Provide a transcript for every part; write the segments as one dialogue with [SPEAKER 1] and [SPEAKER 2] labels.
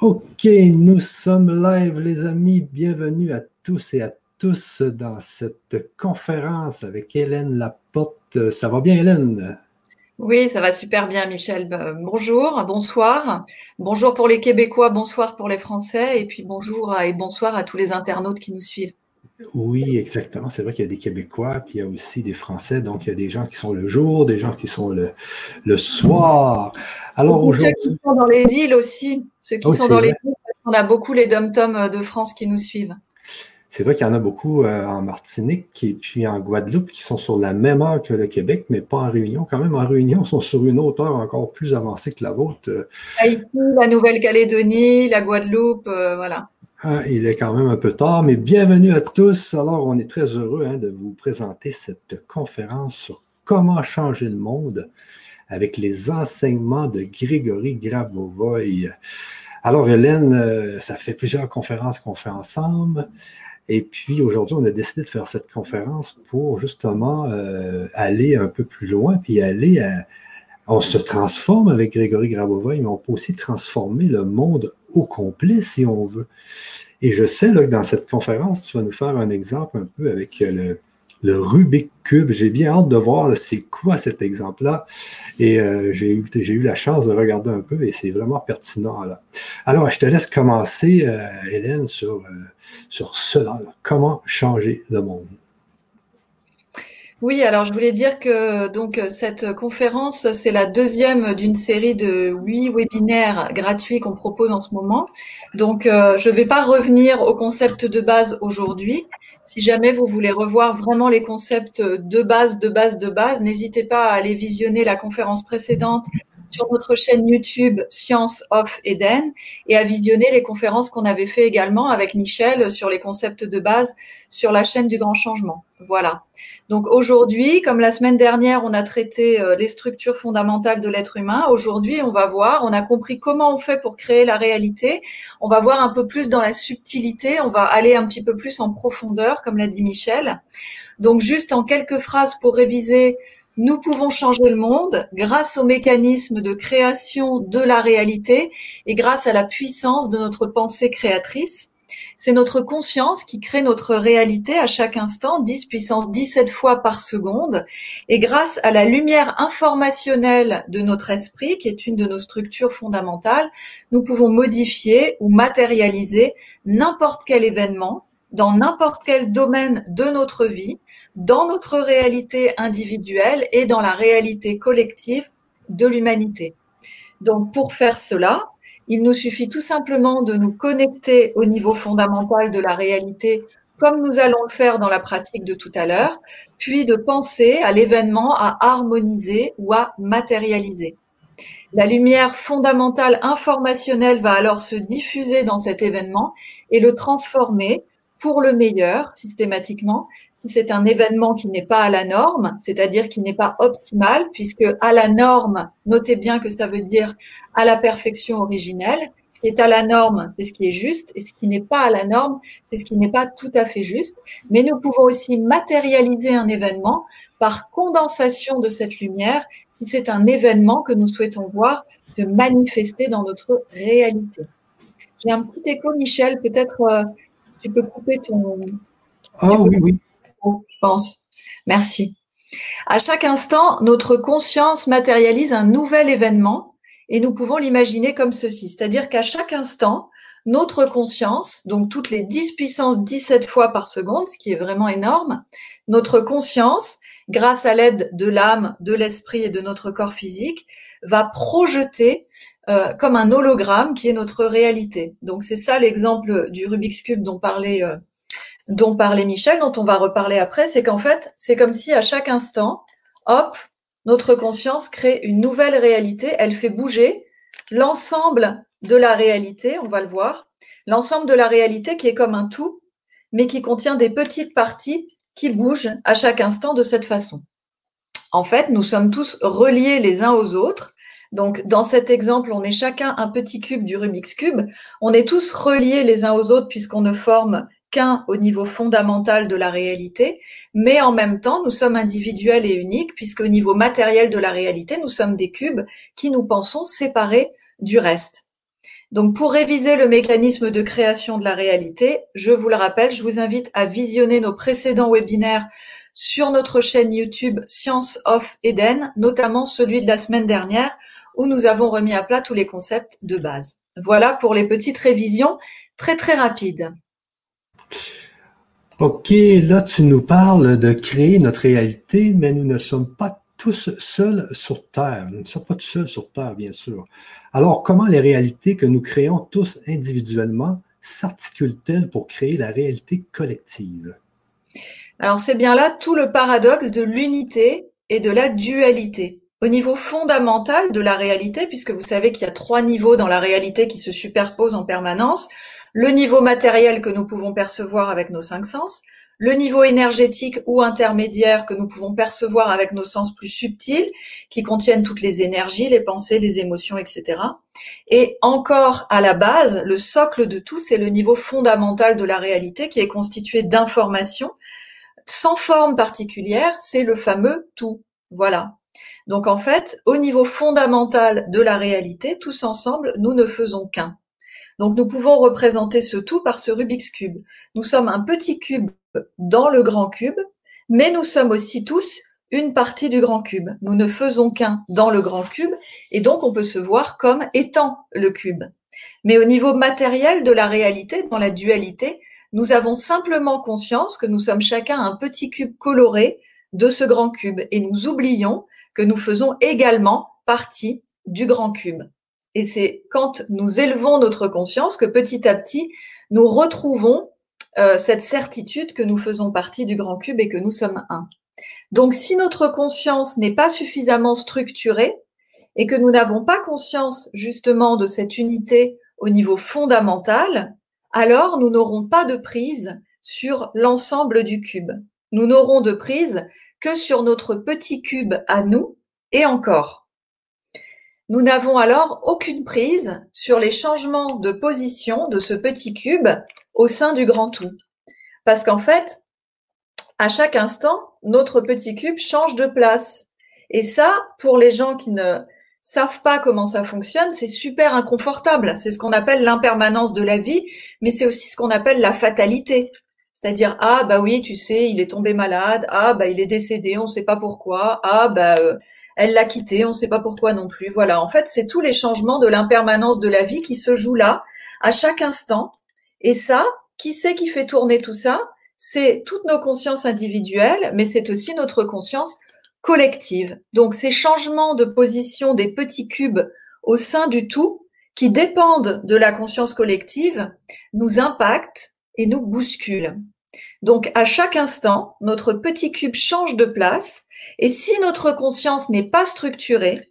[SPEAKER 1] Ok, nous sommes live, les amis. Bienvenue à tous et à tous dans cette conférence avec Hélène Laporte. Ça va bien, Hélène?
[SPEAKER 2] Oui, ça va super bien, Michel. Bah, bonjour, bonsoir. Bonjour pour les Québécois, bonsoir pour les Français, et puis bonjour et bonsoir à tous les internautes qui nous suivent.
[SPEAKER 1] Oui, exactement. C'est vrai qu'il y a des Québécois, puis il y a aussi des Français. Donc, il y a des gens qui sont le jour, des gens qui sont le, le soir.
[SPEAKER 2] Alors aujourd'hui. Ceux qui sont dans les îles aussi. Ceux qui sont dans les îles, on a beaucoup les dom-toms de France qui nous suivent.
[SPEAKER 1] C'est vrai qu'il y en a beaucoup euh, en Martinique et puis en Guadeloupe qui sont sur la même heure que le Québec, mais pas en Réunion. Quand même, en Réunion, ils sont sur une hauteur encore plus avancée que la vôtre.
[SPEAKER 2] Haïti, la Nouvelle-Calédonie, la Guadeloupe, euh, voilà.
[SPEAKER 1] Ah, il est quand même un peu tard, mais bienvenue à tous. Alors, on est très heureux hein, de vous présenter cette conférence sur comment changer le monde avec les enseignements de Grégory Grabovoy. Alors, Hélène, euh, ça fait plusieurs conférences qu'on fait ensemble. Et puis aujourd'hui, on a décidé de faire cette conférence pour justement euh, aller un peu plus loin, puis aller à, on se transforme avec Grégory Grabovoy, mais on peut aussi transformer le monde au complet si on veut. Et je sais là, que dans cette conférence, tu vas nous faire un exemple un peu avec le, le Rubik Cube. J'ai bien hâte de voir c'est quoi cet exemple-là. Et euh, j'ai eu, eu, la chance de regarder un peu et c'est vraiment pertinent. Là. Alors, je te laisse commencer, euh, Hélène, sur, euh, sur cela. Comment changer le monde?
[SPEAKER 2] Oui, alors je voulais dire que donc cette conférence, c'est la deuxième d'une série de huit webinaires gratuits qu'on propose en ce moment. Donc euh, je ne vais pas revenir au concept de base aujourd'hui. Si jamais vous voulez revoir vraiment les concepts de base, de base, de base, n'hésitez pas à aller visionner la conférence précédente sur notre chaîne YouTube Science of Eden et à visionner les conférences qu'on avait fait également avec Michel sur les concepts de base sur la chaîne du grand changement. Voilà. Donc aujourd'hui, comme la semaine dernière, on a traité euh, les structures fondamentales de l'être humain, aujourd'hui, on va voir, on a compris comment on fait pour créer la réalité. On va voir un peu plus dans la subtilité, on va aller un petit peu plus en profondeur, comme l'a dit Michel. Donc juste en quelques phrases pour réviser nous pouvons changer le monde grâce au mécanisme de création de la réalité et grâce à la puissance de notre pensée créatrice. C'est notre conscience qui crée notre réalité à chaque instant, 10 puissance 17 fois par seconde. Et grâce à la lumière informationnelle de notre esprit, qui est une de nos structures fondamentales, nous pouvons modifier ou matérialiser n'importe quel événement dans n'importe quel domaine de notre vie, dans notre réalité individuelle et dans la réalité collective de l'humanité. Donc pour faire cela, il nous suffit tout simplement de nous connecter au niveau fondamental de la réalité comme nous allons le faire dans la pratique de tout à l'heure, puis de penser à l'événement à harmoniser ou à matérialiser. La lumière fondamentale informationnelle va alors se diffuser dans cet événement et le transformer pour le meilleur systématiquement. Si c'est un événement qui n'est pas à la norme, c'est-à-dire qui n'est pas optimal, puisque à la norme, notez bien que ça veut dire à la perfection originelle. Ce qui est à la norme, c'est ce qui est juste, et ce qui n'est pas à la norme, c'est ce qui n'est pas tout à fait juste. Mais nous pouvons aussi matérialiser un événement par condensation de cette lumière, si c'est un événement que nous souhaitons voir se manifester dans notre réalité. J'ai un petit écho, Michel, peut-être euh, tu peux couper ton.
[SPEAKER 1] Ah oui, oui.
[SPEAKER 2] Je pense. Merci. À chaque instant, notre conscience matérialise un nouvel événement et nous pouvons l'imaginer comme ceci. C'est-à-dire qu'à chaque instant, notre conscience, donc toutes les 10 puissances 17 fois par seconde, ce qui est vraiment énorme, notre conscience, grâce à l'aide de l'âme, de l'esprit et de notre corps physique, va projeter euh, comme un hologramme qui est notre réalité. Donc c'est ça l'exemple du Rubik's Cube dont parlait, euh, dont parlait Michel, dont on va reparler après, c'est qu'en fait, c'est comme si à chaque instant, hop, notre conscience crée une nouvelle réalité, elle fait bouger l'ensemble de la réalité, on va le voir, l'ensemble de la réalité qui est comme un tout, mais qui contient des petites parties qui bougent à chaque instant de cette façon. En fait, nous sommes tous reliés les uns aux autres donc, dans cet exemple, on est chacun un petit cube du Rubik's Cube. On est tous reliés les uns aux autres puisqu'on ne forme qu'un au niveau fondamental de la réalité, mais en même temps, nous sommes individuels et uniques puisqu'au niveau matériel de la réalité, nous sommes des cubes qui nous pensons séparés du reste. Donc, pour réviser le mécanisme de création de la réalité, je vous le rappelle, je vous invite à visionner nos précédents webinaires sur notre chaîne YouTube Science of Eden, notamment celui de la semaine dernière où nous avons remis à plat tous les concepts de base. Voilà pour les petites révisions très très rapides.
[SPEAKER 1] Ok, là tu nous parles de créer notre réalité, mais nous ne sommes pas tous seuls sur Terre. Nous ne sommes pas tous seuls sur Terre, bien sûr. Alors, comment les réalités que nous créons tous individuellement s'articulent-elles pour créer la réalité collective?
[SPEAKER 2] Alors, c'est bien là tout le paradoxe de l'unité et de la dualité. Au niveau fondamental de la réalité, puisque vous savez qu'il y a trois niveaux dans la réalité qui se superposent en permanence, le niveau matériel que nous pouvons percevoir avec nos cinq sens, le niveau énergétique ou intermédiaire que nous pouvons percevoir avec nos sens plus subtils, qui contiennent toutes les énergies, les pensées, les émotions, etc. Et encore à la base, le socle de tout, c'est le niveau fondamental de la réalité qui est constitué d'informations sans forme particulière, c'est le fameux tout. Voilà. Donc en fait, au niveau fondamental de la réalité, tous ensemble, nous ne faisons qu'un. Donc nous pouvons représenter ce tout par ce Rubik's Cube. Nous sommes un petit cube dans le grand cube, mais nous sommes aussi tous une partie du grand cube. Nous ne faisons qu'un dans le grand cube, et donc on peut se voir comme étant le cube. Mais au niveau matériel de la réalité, dans la dualité, nous avons simplement conscience que nous sommes chacun un petit cube coloré de ce grand cube, et nous oublions que nous faisons également partie du grand cube. Et c'est quand nous élevons notre conscience que petit à petit, nous retrouvons euh, cette certitude que nous faisons partie du grand cube et que nous sommes un. Donc si notre conscience n'est pas suffisamment structurée et que nous n'avons pas conscience justement de cette unité au niveau fondamental, alors nous n'aurons pas de prise sur l'ensemble du cube. Nous n'aurons de prise que sur notre petit cube à nous et encore. Nous n'avons alors aucune prise sur les changements de position de ce petit cube au sein du grand tout. Parce qu'en fait, à chaque instant, notre petit cube change de place. Et ça, pour les gens qui ne savent pas comment ça fonctionne, c'est super inconfortable. C'est ce qu'on appelle l'impermanence de la vie, mais c'est aussi ce qu'on appelle la fatalité. C'est-à-dire ah bah oui, tu sais, il est tombé malade, ah bah il est décédé, on ne sait pas pourquoi, ah bah euh, elle l'a quitté, on ne sait pas pourquoi non plus. Voilà, en fait, c'est tous les changements de l'impermanence de la vie qui se jouent là, à chaque instant. Et ça, qui c'est qui fait tourner tout ça? C'est toutes nos consciences individuelles, mais c'est aussi notre conscience collective. Donc, ces changements de position des petits cubes au sein du tout, qui dépendent de la conscience collective, nous impactent et nous bousculent. Donc à chaque instant, notre petit cube change de place et si notre conscience n'est pas structurée,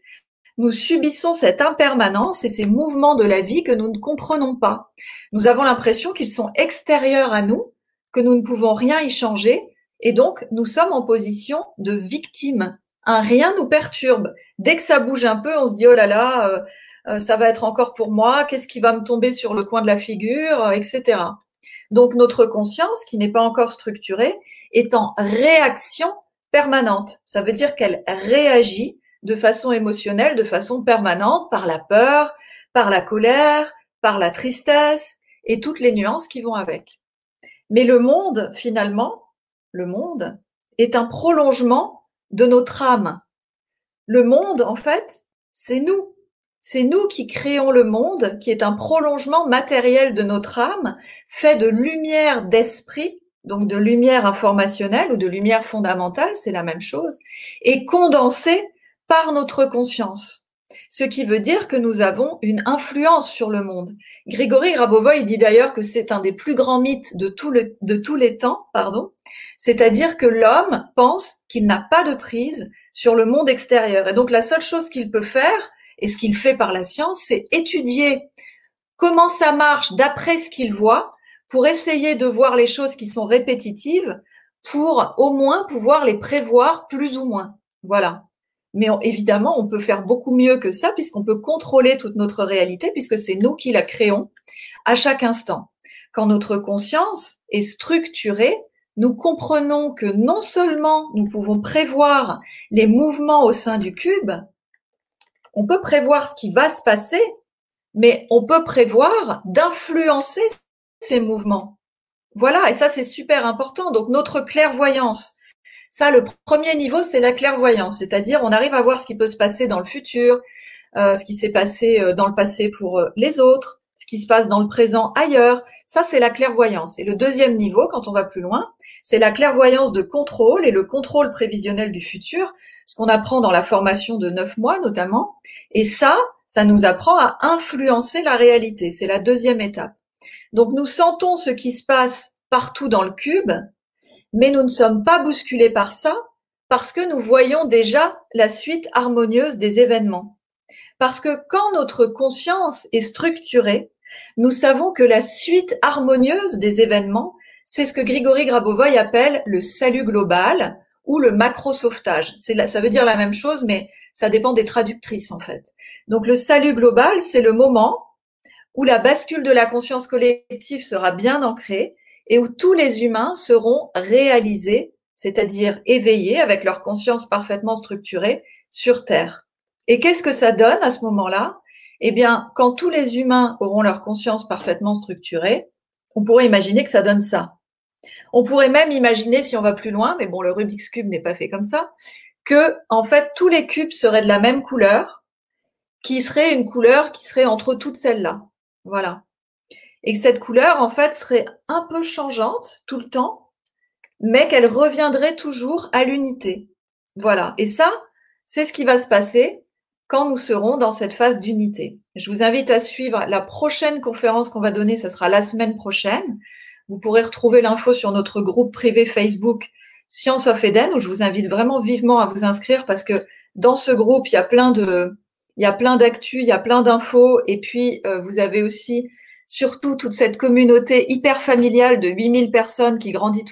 [SPEAKER 2] nous subissons cette impermanence et ces mouvements de la vie que nous ne comprenons pas. Nous avons l'impression qu'ils sont extérieurs à nous, que nous ne pouvons rien y changer et donc nous sommes en position de victime. Un rien nous perturbe. Dès que ça bouge un peu, on se dit oh là là, euh, euh, ça va être encore pour moi, qu'est-ce qui va me tomber sur le coin de la figure, etc. Donc notre conscience, qui n'est pas encore structurée, est en réaction permanente. Ça veut dire qu'elle réagit de façon émotionnelle, de façon permanente, par la peur, par la colère, par la tristesse et toutes les nuances qui vont avec. Mais le monde, finalement, le monde est un prolongement de notre âme. Le monde, en fait, c'est nous. C'est nous qui créons le monde, qui est un prolongement matériel de notre âme, fait de lumière d'esprit, donc de lumière informationnelle ou de lumière fondamentale, c'est la même chose, et condensé par notre conscience. Ce qui veut dire que nous avons une influence sur le monde. Grégory Rabovoy dit d'ailleurs que c'est un des plus grands mythes de, de tous les temps, pardon. C'est-à-dire que l'homme pense qu'il n'a pas de prise sur le monde extérieur. Et donc la seule chose qu'il peut faire, et ce qu'il fait par la science, c'est étudier comment ça marche d'après ce qu'il voit pour essayer de voir les choses qui sont répétitives pour au moins pouvoir les prévoir plus ou moins. Voilà. Mais évidemment, on peut faire beaucoup mieux que ça puisqu'on peut contrôler toute notre réalité puisque c'est nous qui la créons à chaque instant. Quand notre conscience est structurée, nous comprenons que non seulement nous pouvons prévoir les mouvements au sein du cube, on peut prévoir ce qui va se passer, mais on peut prévoir d'influencer ces mouvements. Voilà, et ça c'est super important. Donc notre clairvoyance, ça le premier niveau c'est la clairvoyance, c'est-à-dire on arrive à voir ce qui peut se passer dans le futur, euh, ce qui s'est passé euh, dans le passé pour euh, les autres, ce qui se passe dans le présent ailleurs. Ça c'est la clairvoyance. Et le deuxième niveau, quand on va plus loin, c'est la clairvoyance de contrôle et le contrôle prévisionnel du futur, ce qu'on apprend dans la formation de neuf mois notamment. Et ça, ça nous apprend à influencer la réalité. C'est la deuxième étape. Donc nous sentons ce qui se passe partout dans le cube, mais nous ne sommes pas bousculés par ça parce que nous voyons déjà la suite harmonieuse des événements. Parce que quand notre conscience est structurée, nous savons que la suite harmonieuse des événements, c'est ce que Grigory Grabovoy appelle le salut global ou le macro-sauvetage. Ça veut dire la même chose, mais ça dépend des traductrices en fait. Donc le salut global, c'est le moment où la bascule de la conscience collective sera bien ancrée et où tous les humains seront réalisés, c'est-à-dire éveillés avec leur conscience parfaitement structurée sur Terre. Et qu'est-ce que ça donne à ce moment-là? Eh bien, quand tous les humains auront leur conscience parfaitement structurée, on pourrait imaginer que ça donne ça. On pourrait même imaginer, si on va plus loin, mais bon, le Rubik's Cube n'est pas fait comme ça, que, en fait, tous les cubes seraient de la même couleur, qui serait une couleur qui serait entre toutes celles-là. Voilà. Et que cette couleur, en fait, serait un peu changeante tout le temps, mais qu'elle reviendrait toujours à l'unité. Voilà. Et ça, c'est ce qui va se passer quand nous serons dans cette phase d'unité. Je vous invite à suivre la prochaine conférence qu'on va donner, ce sera la semaine prochaine. Vous pourrez retrouver l'info sur notre groupe privé Facebook Science of Eden, où je vous invite vraiment vivement à vous inscrire parce que dans ce groupe, il y a plein de, il y a plein d'actu, il y a plein d'infos, et puis euh, vous avez aussi surtout toute cette communauté hyper familiale de 8000 personnes qui grandit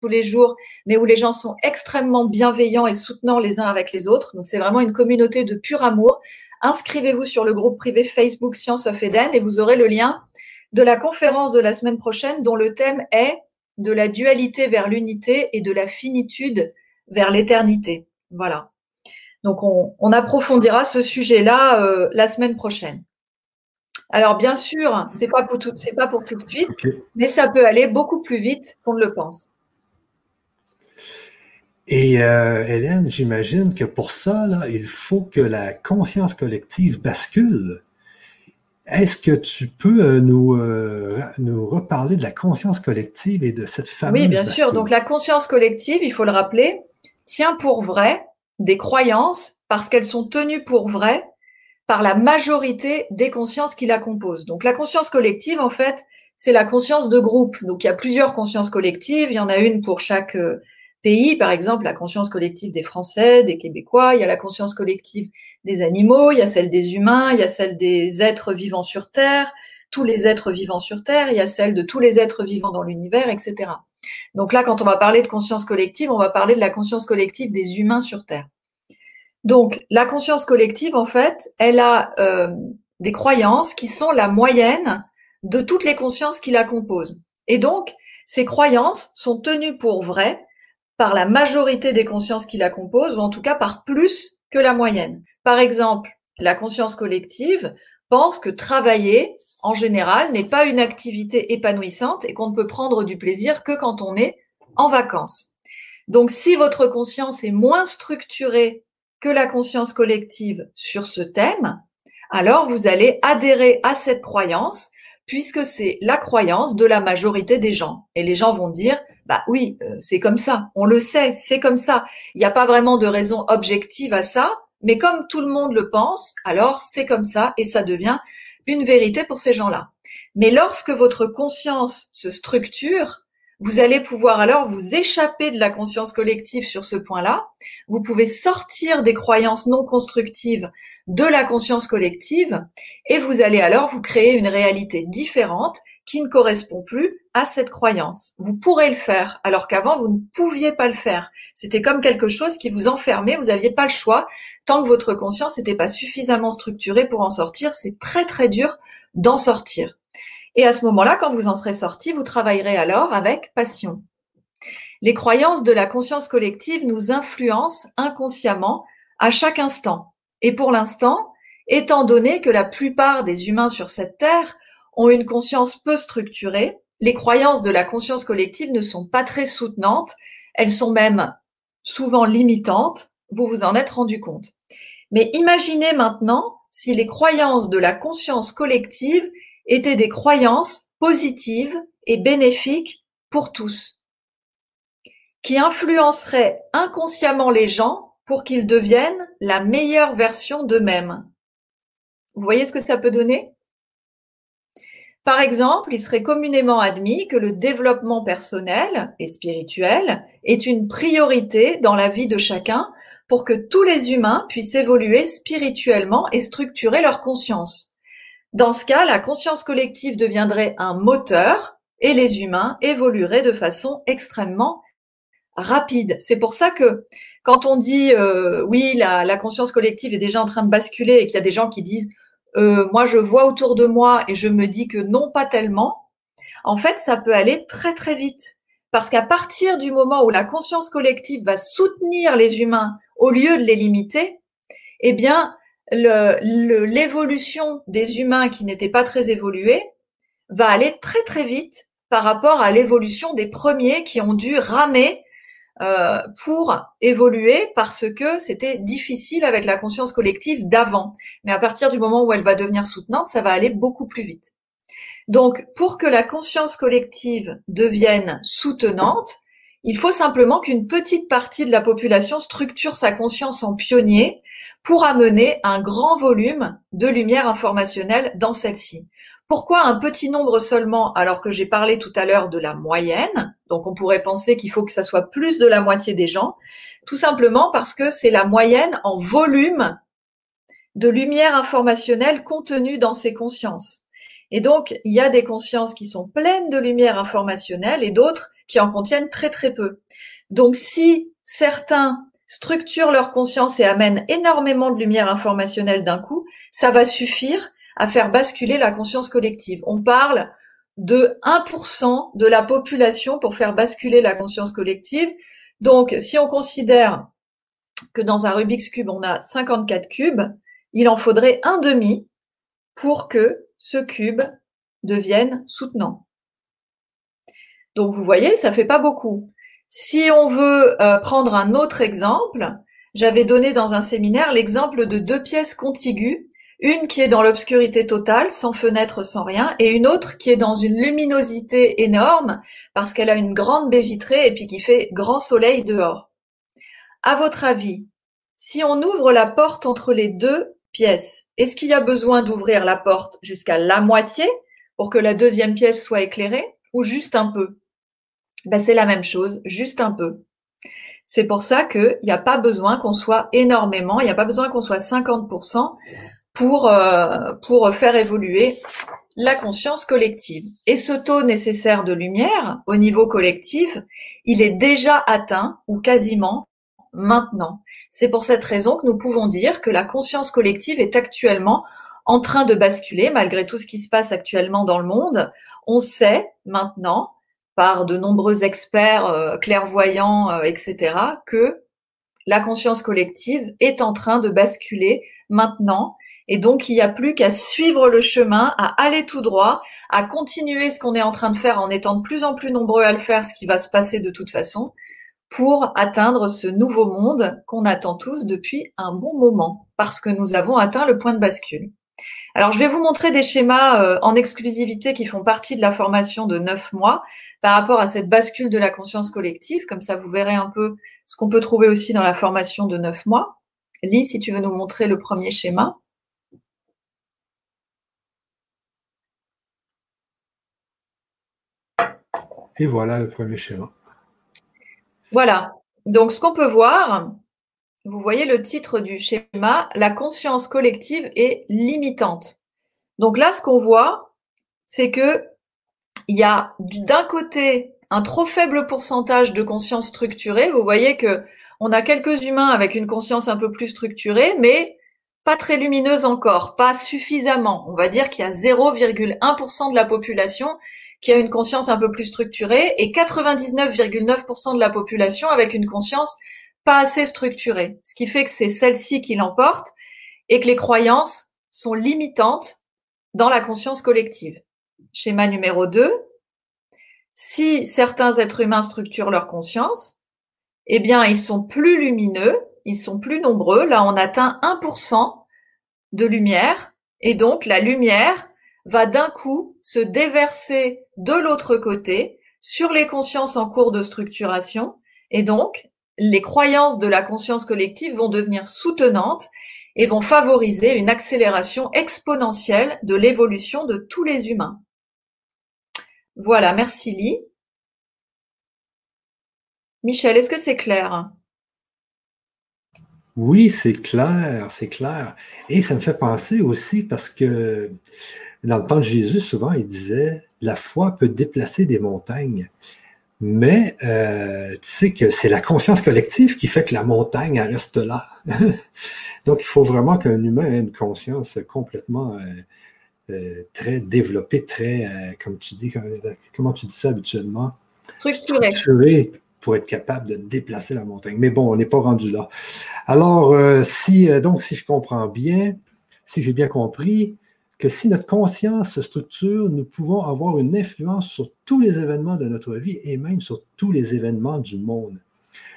[SPEAKER 2] tous les jours, mais où les gens sont extrêmement bienveillants et soutenants les uns avec les autres. Donc c'est vraiment une communauté de pur amour. Inscrivez-vous sur le groupe privé Facebook Science of Eden et vous aurez le lien de la conférence de la semaine prochaine dont le thème est de la dualité vers l'unité et de la finitude vers l'éternité. Voilà. Donc, on, approfondira ce sujet-là euh, la semaine prochaine. Alors, bien sûr, c'est pas pour tout, pas pour tout de suite, mais ça peut aller beaucoup plus vite qu'on ne le pense.
[SPEAKER 1] Et euh, Hélène, j'imagine que pour ça, il faut que la conscience collective bascule. Est-ce que tu peux euh, nous, nous reparler de la conscience collective et de cette fameuse
[SPEAKER 2] Oui, bien sûr. Donc la conscience collective, il faut le rappeler, tient pour vrai des croyances parce qu'elles sont tenues pour vraies par la majorité des consciences qui la composent. Donc la conscience collective, en fait, c'est la conscience de groupe. Donc il y a plusieurs consciences collectives, il y en a une pour chaque euh, pays, par exemple la conscience collective des Français, des Québécois, il y a la conscience collective des animaux, il y a celle des humains, il y a celle des êtres vivants sur Terre, tous les êtres vivants sur Terre, il y a celle de tous les êtres vivants dans l'univers, etc. Donc là, quand on va parler de conscience collective, on va parler de la conscience collective des humains sur Terre. Donc la conscience collective, en fait, elle a euh, des croyances qui sont la moyenne de toutes les consciences qui la composent. Et donc, ces croyances sont tenues pour vraies par la majorité des consciences qui la composent, ou en tout cas par plus que la moyenne. Par exemple, la conscience collective pense que travailler, en général, n'est pas une activité épanouissante et qu'on ne peut prendre du plaisir que quand on est en vacances. Donc, si votre conscience est moins structurée que la conscience collective sur ce thème, alors vous allez adhérer à cette croyance puisque c'est la croyance de la majorité des gens. Et les gens vont dire, bah oui, euh, c'est comme ça, on le sait, c'est comme ça. Il n'y a pas vraiment de raison objective à ça, mais comme tout le monde le pense, alors c'est comme ça et ça devient une vérité pour ces gens-là. Mais lorsque votre conscience se structure, vous allez pouvoir alors vous échapper de la conscience collective sur ce point-là. Vous pouvez sortir des croyances non constructives de la conscience collective et vous allez alors vous créer une réalité différente qui ne correspond plus à cette croyance. Vous pourrez le faire, alors qu'avant, vous ne pouviez pas le faire. C'était comme quelque chose qui vous enfermait, vous n'aviez pas le choix. Tant que votre conscience n'était pas suffisamment structurée pour en sortir, c'est très très dur d'en sortir. Et à ce moment-là, quand vous en serez sorti, vous travaillerez alors avec passion. Les croyances de la conscience collective nous influencent inconsciemment à chaque instant. Et pour l'instant, étant donné que la plupart des humains sur cette Terre ont une conscience peu structurée, les croyances de la conscience collective ne sont pas très soutenantes, elles sont même souvent limitantes, vous vous en êtes rendu compte. Mais imaginez maintenant si les croyances de la conscience collective étaient des croyances positives et bénéfiques pour tous, qui influenceraient inconsciemment les gens pour qu'ils deviennent la meilleure version d'eux-mêmes. Vous voyez ce que ça peut donner? Par exemple, il serait communément admis que le développement personnel et spirituel est une priorité dans la vie de chacun pour que tous les humains puissent évoluer spirituellement et structurer leur conscience. Dans ce cas, la conscience collective deviendrait un moteur et les humains évolueraient de façon extrêmement rapide. C'est pour ça que quand on dit euh, oui, la, conscience collective est déjà en train de basculer et qu'il y a des gens qui disent euh, moi je vois autour de moi et je me dis que non pas tellement, en fait ça peut aller très très vite. Parce qu'à partir du moment où la conscience collective va soutenir les humains au lieu de les limiter, eh bien, l'évolution des humains qui n'étaient pas très évolués va aller très très vite par rapport à l'évolution des premiers qui ont dû ramer euh, pour évoluer parce que c'était difficile avec la conscience collective d'avant. Mais à partir du moment où elle va devenir soutenante, ça va aller beaucoup plus vite. Donc, pour que la conscience collective devienne soutenante, il faut simplement qu'une petite partie de la population structure sa conscience en pionnier pour amener un grand volume de lumière informationnelle dans celle-ci. Pourquoi un petit nombre seulement alors que j'ai parlé tout à l'heure de la moyenne Donc on pourrait penser qu'il faut que ça soit plus de la moitié des gens, tout simplement parce que c'est la moyenne en volume de lumière informationnelle contenue dans ces consciences. Et donc, il y a des consciences qui sont pleines de lumière informationnelle et d'autres qui en contiennent très très peu. Donc si certains structurent leur conscience et amènent énormément de lumière informationnelle d'un coup, ça va suffire à faire basculer la conscience collective. On parle de 1% de la population pour faire basculer la conscience collective. Donc, si on considère que dans un Rubik's Cube, on a 54 cubes, il en faudrait un demi pour que ce cube devienne soutenant. Donc vous voyez, ça fait pas beaucoup. Si on veut euh, prendre un autre exemple, j'avais donné dans un séminaire l'exemple de deux pièces contiguës, une qui est dans l'obscurité totale, sans fenêtre, sans rien, et une autre qui est dans une luminosité énorme parce qu'elle a une grande baie vitrée et puis qui fait grand soleil dehors. À votre avis, si on ouvre la porte entre les deux pièces, est-ce qu'il y a besoin d'ouvrir la porte jusqu'à la moitié pour que la deuxième pièce soit éclairée ou juste un peu? Ben, c'est la même chose, juste un peu. C'est pour ça qu'il n'y a pas besoin qu'on soit énormément, il n'y a pas besoin qu'on soit 50% pour, euh, pour faire évoluer la conscience collective. Et ce taux nécessaire de lumière au niveau collectif, il est déjà atteint ou quasiment maintenant. C'est pour cette raison que nous pouvons dire que la conscience collective est actuellement en train de basculer malgré tout ce qui se passe actuellement dans le monde. On sait maintenant par de nombreux experts euh, clairvoyants, euh, etc., que la conscience collective est en train de basculer maintenant. Et donc, il n'y a plus qu'à suivre le chemin, à aller tout droit, à continuer ce qu'on est en train de faire en étant de plus en plus nombreux à le faire, ce qui va se passer de toute façon, pour atteindre ce nouveau monde qu'on attend tous depuis un bon moment, parce que nous avons atteint le point de bascule. Alors, je vais vous montrer des schémas euh, en exclusivité qui font partie de la formation de neuf mois par rapport à cette bascule de la conscience collective. Comme ça, vous verrez un peu ce qu'on peut trouver aussi dans la formation de neuf mois. Lis, si tu veux nous montrer le premier schéma.
[SPEAKER 1] Et voilà le premier schéma.
[SPEAKER 2] Voilà. Donc, ce qu'on peut voir, vous voyez le titre du schéma, la conscience collective est limitante. Donc là, ce qu'on voit, c'est que il y a d'un côté un trop faible pourcentage de conscience structurée. Vous voyez que on a quelques humains avec une conscience un peu plus structurée, mais pas très lumineuse encore, pas suffisamment. On va dire qu'il y a 0,1% de la population qui a une conscience un peu plus structurée et 99,9% de la population avec une conscience pas assez structurée, ce qui fait que c'est celle-ci qui l'emporte et que les croyances sont limitantes dans la conscience collective. Schéma numéro 2. Si certains êtres humains structurent leur conscience, eh bien, ils sont plus lumineux, ils sont plus nombreux. Là, on atteint 1% de lumière. Et donc, la lumière va d'un coup se déverser de l'autre côté sur les consciences en cours de structuration. Et donc, les croyances de la conscience collective vont devenir soutenantes et vont favoriser une accélération exponentielle de l'évolution de tous les humains. Voilà, merci Lee. Michel, est-ce que c'est clair?
[SPEAKER 1] Oui, c'est clair, c'est clair. Et ça me fait penser aussi parce que dans le temps de Jésus, souvent, il disait, la foi peut déplacer des montagnes. Mais euh, tu sais que c'est la conscience collective qui fait que la montagne reste là. Donc, il faut vraiment qu'un humain ait une conscience complètement euh, euh, très développée, très, comme tu dis, comment tu dis ça habituellement?
[SPEAKER 2] Structurée.
[SPEAKER 1] pour être capable de déplacer la montagne. Mais bon, on n'est pas rendu là. Alors, si donc, si je comprends bien, si j'ai bien compris, que si notre conscience se structure, nous pouvons avoir une influence sur tous les événements de notre vie et même sur tous les événements du monde.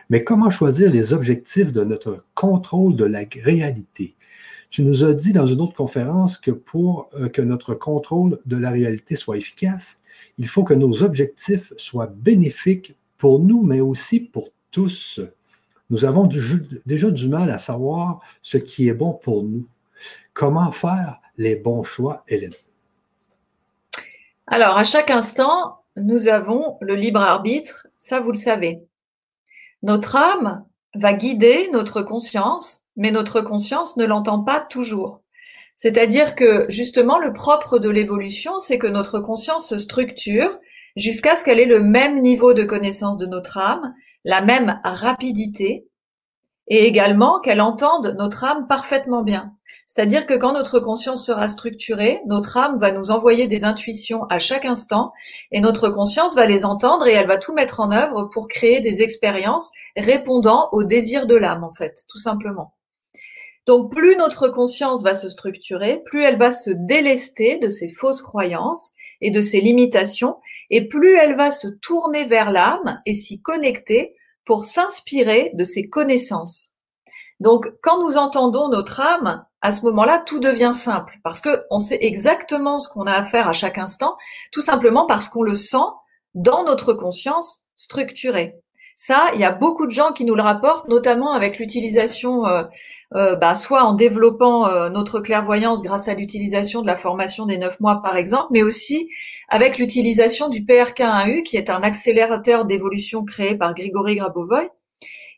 [SPEAKER 1] Mais comment choisir les objectifs de notre contrôle de la réalité? Tu nous as dit dans une autre conférence que pour euh, que notre contrôle de la réalité soit efficace, il faut que nos objectifs soient bénéfiques pour nous, mais aussi pour tous. Nous avons déjà du mal à savoir ce qui est bon pour nous. Comment faire les bons choix?
[SPEAKER 2] Alors, à chaque instant, nous avons le libre arbitre, ça vous le savez. Notre âme va guider notre conscience, mais notre conscience ne l'entend pas toujours. C'est-à-dire que justement, le propre de l'évolution, c'est que notre conscience se structure jusqu'à ce qu'elle ait le même niveau de connaissance de notre âme, la même rapidité, et également qu'elle entende notre âme parfaitement bien. C'est-à-dire que quand notre conscience sera structurée, notre âme va nous envoyer des intuitions à chaque instant et notre conscience va les entendre et elle va tout mettre en œuvre pour créer des expériences répondant aux désirs de l'âme, en fait, tout simplement. Donc plus notre conscience va se structurer, plus elle va se délester de ses fausses croyances et de ses limitations, et plus elle va se tourner vers l'âme et s'y connecter pour s'inspirer de ses connaissances. Donc, quand nous entendons notre âme, à ce moment-là, tout devient simple parce que on sait exactement ce qu'on a à faire à chaque instant, tout simplement parce qu'on le sent dans notre conscience structurée. Ça, il y a beaucoup de gens qui nous le rapportent, notamment avec l'utilisation, euh, euh, bah, soit en développant euh, notre clairvoyance grâce à l'utilisation de la formation des neuf mois, par exemple, mais aussi avec l'utilisation du PRK1U, qui est un accélérateur d'évolution créé par Grigory Grabovoy,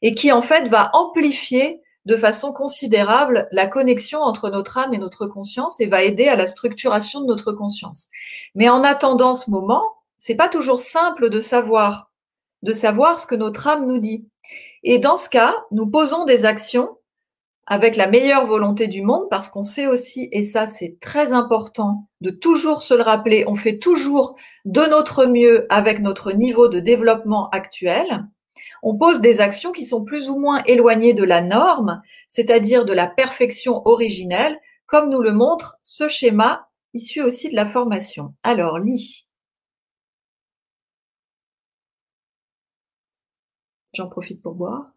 [SPEAKER 2] et qui en fait va amplifier de façon considérable la connexion entre notre âme et notre conscience et va aider à la structuration de notre conscience. Mais en attendant ce moment, c'est pas toujours simple de savoir de savoir ce que notre âme nous dit. Et dans ce cas, nous posons des actions avec la meilleure volonté du monde parce qu'on sait aussi, et ça c'est très important de toujours se le rappeler, on fait toujours de notre mieux avec notre niveau de développement actuel. On pose des actions qui sont plus ou moins éloignées de la norme, c'est-à-dire de la perfection originelle, comme nous le montre ce schéma issu aussi de la formation. Alors, lis. J'en profite pour boire.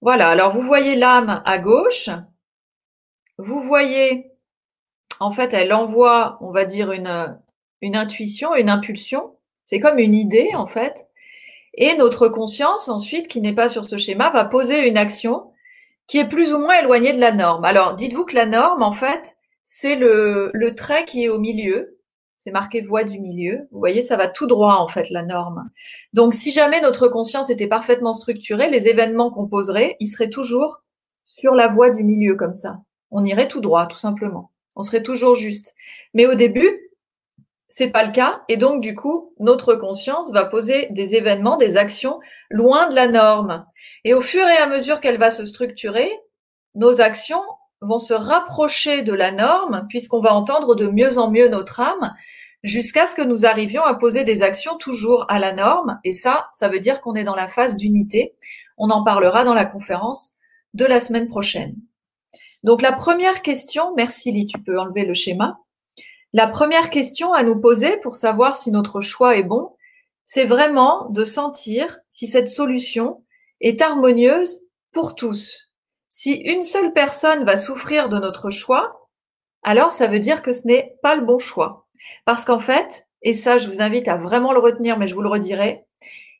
[SPEAKER 2] Voilà, alors vous voyez l'âme à gauche. Vous voyez, en fait, elle envoie, on va dire, une, une intuition, une impulsion. C'est comme une idée, en fait. Et notre conscience, ensuite, qui n'est pas sur ce schéma, va poser une action qui est plus ou moins éloignée de la norme. Alors, dites-vous que la norme, en fait, c'est le, le trait qui est au milieu. C'est marqué voie du milieu. Vous voyez, ça va tout droit, en fait, la norme. Donc, si jamais notre conscience était parfaitement structurée, les événements qu'on poserait, ils seraient toujours sur la voie du milieu, comme ça. On irait tout droit, tout simplement. On serait toujours juste. Mais au début, c'est pas le cas. Et donc, du coup, notre conscience va poser des événements, des actions loin de la norme. Et au fur et à mesure qu'elle va se structurer, nos actions vont se rapprocher de la norme puisqu'on va entendre de mieux en mieux notre âme jusqu'à ce que nous arrivions à poser des actions toujours à la norme. Et ça, ça veut dire qu'on est dans la phase d'unité. On en parlera dans la conférence de la semaine prochaine. Donc la première question, merci Lee, tu peux enlever le schéma. La première question à nous poser pour savoir si notre choix est bon, c'est vraiment de sentir si cette solution est harmonieuse pour tous. Si une seule personne va souffrir de notre choix, alors ça veut dire que ce n'est pas le bon choix. Parce qu'en fait, et ça je vous invite à vraiment le retenir, mais je vous le redirai,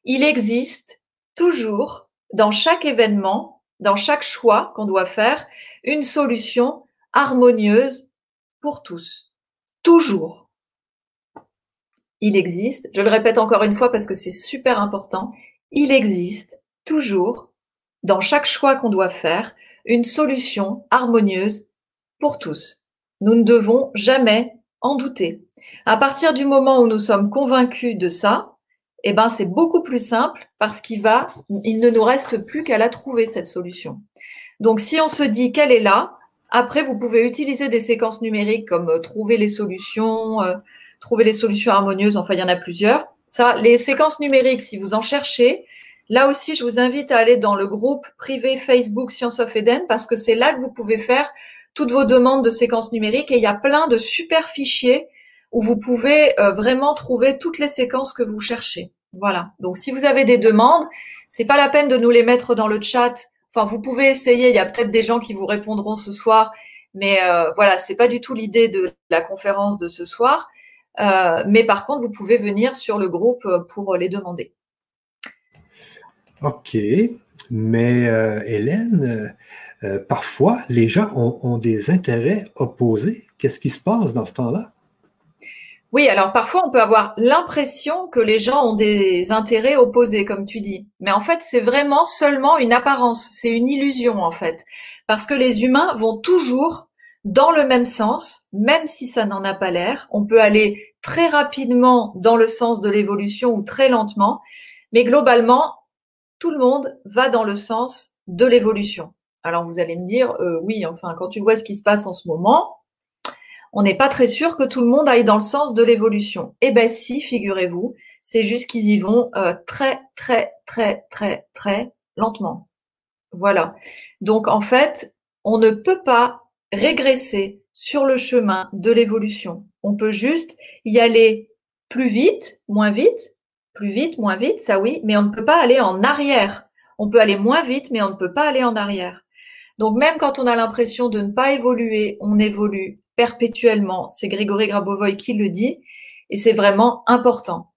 [SPEAKER 2] il existe toujours dans chaque événement, dans chaque choix qu'on doit faire, une solution harmonieuse pour tous. Toujours. Il existe, je le répète encore une fois parce que c'est super important, il existe toujours, dans chaque choix qu'on doit faire, une solution harmonieuse pour tous. Nous ne devons jamais en douter. À partir du moment où nous sommes convaincus de ça, eh ben c'est beaucoup plus simple parce qu'il va, il ne nous reste plus qu'à la trouver cette solution. Donc si on se dit qu'elle est là, après vous pouvez utiliser des séquences numériques comme euh, trouver les solutions, euh, trouver les solutions harmonieuses. Enfin il y en a plusieurs. Ça, les séquences numériques, si vous en cherchez, là aussi je vous invite à aller dans le groupe privé Facebook Science of Eden parce que c'est là que vous pouvez faire toutes vos demandes de séquences numériques et il y a plein de super fichiers où vous pouvez euh, vraiment trouver toutes les séquences que vous cherchez. Voilà. Donc si vous avez des demandes, c'est pas la peine de nous les mettre dans le chat. Enfin, vous pouvez essayer. Il y a peut-être des gens qui vous répondront ce soir, mais euh, voilà, c'est pas du tout l'idée de la conférence de ce soir. Euh, mais par contre, vous pouvez venir sur le groupe euh, pour les demander.
[SPEAKER 1] Ok, mais Hélène, parfois les gens ont des intérêts opposés. Qu'est-ce qui se passe dans ce temps-là?
[SPEAKER 2] Oui, alors parfois on peut avoir l'impression que les gens ont des intérêts opposés, comme tu dis. Mais en fait, c'est vraiment seulement une apparence, c'est une illusion en fait. Parce que les humains vont toujours dans le même sens, même si ça n'en a pas l'air. On peut aller très rapidement dans le sens de l'évolution ou très lentement, mais globalement, tout le monde va dans le sens de l'évolution. Alors vous allez me dire, euh, oui, enfin, quand tu vois ce qui se passe en ce moment, on n'est pas très sûr que tout le monde aille dans le sens de l'évolution. Eh ben si, figurez-vous, c'est juste qu'ils y vont euh, très, très, très, très, très lentement. Voilà. Donc en fait, on ne peut pas régresser sur le chemin de l'évolution. On peut juste y aller plus vite, moins vite, plus vite, moins vite, ça oui, mais on ne peut pas aller en arrière. On peut aller moins vite, mais on ne peut pas aller en arrière. Donc même quand on a l'impression de ne pas évoluer, on évolue perpétuellement. C'est Grégory Grabovoy qui le dit et c'est vraiment important.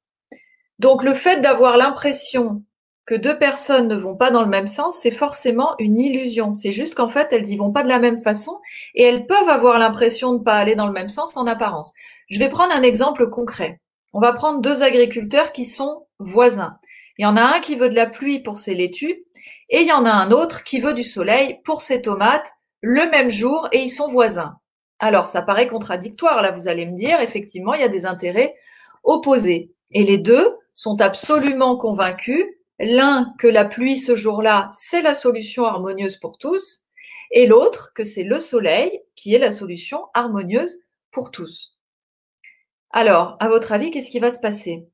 [SPEAKER 2] Donc le fait d'avoir l'impression que deux personnes ne vont pas dans le même sens, c'est forcément une illusion. C'est juste qu'en fait, elles y vont pas de la même façon et elles peuvent avoir l'impression de ne pas aller dans le même sens en apparence. Je vais prendre un exemple concret. On va prendre deux agriculteurs qui sont voisins. Il y en a un qui veut de la pluie pour ses laitues et il y en a un autre qui veut du soleil pour ses tomates le même jour et ils sont voisins. Alors, ça paraît contradictoire, là, vous allez me dire, effectivement, il y a des intérêts opposés. Et les deux sont absolument convaincus, l'un que la pluie ce jour-là, c'est la solution harmonieuse pour tous, et l'autre que c'est le soleil qui est la solution harmonieuse pour tous. Alors, à votre avis, qu'est-ce qui va se passer?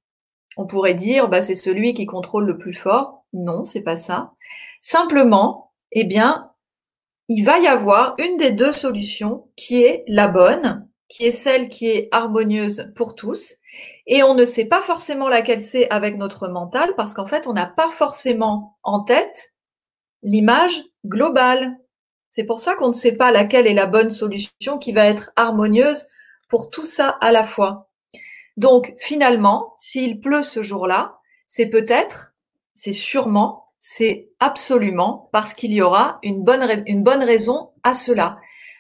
[SPEAKER 2] On pourrait dire, bah, c'est celui qui contrôle le plus fort. Non, c'est pas ça. Simplement, eh bien, il va y avoir une des deux solutions qui est la bonne, qui est celle qui est harmonieuse pour tous. Et on ne sait pas forcément laquelle c'est avec notre mental parce qu'en fait, on n'a pas forcément en tête l'image globale. C'est pour ça qu'on ne sait pas laquelle est la bonne solution qui va être harmonieuse pour tout ça à la fois. Donc finalement, s'il pleut ce jour-là, c'est peut-être, c'est sûrement c'est absolument parce qu'il y aura une bonne, une bonne raison à cela.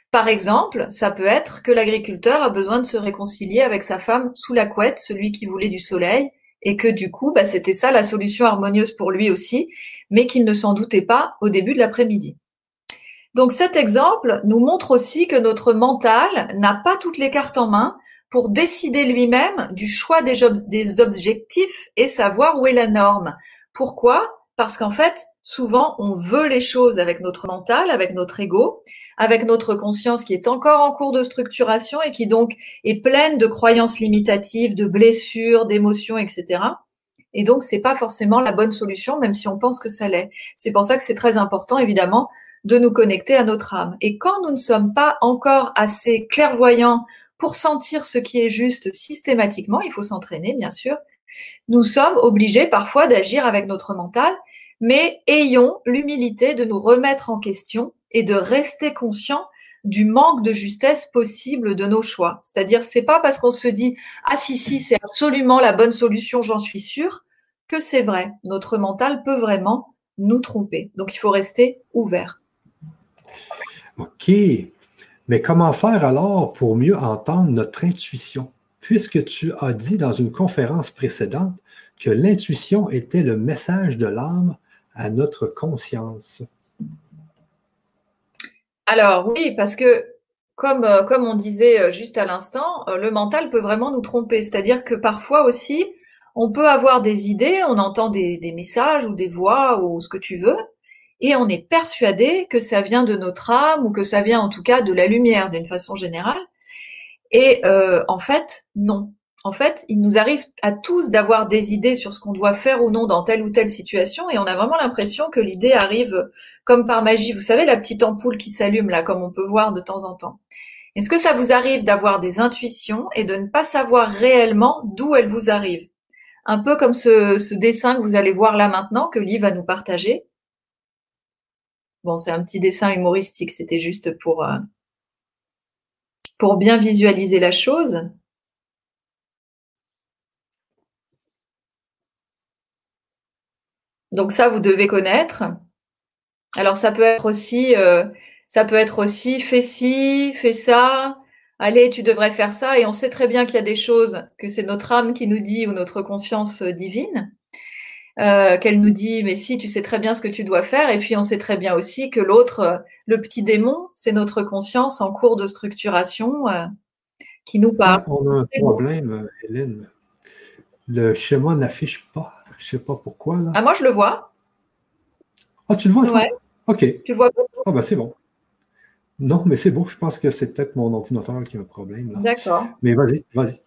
[SPEAKER 2] Par exemple, ça peut être que l'agriculteur a besoin de se réconcilier avec sa femme sous la couette, celui qui voulait du soleil, et que du coup, bah, c'était ça la solution harmonieuse pour lui aussi, mais qu'il ne s'en doutait pas au début de l'après-midi. Donc cet exemple nous montre aussi que notre mental n'a pas toutes les cartes en main pour décider lui-même du choix des, des objectifs et savoir où est la norme. Pourquoi? Parce qu'en fait, souvent, on veut les choses avec notre mental, avec notre ego, avec notre conscience qui est encore en cours de structuration et qui donc est pleine de croyances limitatives, de blessures, d'émotions, etc. Et donc, c'est pas forcément la bonne solution, même si on pense que ça l'est. C'est pour ça que c'est très important, évidemment, de nous connecter à notre âme. Et quand nous ne sommes pas encore assez clairvoyants pour sentir ce qui est juste systématiquement, il faut s'entraîner, bien sûr, nous sommes obligés parfois d'agir avec notre mental, mais ayons l'humilité de nous remettre en question et de rester conscients du manque de justesse possible de nos choix. C'est-à-dire, c'est pas parce qu'on se dit ah si si c'est absolument la bonne solution, j'en suis sûr, que c'est vrai. Notre mental peut vraiment nous tromper. Donc il faut rester ouvert.
[SPEAKER 1] OK. Mais comment faire alors pour mieux entendre notre intuition? Puisque tu as dit dans une conférence précédente que l'intuition était le message de l'âme à notre conscience.
[SPEAKER 2] Alors oui, parce que comme, euh, comme on disait euh, juste à l'instant, euh, le mental peut vraiment nous tromper. C'est-à-dire que parfois aussi, on peut avoir des idées, on entend des, des, messages ou des voix ou ce que tu veux, et on est persuadé que ça vient de notre âme ou que ça vient en tout cas de la lumière d'une façon générale. Et euh, en fait, non. En fait, il nous arrive à tous d'avoir des idées sur ce qu'on doit faire ou non dans telle ou telle situation, et on a vraiment l'impression que l'idée arrive comme par magie. Vous savez, la petite ampoule qui s'allume là, comme on peut voir de temps en temps. Est-ce que ça vous arrive d'avoir des intuitions et de ne pas savoir réellement d'où elles vous arrivent? Un peu comme ce, ce dessin que vous allez voir là maintenant, que Lee va nous partager. Bon, c'est un petit dessin humoristique, c'était juste pour, euh, pour bien visualiser la chose. Donc ça, vous devez connaître. Alors ça peut être aussi, euh, ça peut être aussi fais ci, fais ça. Allez, tu devrais faire ça. Et on sait très bien qu'il y a des choses que c'est notre âme qui nous dit ou notre conscience divine. Euh, qu'elle nous dit mais si tu sais très bien ce que tu dois faire et puis on sait très bien aussi que l'autre euh, le petit démon c'est notre conscience en cours de structuration euh, qui nous parle.
[SPEAKER 1] On a un problème Hélène. Le schéma n'affiche pas. Je sais pas pourquoi là.
[SPEAKER 2] Ah moi je le vois.
[SPEAKER 1] Ah tu le vois
[SPEAKER 2] Ouais.
[SPEAKER 1] Ok.
[SPEAKER 2] Tu le vois
[SPEAKER 1] Ah bah c'est bon. Non, mais c'est bon, je pense que c'est peut-être mon ordinateur qui a un problème.
[SPEAKER 2] D'accord.
[SPEAKER 1] Mais vas-y, vas-y.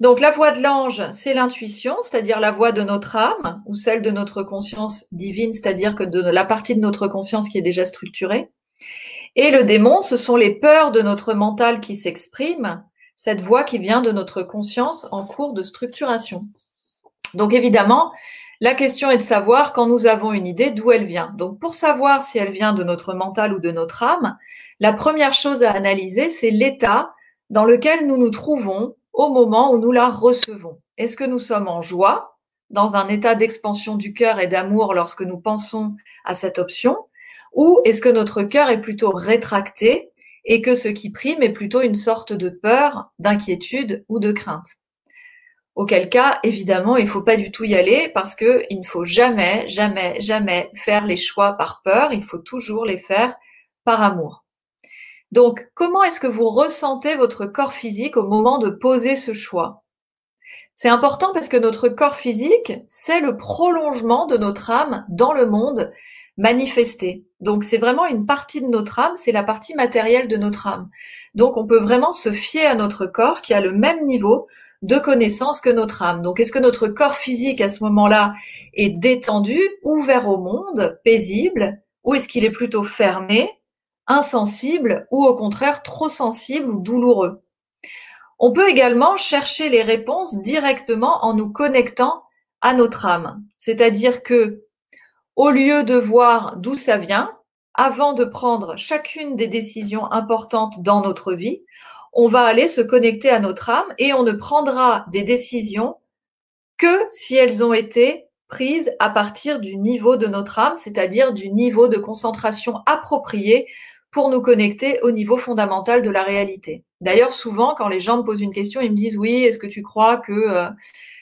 [SPEAKER 2] Donc la voix de l'ange, c'est l'intuition, c'est-à-dire la voix de notre âme ou celle de notre conscience divine, c'est-à-dire que de la partie de notre conscience qui est déjà structurée. Et le démon, ce sont les peurs de notre mental qui s'expriment, cette voix qui vient de notre conscience en cours de structuration. Donc évidemment, la question est de savoir quand nous avons une idée d'où elle vient. Donc pour savoir si elle vient de notre mental ou de notre âme, la première chose à analyser, c'est l'état dans lequel nous nous trouvons au moment où nous la recevons. Est-ce que nous sommes en joie, dans un état d'expansion du cœur et d'amour lorsque nous pensons à cette option, ou est-ce que notre cœur est plutôt rétracté et que ce qui prime est plutôt une sorte de peur, d'inquiétude ou de crainte? Auquel cas, évidemment, il ne faut pas du tout y aller parce qu'il ne faut jamais, jamais, jamais faire les choix par peur, il faut toujours les faire par amour. Donc, comment est-ce que vous ressentez votre corps physique au moment de poser ce choix? C'est important parce que notre corps physique, c'est le prolongement de notre âme dans le monde manifesté. Donc, c'est vraiment une partie de notre âme, c'est la partie matérielle de notre âme. Donc, on peut vraiment se fier à notre corps qui a le même niveau de connaissance que notre âme. Donc, est-ce que notre corps physique à ce moment-là est détendu, ouvert au monde, paisible, ou est-ce qu'il est plutôt fermé, insensible ou au contraire trop sensible ou douloureux. On peut également chercher les réponses directement en nous connectant à notre âme. C'est-à-dire que, au lieu de voir d'où ça vient, avant de prendre chacune des décisions importantes dans notre vie, on va aller se connecter à notre âme et on ne prendra des décisions que si elles ont été prises à partir du niveau de notre âme, c'est-à-dire du niveau de concentration approprié pour nous connecter au niveau fondamental de la réalité. D'ailleurs, souvent, quand les gens me posent une question, ils me disent oui, est-ce que tu crois que euh,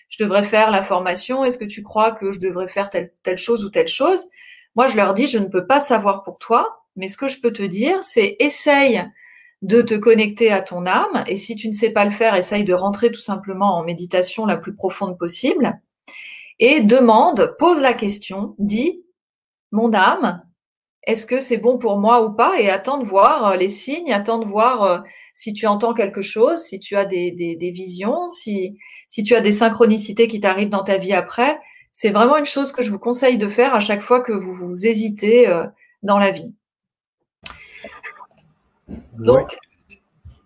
[SPEAKER 2] je devrais faire la formation? Est-ce que tu crois que je devrais faire telle, telle chose ou telle chose? Moi, je leur dis, je ne peux pas savoir pour toi, mais ce que je peux te dire, c'est essaye de te connecter à ton âme, et si tu ne sais pas le faire, essaye de rentrer tout simplement en méditation la plus profonde possible, et demande, pose la question, dis, mon âme, est-ce que c'est bon pour moi ou pas? Et attends de voir euh, les signes, attends de voir euh, si tu entends quelque chose, si tu as des, des, visions, si, si tu as des synchronicités qui t'arrivent dans ta vie après. C'est vraiment une chose que je vous conseille de faire à chaque fois que vous, vous hésitez euh, dans la vie. Donc,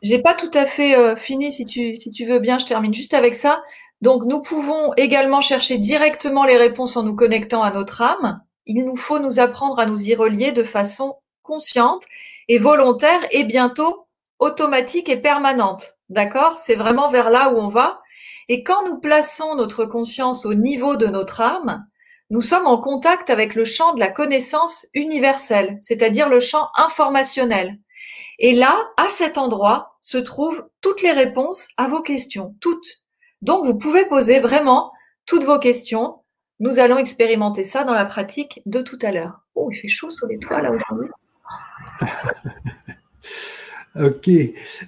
[SPEAKER 2] j'ai pas tout à fait fini. Si tu, si tu veux bien, je termine juste avec ça. Donc, nous pouvons également chercher directement les réponses en nous connectant à notre âme il nous faut nous apprendre à nous y relier de façon consciente et volontaire et bientôt automatique et permanente. D'accord? C'est vraiment vers là où on va. Et quand nous plaçons notre conscience au niveau de notre âme, nous sommes en contact avec le champ de la connaissance universelle, c'est-à-dire le champ informationnel. Et là, à cet endroit, se trouvent toutes les réponses à vos questions, toutes. Donc, vous pouvez poser vraiment toutes vos questions nous allons expérimenter ça dans la pratique de tout à l'heure. Oh, il fait chaud sous les toits là aujourd'hui.
[SPEAKER 1] OK.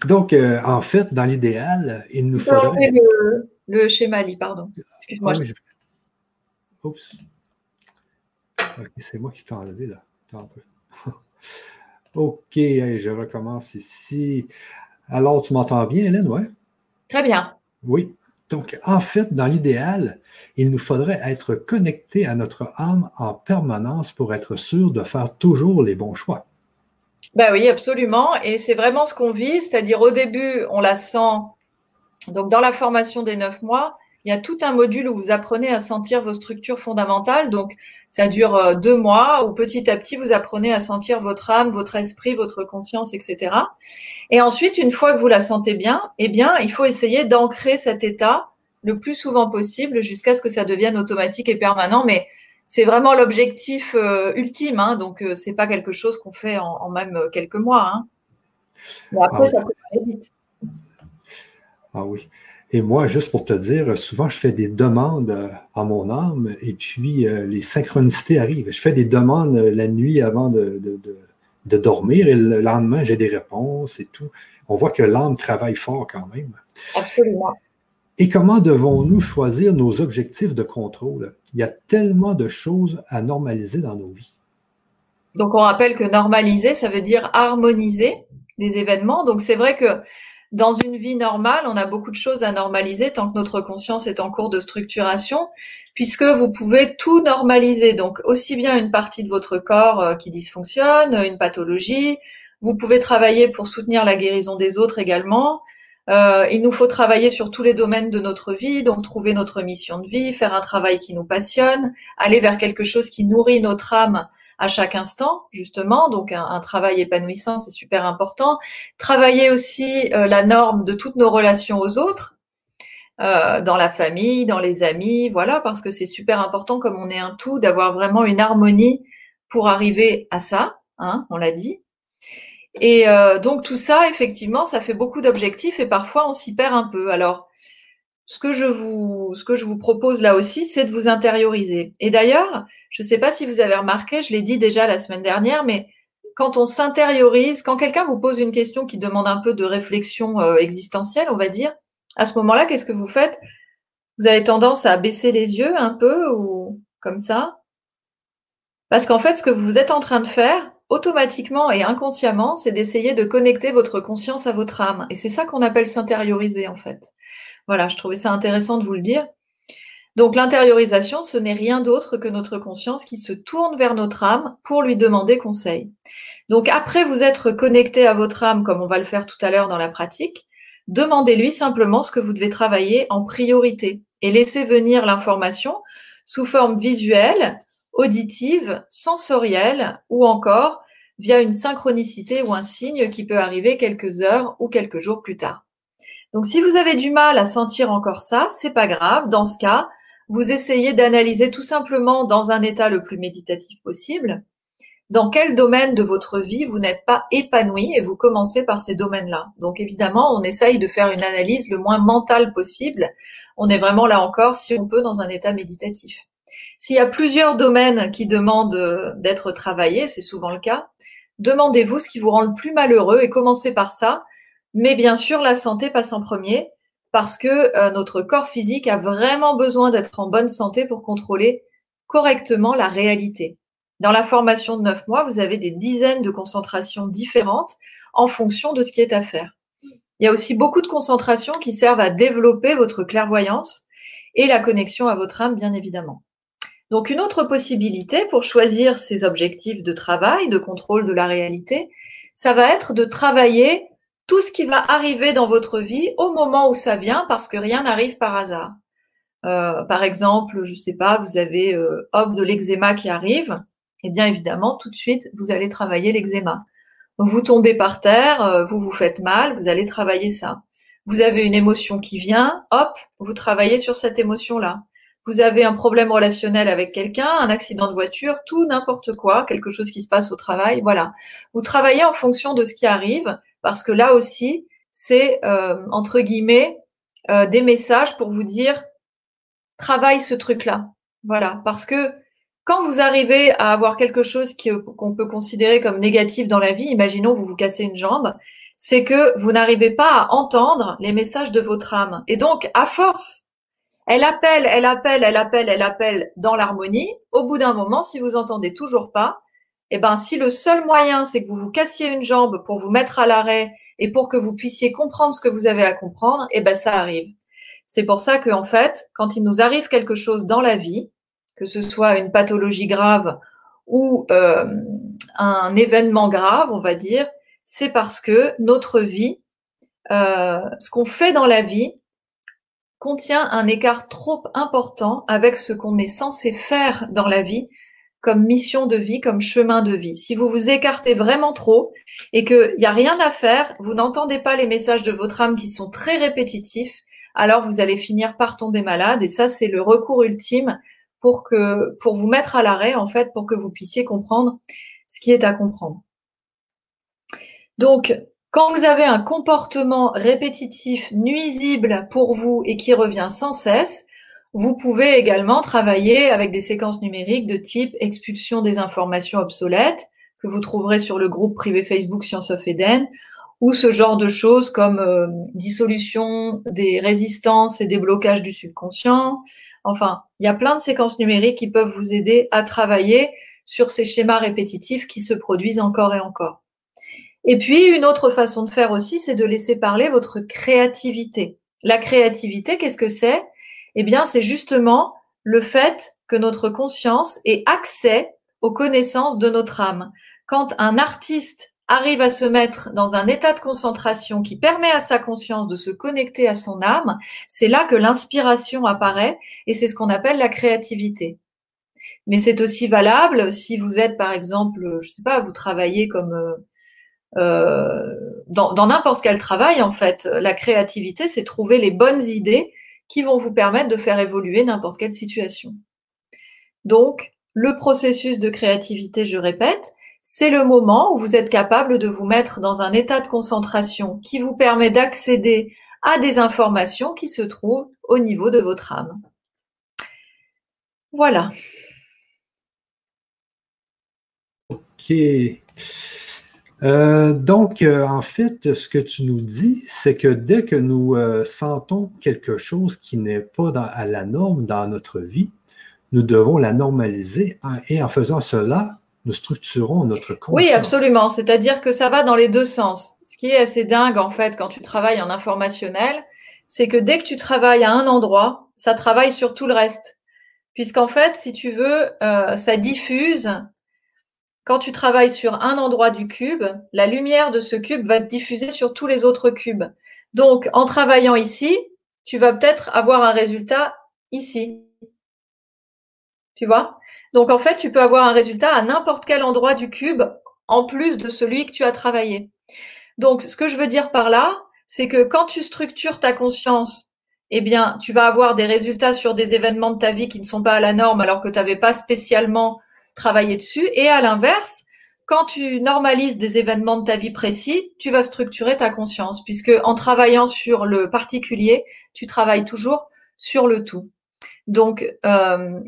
[SPEAKER 1] Donc, euh, en fait, dans l'idéal, il nous faudrait.
[SPEAKER 2] Le, le schéma pardon. Excuse-moi.
[SPEAKER 1] Ah, Oups. OK, c'est moi qui t'ai enlevé là. OK, je recommence ici. Alors, tu m'entends bien, Hélène, ouais?
[SPEAKER 2] Très bien.
[SPEAKER 1] Oui. Donc, en fait, dans l'idéal, il nous faudrait être connectés à notre âme en permanence pour être sûr de faire toujours les bons choix.
[SPEAKER 2] Ben oui, absolument. Et c'est vraiment ce qu'on vit, c'est-à-dire au début, on la sent. Donc, dans la formation des neuf mois, il y a tout un module où vous apprenez à sentir vos structures fondamentales. Donc, ça dure euh, deux mois où petit à petit, vous apprenez à sentir votre âme, votre esprit, votre conscience, etc. Et ensuite, une fois que vous la sentez bien, eh bien, il faut essayer d'ancrer cet état le plus souvent possible jusqu'à ce que ça devienne automatique et permanent. Mais c'est vraiment l'objectif euh, ultime. Hein, donc, euh, c'est pas quelque chose qu'on fait en, même quelques mois. Hein. Mais après, ah ça peut aller vite.
[SPEAKER 1] Ah oui. Et moi, juste pour te dire, souvent, je fais des demandes euh, à mon âme et puis euh, les synchronicités arrivent. Je fais des demandes euh, la nuit avant de, dormir et le lendemain, j'ai des réponses et tout. On voit que l'âme travaille fort quand même.
[SPEAKER 2] Absolument.
[SPEAKER 1] Et comment devons-nous choisir nos objectifs de contrôle? Il y a tellement de choses à normaliser dans nos vies.
[SPEAKER 2] Donc, on rappelle que normaliser, ça veut dire harmoniser les événements. Donc, c'est vrai que dans une vie normale, on a beaucoup de choses à normaliser tant que notre conscience est en cours de structuration, puisque vous pouvez tout normaliser. Donc aussi bien une partie de votre corps euh, qui dysfonctionne, une pathologie. Vous pouvez travailler pour soutenir la guérison des autres également. Euh, il nous faut travailler sur tous les domaines de notre vie, donc trouver notre mission de vie, faire un travail qui nous passionne, aller vers quelque chose qui nourrit notre âme à chaque instant, justement. Donc un, travail épanouissant, c'est super important. Travailler aussi euh, la norme de toutes nos relations aux autres, euh, dans la famille, dans les amis, voilà, parce que c'est super important, comme on est un tout, d'avoir vraiment une harmonie pour arriver à ça, hein, on l'a dit. Et euh, donc tout ça, effectivement, ça fait beaucoup d'objectifs et parfois on s'y perd un peu. Alors, ce que je vous, propose là aussi, c'est de vous intérioriser. Et d'ailleurs, je ne sais pas si vous avez remarqué, je l'ai dit déjà la semaine dernière, mais quand on s'intériorise, quand quelqu'un vous pose une question qui demande un peu de réflexion euh, existentielle, on va dire, à ce moment-là, qu'est-ce que vous faites? Vous avez tendance à baisser les yeux un peu ou comme ça? Parce qu'en fait, ce que vous êtes en train de faire, automatiquement et inconsciemment, c'est d'essayer de connecter votre conscience à votre âme. Et c'est ça qu'on appelle s'intérioriser, en fait. Voilà, je trouvais ça intéressant de vous le dire. Donc l'intériorisation, ce n'est rien d'autre que notre conscience qui se tourne vers notre âme pour lui demander conseil. Donc après vous être connecté à votre âme, comme on va le faire tout à l'heure dans la pratique, demandez-lui simplement ce que vous devez travailler en priorité et laissez venir l'information sous forme visuelle, auditive, sensorielle ou encore via une synchronicité ou un signe qui peut arriver quelques heures ou quelques jours plus tard. Donc, si vous avez du mal à sentir encore ça, c'est pas grave. Dans ce cas, vous essayez d'analyser tout simplement dans un état le plus méditatif possible dans quel domaine de votre vie vous n'êtes pas épanoui et vous commencez par ces domaines-là? Donc évidemment, on essaye de faire une analyse le moins mentale possible. On est vraiment là encore, si on peut, dans un état méditatif. S'il y a plusieurs domaines qui demandent euh, d'être travaillés, c'est souvent le cas, demandez-vous ce qui vous rend le plus malheureux et commencez par ça mais bien sûr, la santé passe en premier parce que euh, notre corps physique a vraiment besoin d'être en bonne santé pour contrôler correctement la réalité. Dans la formation de neuf mois, vous avez des dizaines de concentrations différentes en fonction de ce qui est à faire. Il y a aussi beaucoup de concentrations qui servent à développer votre clairvoyance et la connexion à votre âme, bien évidemment. Donc une autre possibilité pour choisir ces objectifs de travail, de contrôle de la réalité, ça va être de travailler tout ce qui va arriver dans votre vie au moment où ça vient, parce que rien n'arrive par hasard. Euh, par exemple, je sais pas, vous avez euh, hop de l'eczéma qui arrive, et eh bien évidemment, tout de suite, vous allez travailler l'eczéma. Vous tombez par terre, euh, vous vous faites mal, vous allez travailler ça. Vous avez une émotion qui vient, hop, vous travaillez sur cette émotion-là. Vous avez un problème relationnel avec quelqu'un, un accident de voiture, tout n'importe quoi, quelque chose qui se passe au travail, voilà. Vous travaillez en fonction de ce qui arrive, parce que là aussi, c'est euh, entre guillemets euh, des messages pour vous dire travaille ce truc-là. Voilà, parce que quand vous arrivez à avoir quelque chose qu'on peut considérer comme négatif dans la vie, imaginons vous vous cassez une jambe, c'est que vous n'arrivez pas à entendre les messages de votre âme. Et donc, à force, elle appelle, elle appelle, elle appelle, elle appelle dans l'harmonie. Au bout d'un moment, si vous entendez toujours pas, eh ben, si le seul moyen, c'est que vous vous cassiez une jambe pour vous mettre à l'arrêt et pour que vous puissiez comprendre ce que vous avez à comprendre, eh ben, ça arrive. C'est pour ça que, en fait, quand il nous arrive quelque chose dans la vie, que ce soit une pathologie grave ou euh, un événement grave, on va dire, c'est parce que notre vie, euh, ce qu'on fait dans la vie, contient un écart trop important avec ce qu'on est censé faire dans la vie comme mission de vie, comme chemin de vie. Si vous vous écartez vraiment trop et qu'il n'y a rien à faire, vous n'entendez pas les messages de votre âme qui sont très répétitifs, alors vous allez finir par tomber malade. Et ça, c'est le recours ultime pour que, pour vous mettre à l'arrêt, en fait, pour que vous puissiez comprendre ce qui est à comprendre. Donc, quand vous avez un comportement répétitif, nuisible pour vous et qui revient sans cesse, vous pouvez également travailler avec des séquences numériques de type expulsion des informations obsolètes que vous trouverez sur le groupe privé Facebook Science of Eden ou ce genre de choses comme euh, dissolution des résistances et des blocages du subconscient, Enfin, il y a plein de séquences numériques qui peuvent vous aider à travailler sur ces schémas répétitifs qui se produisent encore et encore. Et puis, une autre façon de faire aussi, c'est de laisser parler votre créativité. La créativité, qu'est-ce que c'est? Eh bien, c'est justement le fait que notre conscience ait accès aux connaissances de notre âme. Quand un artiste arrive à se mettre dans un état de concentration qui permet à sa conscience de se connecter à son âme, c'est là que l'inspiration apparaît et c'est ce qu'on appelle la créativité. Mais c'est aussi valable si vous êtes, par exemple, je sais pas, vous travaillez comme euh, euh dans n'importe quel travail, en fait. La créativité, c'est trouver les bonnes idées qui vont vous permettre de faire évoluer n'importe quelle situation. Donc, le processus de créativité, je répète, c'est le moment où vous êtes capable de vous mettre dans un état de concentration qui vous permet d'accéder à des informations qui se trouvent au niveau de votre âme. Voilà.
[SPEAKER 1] Ok. Euh, donc, euh, en fait, ce que tu nous dis, c'est que dès que nous euh, sentons quelque chose qui n'est pas à la norme dans notre vie, nous devons la normaliser et en faisant cela, nous structurons notre conscience.
[SPEAKER 2] Oui, absolument. C'est-à-dire que ça va dans les deux sens. Ce qui est assez dingue, en fait, quand tu travailles en informationnel, c'est que dès que tu travailles à un endroit, ça travaille sur tout le reste. Puisqu'en fait, si tu veux, euh, ça diffuse. Quand tu travailles sur un endroit du cube, la lumière de ce cube va se diffuser sur tous les autres cubes. Donc, en travaillant ici, tu vas peut-être avoir un résultat ici. Tu vois? Donc en fait, tu peux avoir un résultat à n'importe quel endroit du cube en plus de celui que tu as travaillé. Donc ce que je veux dire par là, c'est que quand tu structures ta conscience, eh bien, tu vas avoir des résultats sur des événements de ta vie qui ne sont pas à la norme alors que tu n'avais pas spécialement travaillé dessus. Et à l'inverse, quand tu normalises des événements de ta vie précis, tu vas structurer ta conscience, puisque en travaillant sur le particulier, tu travailles toujours sur le tout. Donc, euh,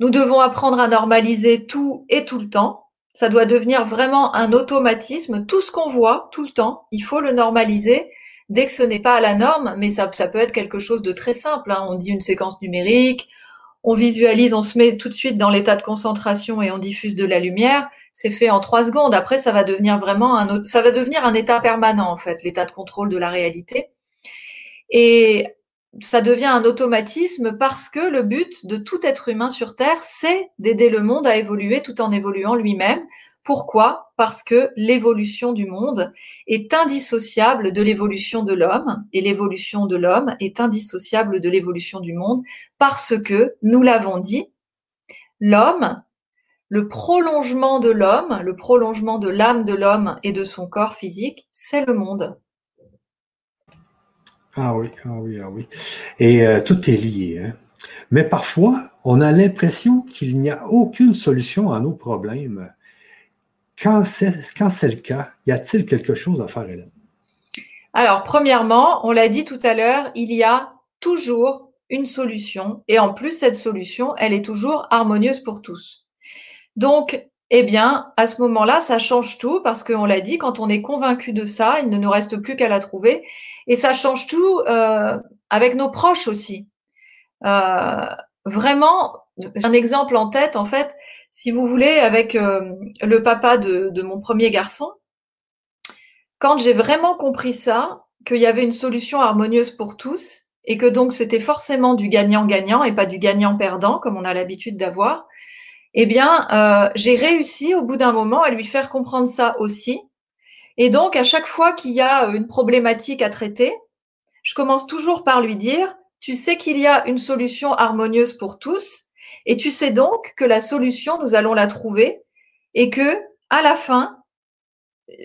[SPEAKER 2] nous devons apprendre à normaliser tout et tout le temps. Ça doit devenir vraiment un automatisme. Tout ce qu'on voit tout le temps, il faut le normaliser dès que ce n'est pas à la norme, mais ça, ça peut être quelque chose de très simple. Hein. On dit une séquence numérique, on visualise, on se met tout de suite dans l'état de concentration et on diffuse de la lumière. C'est fait en trois secondes. Après, ça va devenir vraiment un autre, ça va devenir un état permanent en fait, l'état de contrôle de la réalité. Et ça devient un automatisme parce que le but de tout être humain sur Terre, c'est d'aider le monde à évoluer tout en évoluant lui-même. Pourquoi? Parce que l'évolution du monde est indissociable de l'évolution de l'homme et l'évolution de l'homme est indissociable de l'évolution du monde parce que, nous l'avons dit, l'homme, le prolongement de l'homme, le prolongement de l'âme de l'homme et de son corps physique, c'est le monde.
[SPEAKER 1] Ah oui, ah oui, ah oui. Et euh, tout est lié. Hein? Mais parfois, on a l'impression qu'il n'y a aucune solution à nos problèmes. Quand c'est, le cas, y a-t-il quelque chose à faire, Hélène?
[SPEAKER 2] Alors, premièrement, on l'a dit tout à l'heure, il y a toujours une solution. Et en plus, cette solution, elle est toujours harmonieuse pour tous. Donc, eh bien, à ce moment-là, ça change tout parce qu'on l'a dit, quand on est convaincu de ça, il ne nous reste plus qu'à la trouver. Et ça change tout euh, avec nos proches aussi. Euh, vraiment, un exemple en tête, en fait, si vous voulez, avec euh, le papa de, de, mon premier garçon, quand j'ai vraiment compris ça, qu'il y avait une solution harmonieuse pour tous, et que donc c'était forcément du gagnant-gagnant et pas du gagnant-perdant, comme on a l'habitude d'avoir, eh bien, euh, j'ai réussi au bout d'un moment à lui faire comprendre ça aussi. Et donc, à chaque fois qu'il y a une problématique à traiter, je commence toujours par lui dire, tu sais qu'il y a une solution harmonieuse pour tous, et tu sais donc que la solution, nous allons la trouver, et que, à la fin,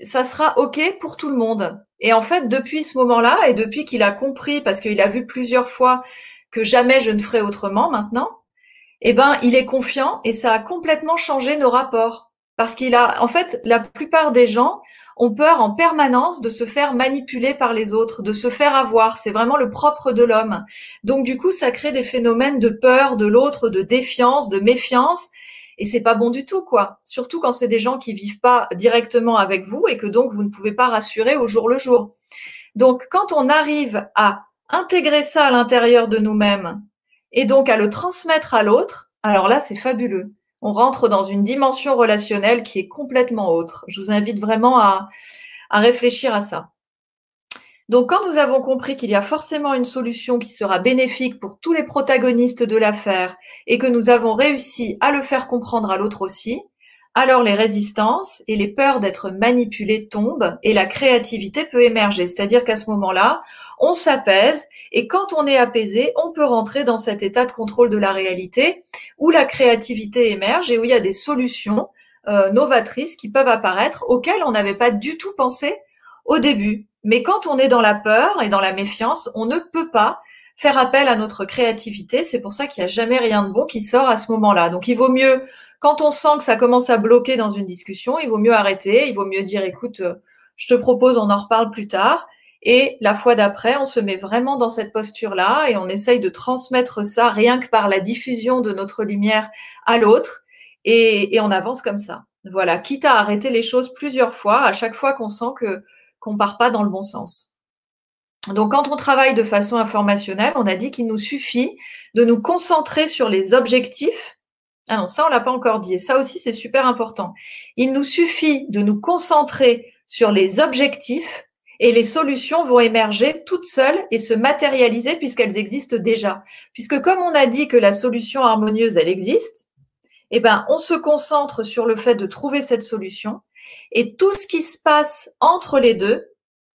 [SPEAKER 2] ça sera OK pour tout le monde. Et en fait, depuis ce moment-là, et depuis qu'il a compris, parce qu'il a vu plusieurs fois que jamais je ne ferai autrement maintenant, eh ben, il est confiant et ça a complètement changé nos rapports. Parce qu'il a, en fait, la plupart des gens ont peur en permanence de se faire manipuler par les autres, de se faire avoir. C'est vraiment le propre de l'homme. Donc, du coup, ça crée des phénomènes de peur de l'autre, de défiance, de méfiance. Et c'est pas bon du tout, quoi. Surtout quand c'est des gens qui vivent pas directement avec vous et que donc vous ne pouvez pas rassurer au jour le jour. Donc, quand on arrive à intégrer ça à l'intérieur de nous-mêmes et donc à le transmettre à l'autre, alors là, c'est fabuleux. On rentre dans une dimension relationnelle qui est complètement autre. Je vous invite vraiment à, réfléchir à ça. Donc, quand nous avons compris qu'il y a forcément une solution qui sera bénéfique pour tous les protagonistes de l'affaire et que nous avons réussi à le faire comprendre à l'autre aussi, alors les résistances et les peurs d'être manipulés tombent et la créativité peut émerger. C'est-à-dire qu'à ce moment-là, on s'apaise et quand on est apaisé, on peut rentrer dans cet état de contrôle de la réalité où la créativité émerge et où il y a des solutions euh, novatrices qui peuvent apparaître auxquelles on n'avait pas du tout pensé au début. Mais quand on est dans la peur et dans la méfiance, on ne peut pas faire appel à notre créativité. C'est pour ça qu'il n'y a jamais rien de bon qui sort à ce moment-là. Donc il vaut mieux quand on sent que ça commence à bloquer dans une discussion, il vaut mieux arrêter, il vaut mieux dire écoute, euh, je te propose, on en reparle plus tard. Et la fois d'après, on se met vraiment dans cette posture-là et on essaye de transmettre ça rien que par la diffusion de notre lumière à l'autre et, on avance comme ça. Voilà, quitte à arrêter les choses plusieurs fois, à chaque fois qu'on sent que qu'on part pas dans le bon sens. Donc, quand on travaille de façon informationnelle, on a dit qu'il nous suffit de nous concentrer sur les objectifs ah non, ça, on l'a pas encore dit. Et ça aussi, c'est super important. Il nous suffit de nous concentrer sur les objectifs et les solutions vont émerger toutes seules et se matérialiser puisqu'elles existent déjà. Puisque comme on a dit que la solution harmonieuse, elle existe, eh ben, on se concentre sur le fait de trouver cette solution et tout ce qui se passe entre les deux,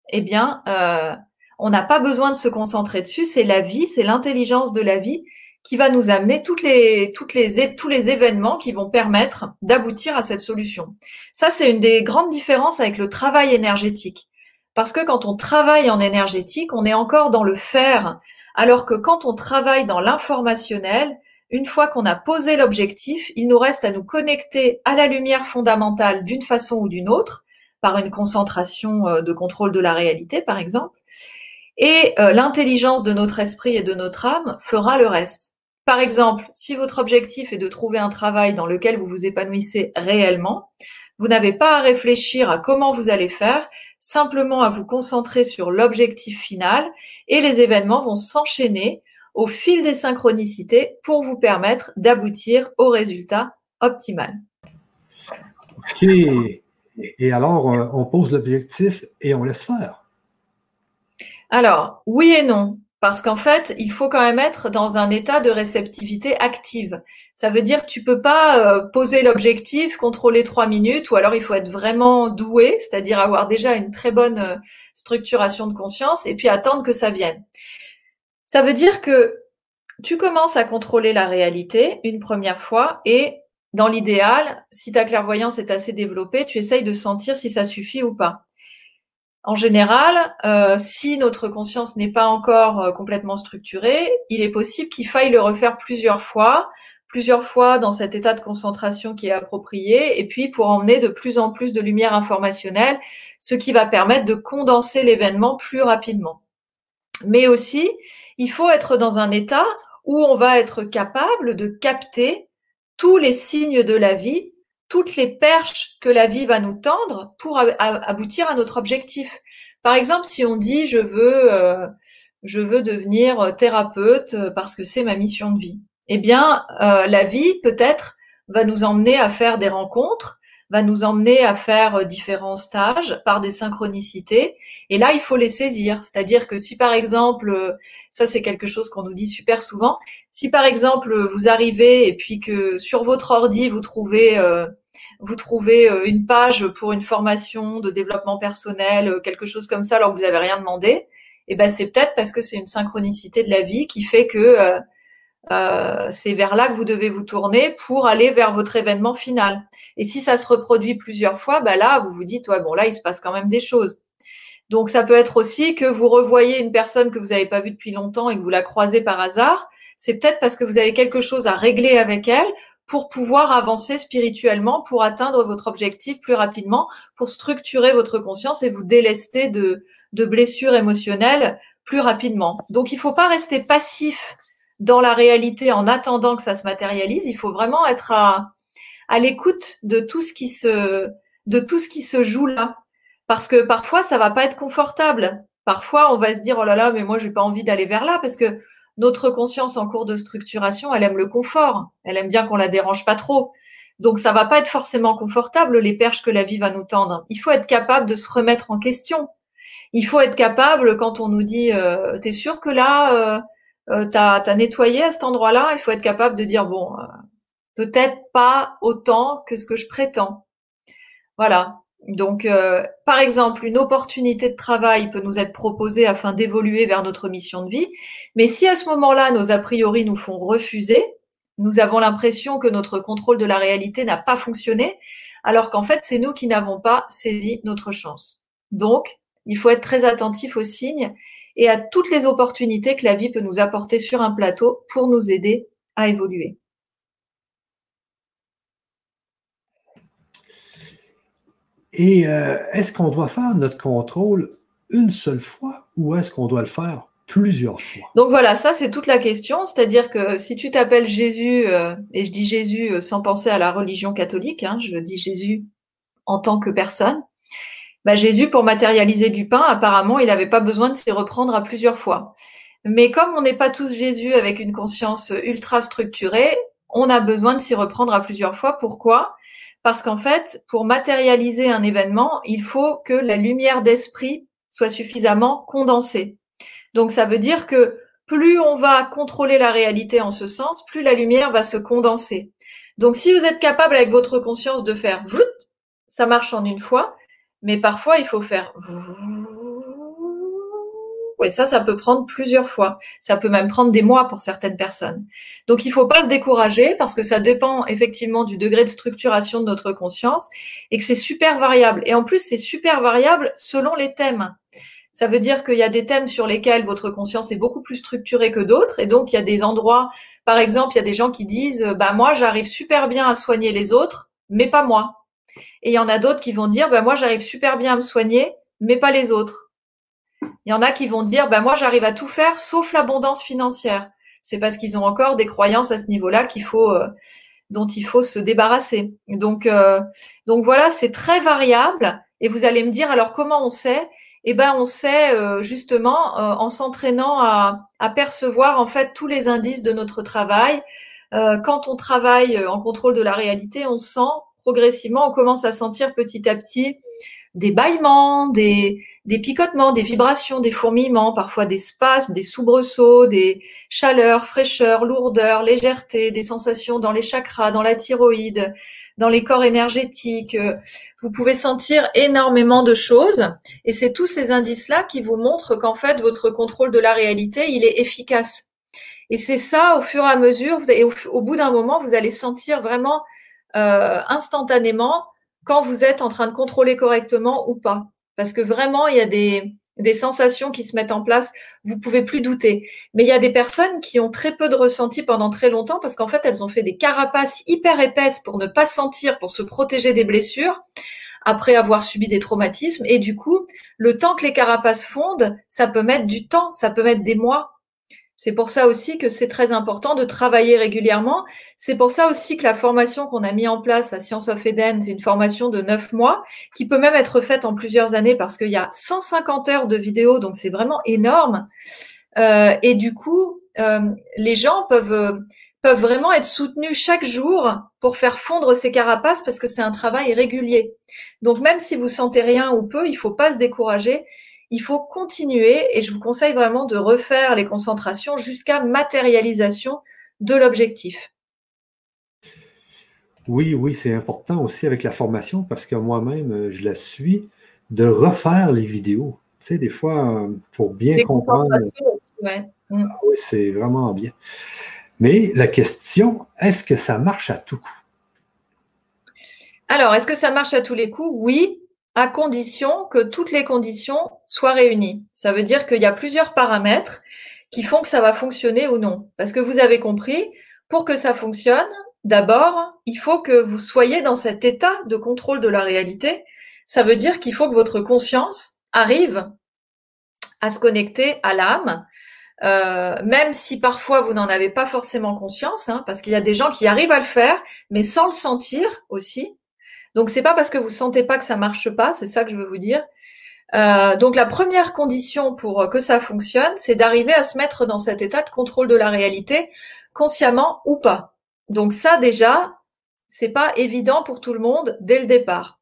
[SPEAKER 2] eh bien, euh, on n'a pas besoin de se concentrer dessus. C'est la vie, c'est l'intelligence de la vie qui va nous amener toutes les, toutes les, tous les événements qui vont permettre d'aboutir à cette solution. Ça, c'est une des grandes différences avec le travail énergétique. Parce que quand on travaille en énergétique, on est encore dans le faire, alors que quand on travaille dans l'informationnel, une fois qu'on a posé l'objectif, il nous reste à nous connecter à la lumière fondamentale d'une façon ou d'une autre, par une concentration euh, de contrôle de la réalité, par exemple. Et euh, l'intelligence de notre esprit et de notre âme fera le reste. Par exemple, si votre objectif est de trouver un travail dans lequel vous vous épanouissez réellement, vous n'avez pas à réfléchir à comment vous allez faire, simplement à vous concentrer sur l'objectif final et les événements vont s'enchaîner au fil des synchronicités pour vous permettre d'aboutir au résultat optimal.
[SPEAKER 1] Et alors, euh, on pose l'objectif et on laisse faire.
[SPEAKER 2] Alors, oui et non. Parce qu'en fait, il faut quand même être dans un état de réceptivité active. Ça veut dire que tu peux pas euh, poser l'objectif, contrôler trois minutes, ou alors il faut être vraiment doué, c'est-à-dire avoir déjà une très bonne euh, structuration de conscience, et puis attendre que ça vienne. Ça veut dire que tu commences à contrôler la réalité une première fois, et dans l'idéal, si ta clairvoyance est assez développée, tu essayes de sentir si ça suffit ou pas. En général, euh, si notre conscience n'est pas encore euh, complètement structurée, il est possible qu'il faille le refaire plusieurs fois, plusieurs fois dans cet état de concentration qui est approprié, et puis pour emmener de plus en plus de lumière informationnelle, ce qui va permettre de condenser l'événement plus rapidement. Mais aussi, il faut être dans un état où on va être capable de capter tous les signes de la vie toutes les perches que la vie va nous tendre pour aboutir à notre objectif. Par exemple, si on dit je veux euh, je veux devenir thérapeute parce que c'est ma mission de vie, eh bien euh, la vie peut-être va nous emmener à faire des rencontres, va nous emmener à faire différents stages par des synchronicités. Et là, il faut les saisir. C'est-à-dire que si par exemple, ça c'est quelque chose qu'on nous dit super souvent, si par exemple vous arrivez et puis que sur votre ordi vous trouvez euh, vous trouvez euh, une page pour une formation de développement personnel, euh, quelque chose comme ça, alors que vous n'avez rien demandé, et eh ben c'est peut-être parce que c'est une synchronicité de la vie qui fait que euh, c'est vers là que vous devez vous tourner pour aller vers votre événement final. Et si ça se reproduit plusieurs fois, bah là, vous vous dites, ouais, bon, là, il se passe quand même des choses. Donc, ça peut être aussi que vous revoyez une personne que vous n'avez pas vue depuis longtemps et que vous la croisez par hasard. C'est peut-être parce que vous avez quelque chose à régler avec elle pour pouvoir avancer spirituellement, pour atteindre votre objectif plus rapidement, pour structurer votre conscience et vous délester de, de blessures émotionnelles plus rapidement. Donc, il ne faut pas rester passif dans la réalité en attendant que ça se matérialise. Il faut vraiment être à, à l'écoute de tout ce qui se, de tout ce qui se joue là. Parce que parfois, ça va pas être confortable. Parfois, on va se dire, oh là là, mais moi, j'ai pas envie d'aller vers là parce que notre conscience en cours de structuration, elle aime le confort. Elle aime bien qu'on la dérange pas trop. Donc ça va pas être forcément confortable les perches que la vie va nous tendre. Il faut être capable de se remettre en question. Il faut être capable quand on nous dit euh, t'es sûr que là euh, euh nettoyé à cet endroit-là, il faut être capable de dire bon euh, peut-être pas autant que ce que je prétends. Voilà. Donc, euh, par exemple, une opportunité de travail peut nous être proposée afin d'évoluer vers notre mission de vie. Mais si à ce moment-là, nos a priori nous font refuser, nous avons l'impression que notre contrôle de la réalité n'a pas fonctionné, alors qu'en fait, c'est nous qui n'avons pas saisi notre chance. Donc, il faut être très attentif aux signes et à toutes les opportunités que la vie peut nous apporter sur un plateau pour nous aider à évoluer.
[SPEAKER 1] Et euh, est-ce qu'on doit faire notre contrôle une seule fois ou est-ce qu'on doit le faire plusieurs fois?
[SPEAKER 2] Donc voilà, ça c'est toute la question. C'est-à-dire que si tu t'appelles Jésus, euh, et je dis Jésus euh, sans penser à la religion catholique, hein, je dis Jésus en tant que personne, bah Jésus, pour matérialiser du pain, apparemment, il n'avait pas besoin de s'y reprendre à plusieurs fois. Mais comme on n'est pas tous Jésus avec une conscience ultra structurée, on a besoin de s'y reprendre à plusieurs fois. Pourquoi? Parce qu'en fait, pour matérialiser un événement, il faut que la lumière d'esprit soit suffisamment condensée. Donc ça veut dire que plus on va contrôler la réalité en ce sens, plus la lumière va se condenser. Donc si vous êtes capable avec votre conscience de faire ça marche en une fois, mais parfois il faut faire et ça, ça peut prendre plusieurs fois. Ça peut même prendre des mois pour certaines personnes. Donc, il faut pas se décourager parce que ça dépend effectivement du degré de structuration de notre conscience et que c'est super variable. Et en plus, c'est super variable selon les thèmes. Ça veut dire qu'il y a des thèmes sur lesquels votre conscience est beaucoup plus structurée que d'autres. Et donc, il y a des endroits, par exemple, il y a des gens qui disent, bah, moi, j'arrive super bien à soigner les autres, mais pas moi. Et il y en a d'autres qui vont dire, bah, moi, j'arrive super bien à me soigner, mais pas les autres. Il y en a qui vont dire, ben moi j'arrive à tout faire sauf l'abondance financière. C'est parce qu'ils ont encore des croyances à ce niveau-là qu'il faut, euh, dont il faut se débarrasser. Donc, euh, donc voilà, c'est très variable. Et vous allez me dire, alors comment on sait? Eh ben on sait euh, justement euh, en s'entraînant à, à, percevoir en fait tous les indices de notre travail. Euh, quand on travaille en contrôle de la réalité, on sent progressivement, on commence à sentir petit à petit des bâillements, des, picotements, des vibrations, des fourmillements, parfois des spasmes, des soubresauts, des chaleurs, fraîcheurs, lourdeurs, légèreté, des sensations dans les chakras, dans la thyroïde, dans les corps énergétiques. Vous pouvez sentir énormément de choses et c'est tous ces indices-là qui vous montrent qu'en fait, votre contrôle de la réalité, il est efficace. Et c'est ça, au fur et à mesure, vous au, bout d'un moment, vous allez sentir vraiment euh, instantanément quand vous êtes en train de contrôler correctement ou pas. Parce que vraiment, il y a des, des sensations qui se mettent en place, vous pouvez plus douter. Mais il y a des personnes qui ont très peu de ressenti pendant très longtemps parce qu'en fait, elles ont fait des carapaces hyper épaisses pour ne pas sentir, pour se protéger des blessures après avoir subi des traumatismes. Et du coup, le temps que les carapaces fondent, ça peut mettre du temps, ça peut mettre des mois. C'est pour ça aussi que c'est très important de travailler régulièrement. C'est pour ça aussi que la formation qu'on a mis en place à Science of Eden, c'est une formation de neuf mois qui peut même être faite en plusieurs années parce qu'il y a 150 heures de vidéos, donc c'est vraiment énorme. Euh, et du coup, euh, les gens peuvent peuvent vraiment être soutenus chaque jour pour faire fondre ces carapaces parce que c'est un travail régulier. Donc même si vous sentez rien ou peu, il faut pas se décourager il faut continuer et je vous conseille vraiment de refaire les concentrations jusqu'à matérialisation de l'objectif.
[SPEAKER 1] Oui, oui, c'est important aussi avec la formation parce que moi-même, euh, je la suis, de refaire les vidéos. Tu sais, des fois, euh, pour bien comprendre. Ouais. Mm. Ah oui, c'est vraiment bien. Mais la question, est-ce que ça marche à tout coup?
[SPEAKER 2] Alors, est-ce que ça marche à tous les coups? Oui, à condition que toutes les conditions soient réunies. Ça veut dire qu'il y a plusieurs paramètres qui font que ça va fonctionner ou non. Parce que vous avez compris, pour que ça fonctionne, d'abord, il faut que vous soyez dans cet état de contrôle de la réalité. Ça veut dire qu'il faut que votre conscience arrive à se connecter à l'âme, euh, même si parfois vous n'en avez pas forcément conscience, hein, parce qu'il y a des gens qui arrivent à le faire, mais sans le sentir aussi. Donc c'est pas parce que vous sentez pas que ça marche pas, c'est ça que je veux vous dire. Euh, donc la première condition pour que ça fonctionne, c'est d'arriver à se mettre dans cet état de contrôle de la réalité, consciemment ou pas. Donc ça déjà, c'est pas évident pour tout le monde dès le départ.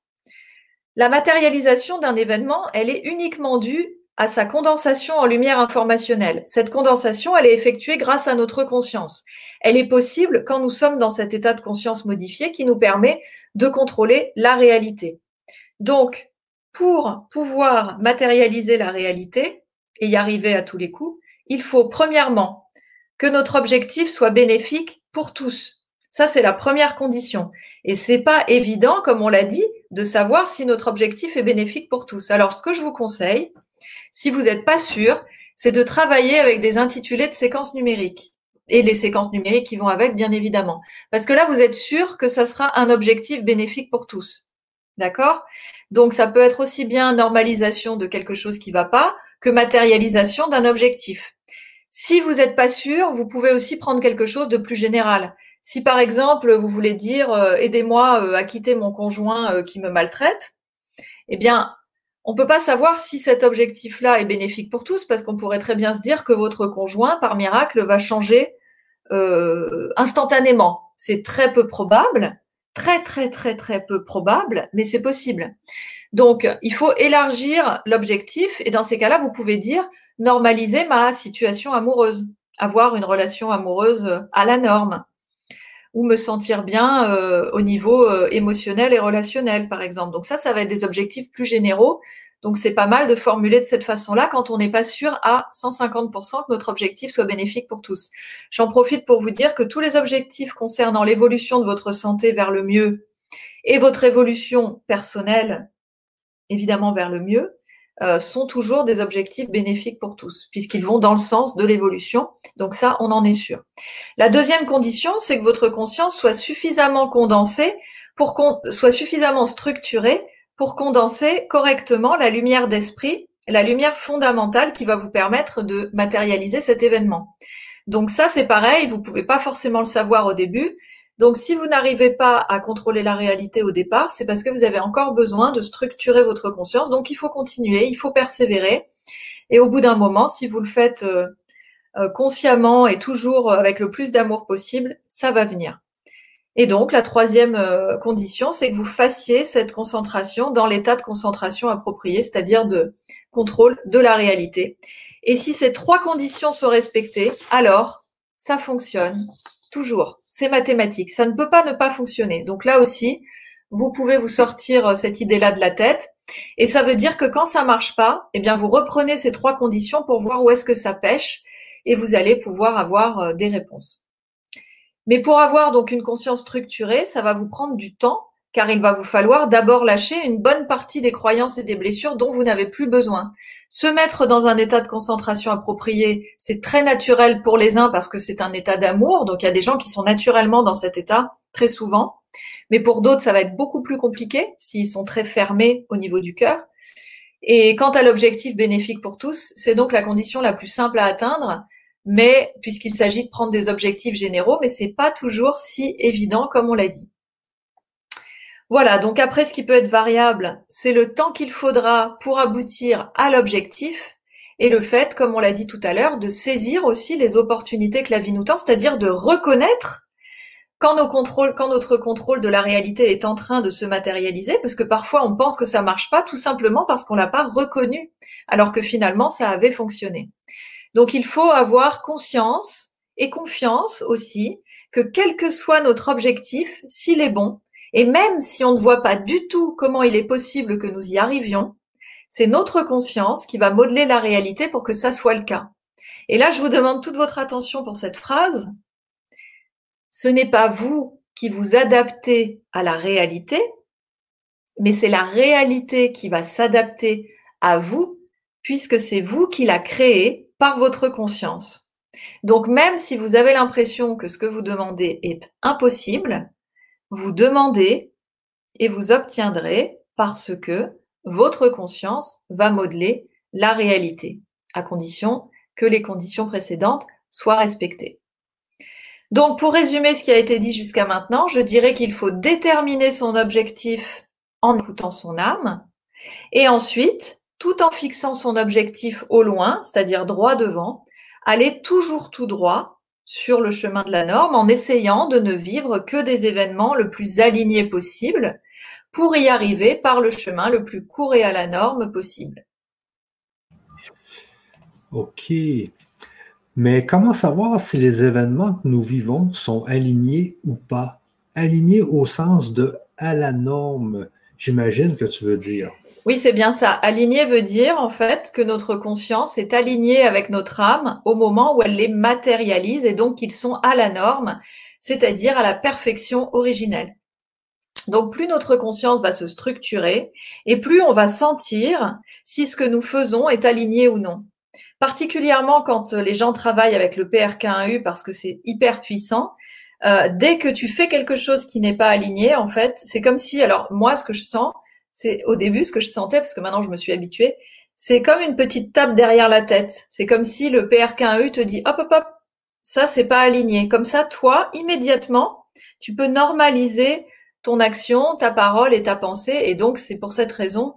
[SPEAKER 2] La matérialisation d'un événement, elle est uniquement due à sa condensation en lumière informationnelle. Cette condensation, elle est effectuée grâce à notre conscience. Elle est possible quand nous sommes dans cet état de conscience modifié qui nous permet de contrôler la réalité. Donc, pour pouvoir matérialiser la réalité et y arriver à tous les coups, il faut premièrement que notre objectif soit bénéfique pour tous. Ça, c'est la première condition. Et c'est pas évident, comme on l'a dit, de savoir si notre objectif est bénéfique pour tous. Alors, ce que je vous conseille, si vous n'êtes pas sûr, c'est de travailler avec des intitulés de séquences numériques et les séquences numériques qui vont avec, bien évidemment. Parce que là, vous êtes sûr que ça sera un objectif bénéfique pour tous. D'accord? Donc, ça peut être aussi bien normalisation de quelque chose qui va pas que matérialisation d'un objectif. Si vous n'êtes pas sûr, vous pouvez aussi prendre quelque chose de plus général. Si par exemple, vous voulez dire euh, aidez-moi euh, à quitter mon conjoint euh, qui me maltraite, eh bien, on ne peut pas savoir si cet objectif-là est bénéfique pour tous, parce qu'on pourrait très bien se dire que votre conjoint, par miracle, va changer euh, instantanément. C'est très peu probable, très très très très peu probable, mais c'est possible. Donc, il faut élargir l'objectif, et dans ces cas-là, vous pouvez dire normaliser ma situation amoureuse, avoir une relation amoureuse à la norme ou me sentir bien euh, au niveau euh, émotionnel et relationnel, par exemple. Donc ça, ça va être des objectifs plus généraux. Donc c'est pas mal de formuler de cette façon-là quand on n'est pas sûr à 150% que notre objectif soit bénéfique pour tous. J'en profite pour vous dire que tous les objectifs concernant l'évolution de votre santé vers le mieux et votre évolution personnelle, évidemment vers le mieux, euh, sont toujours des objectifs bénéfiques pour tous, puisqu'ils vont dans le sens de l'évolution. Donc ça, on en est sûr. La deuxième condition, c'est que votre conscience soit suffisamment condensée pour qu'on soit suffisamment structurée pour condenser correctement la lumière d'esprit, la lumière fondamentale qui va vous permettre de matérialiser cet événement. Donc ça, c'est pareil, vous pouvez pas forcément le savoir au début, Donc, si vous n'arrivez pas à contrôler la réalité au départ, c'est parce que vous avez encore besoin de structurer votre conscience. Donc, il faut continuer, il faut persévérer. Et au bout d'un moment, si vous le faites euh, euh, consciemment et toujours avec le plus d'amour possible, ça va venir. Et donc, la troisième euh, condition, c'est que vous fassiez cette concentration dans l'état de concentration approprié, c'est-à-dire de contrôle de la réalité. Et si ces trois conditions sont respectées, alors ça fonctionne toujours. C'est mathématique. Ça ne peut pas ne pas fonctionner. Donc là aussi, vous pouvez vous sortir euh, cette idée-là de la tête. Et ça veut dire que quand ça marche pas, eh bien, vous reprenez ces trois conditions pour voir où est-ce que ça pêche et vous allez pouvoir avoir euh, des réponses. Mais pour avoir donc une conscience structurée, ça va vous prendre du temps, car il va vous falloir d'abord lâcher une bonne partie des croyances et des blessures dont vous n'avez plus besoin. Se mettre dans un état de concentration approprié, c'est très naturel pour les uns parce que c'est un état d'amour, donc il y a des gens qui sont naturellement dans cet état très souvent, mais pour d'autres, ça va être beaucoup plus compliqué s'ils sont très fermés au niveau du cœur. Et quant à l'objectif bénéfique pour tous, c'est donc la condition la plus simple à atteindre, mais puisqu'il s'agit de prendre des objectifs généraux, mais c'est pas toujours si évident comme on l'a dit. Voilà, donc après ce qui peut être variable, c'est le temps qu'il faudra pour aboutir à l'objectif et le fait, comme on l'a dit tout à l'heure, de saisir aussi les opportunités que la vie nous tend, c'est-à-dire de reconnaître quand, notre contrôle de la réalité est en train de se matérialiser, parce que parfois on pense que ça marche pas tout simplement parce qu'on l'a pas reconnu, alors que finalement ça avait fonctionné. Donc il faut avoir conscience et confiance aussi que quel que soit notre objectif, s'il est bon, et même si on ne voit pas du tout comment il est possible que nous y arrivions, c'est notre conscience qui va modeler la réalité pour que ça soit le cas. Et là, je vous demande toute votre attention pour cette phrase. Ce n'est pas vous qui vous adaptez à la réalité, mais c'est la réalité qui va s'adapter à vous, puisque c'est vous qui la créez par votre conscience. Donc même si vous avez l'impression que ce que vous demandez est impossible, vous demandez et vous obtiendrez parce que votre conscience va modeler la réalité, à condition que les conditions précédentes soient respectées. Donc pour résumer ce qui a été dit jusqu'à maintenant, je dirais qu'il faut déterminer son objectif en écoutant son âme et ensuite tout en fixant son objectif au loin, c'est-à-dire droit devant, aller toujours tout droit sur le chemin de la norme en essayant de ne vivre que des événements le plus alignés possible pour y arriver par le chemin le plus court et à la norme possible.
[SPEAKER 1] OK. Mais comment savoir si les événements que nous vivons sont alignés ou pas? Alignés au sens de à la norme, j'imagine que tu veux dire.
[SPEAKER 2] Oui, c'est bien ça. Aligner veut dire en fait que notre conscience est alignée avec notre âme au moment où elle les matérialise et donc qu'ils sont à la norme, c'est-à-dire à la perfection originelle. Donc plus notre conscience va se structurer et plus on va sentir si ce que nous faisons est aligné ou non. Particulièrement quand les gens travaillent avec le PRK1U parce que c'est hyper puissant. Euh, dès que tu fais quelque chose qui n'est pas aligné, en fait, c'est comme si, alors moi, ce que je sens, c'est au début ce que je sentais, parce que maintenant je me suis habituée, c'est comme une petite tape derrière la tête. C'est comme si le PRK1U te dit hop hop hop, ça c'est pas aligné. Comme ça, toi, immédiatement, tu peux normaliser ton action, ta parole et ta pensée. Et donc, c'est pour cette raison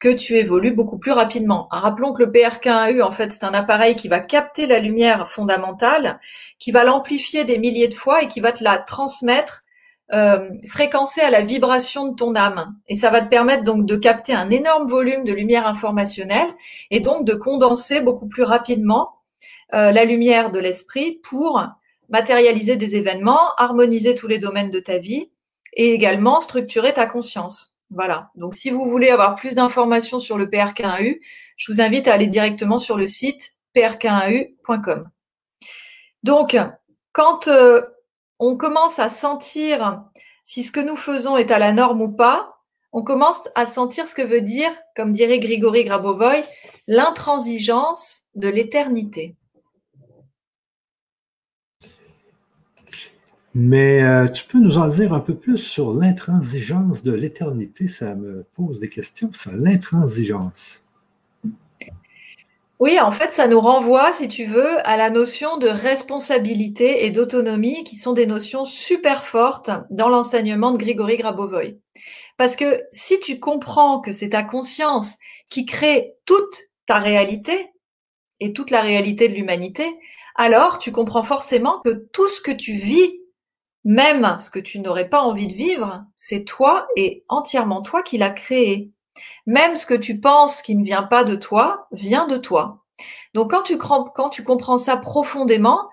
[SPEAKER 2] que tu évolues beaucoup plus rapidement. Rappelons que le PRK1U, en fait, c'est un appareil qui va capter la lumière fondamentale, qui va l'amplifier des milliers de fois et qui va te la transmettre euh, fréquencer à la vibration de ton âme. Et ça va te permettre donc de capter un énorme volume de lumière informationnelle et donc de condenser beaucoup plus rapidement euh, la lumière de l'esprit pour matérialiser des événements, harmoniser tous les domaines de ta vie et également structurer ta conscience. Voilà. Donc, si vous voulez avoir plus d'informations sur le PRK1U, je vous invite à aller directement sur le site prk1u.com. Donc, quand euh, on commence à sentir si ce que nous faisons est à la norme ou pas, on commence à sentir ce que veut dire, comme dirait Grigory Grabovoy, l'intransigeance de l'éternité.
[SPEAKER 1] Mais euh, tu peux nous en dire un peu plus sur l'intransigeance de l'éternité? Ça me pose des questions, ça, l'intransigeance.
[SPEAKER 2] Oui, en fait, ça nous renvoie, si tu veux, à la notion de responsabilité et d'autonomie, qui sont des notions super fortes dans l'enseignement de Grigory Grabovoy. Parce que si tu comprends que c'est ta conscience qui crée toute ta réalité et toute la réalité de l'humanité, alors tu comprends forcément que tout ce que tu vis, même ce que tu n'aurais pas envie de vivre, c'est toi et entièrement toi qui l'as créé. Même ce que tu penses qui ne vient pas de toi, vient de toi. Donc quand tu, comprends ça profondément,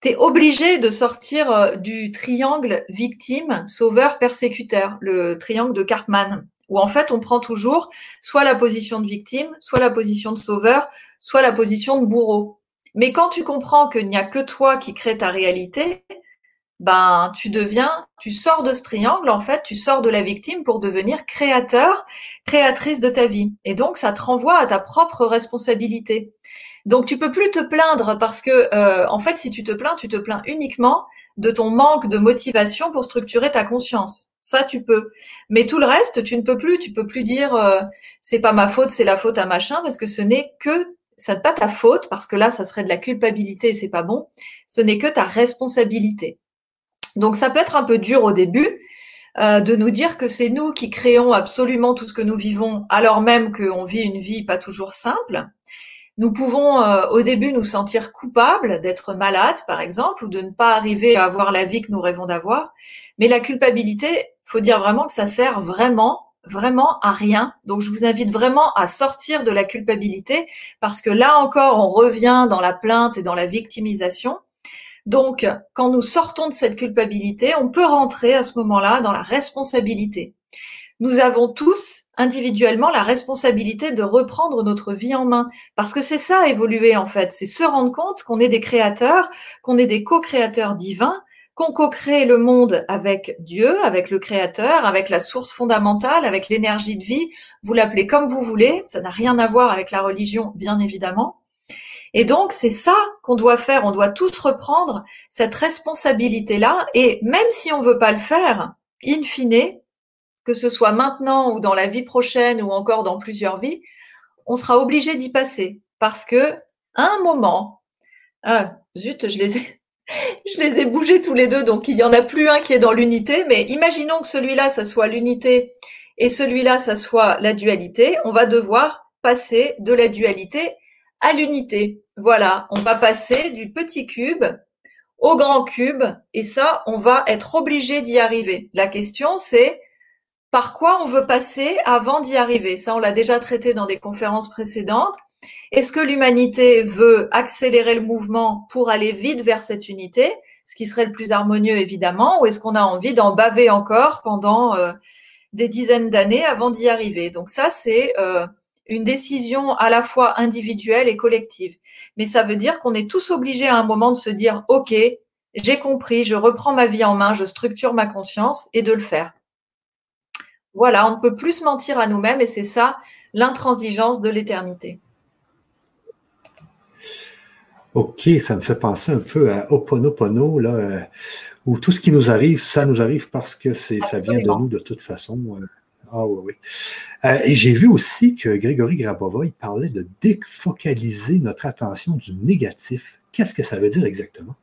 [SPEAKER 2] tu es obligé de sortir euh, du triangle victime, sauveur, persécuteur, le triangle de Karpman, où en fait on prend toujours soit la position de victime, soit la position de sauveur, soit la position de bourreau. Mais quand tu comprends qu'il n'y a que toi qui crée ta réalité, ben tu deviens, tu sors de ce triangle en fait, tu sors de la victime pour devenir créateur, créatrice de ta vie. Et donc ça te renvoie à ta propre responsabilité. Donc tu peux plus te plaindre parce que euh, en fait si tu te plains, tu te plains uniquement de ton manque de motivation pour structurer ta conscience. Ça tu peux. Mais tout le reste, tu ne peux plus, tu peux plus dire euh, c'est pas ma faute, c'est la faute à machin parce que ce n'est que ça n'est pas ta faute parce que là ça serait de la culpabilité et c'est pas bon. Ce n'est que ta responsabilité. Donc ça peut être un peu dur au début, euh, de nous dire que c'est nous qui créons absolument tout ce que nous vivons, alors même qu'on vit une vie pas toujours simple. Nous pouvons euh, au début nous sentir coupables d'être malades, par exemple, ou de ne pas arriver à avoir la vie que nous rêvons d'avoir. Mais la culpabilité, faut dire vraiment que ça sert vraiment, vraiment à rien. Donc je vous invite vraiment à sortir de la culpabilité parce que là encore, on revient dans la plainte et dans la victimisation. Donc, quand nous sortons de cette culpabilité, on peut rentrer à ce moment-là dans la responsabilité. Nous avons tous individuellement la responsabilité de reprendre notre vie en main. Parce que c'est ça, évoluer en fait. C'est se rendre compte qu'on est des créateurs, qu'on est des co-créateurs divins, qu'on co-crée le monde avec Dieu, avec le Créateur, avec la source fondamentale, avec l'énergie de vie. Vous l'appelez comme vous voulez. Ça n'a rien à voir avec la religion, bien évidemment. Et donc, c'est ça qu'on doit faire. On doit tous reprendre cette responsabilité-là. Et même si on veut pas le faire, in fine, que ce soit maintenant ou dans la vie prochaine ou encore dans plusieurs vies, on sera obligé d'y passer parce que à un moment, ah, zut, je les ai, je les ai bougés tous les deux, donc il y en a plus un qui est dans l'unité, mais imaginons que celui-là, ça soit l'unité et celui-là, ça soit la dualité, on va devoir passer de la dualité à l'unité. Voilà, on va passer du petit cube au grand cube et ça, on va être obligé d'y arriver. La question, c'est par quoi on veut passer avant d'y arriver? Ça, on l'a déjà traité dans des conférences précédentes. Est-ce que l'humanité veut accélérer le mouvement pour aller vite vers cette unité, ce qui serait le plus harmonieux évidemment, ou est-ce qu'on a envie d'en baver encore pendant euh, des dizaines d'années avant d'y arriver? Donc ça, c'est euh, une décision à la fois individuelle et collective. Mais ça veut dire qu'on est tous obligés à un moment de se dire, OK, j'ai compris, je reprends ma vie en main, je structure ma conscience et de le faire. Voilà, on ne peut plus se mentir à nous-mêmes et c'est ça l'intransigeance de l'éternité.
[SPEAKER 1] OK, ça me fait penser un peu à Oponopono, là, euh, où tout ce qui nous arrive, ça nous arrive parce que c'est, ça vient de nous de toute façon. Ah oui, oui. Euh, et j'ai vu aussi que Grégory Grabova, il parlait de défocaliser notre attention du négatif. Qu'est-ce que ça veut dire exactement?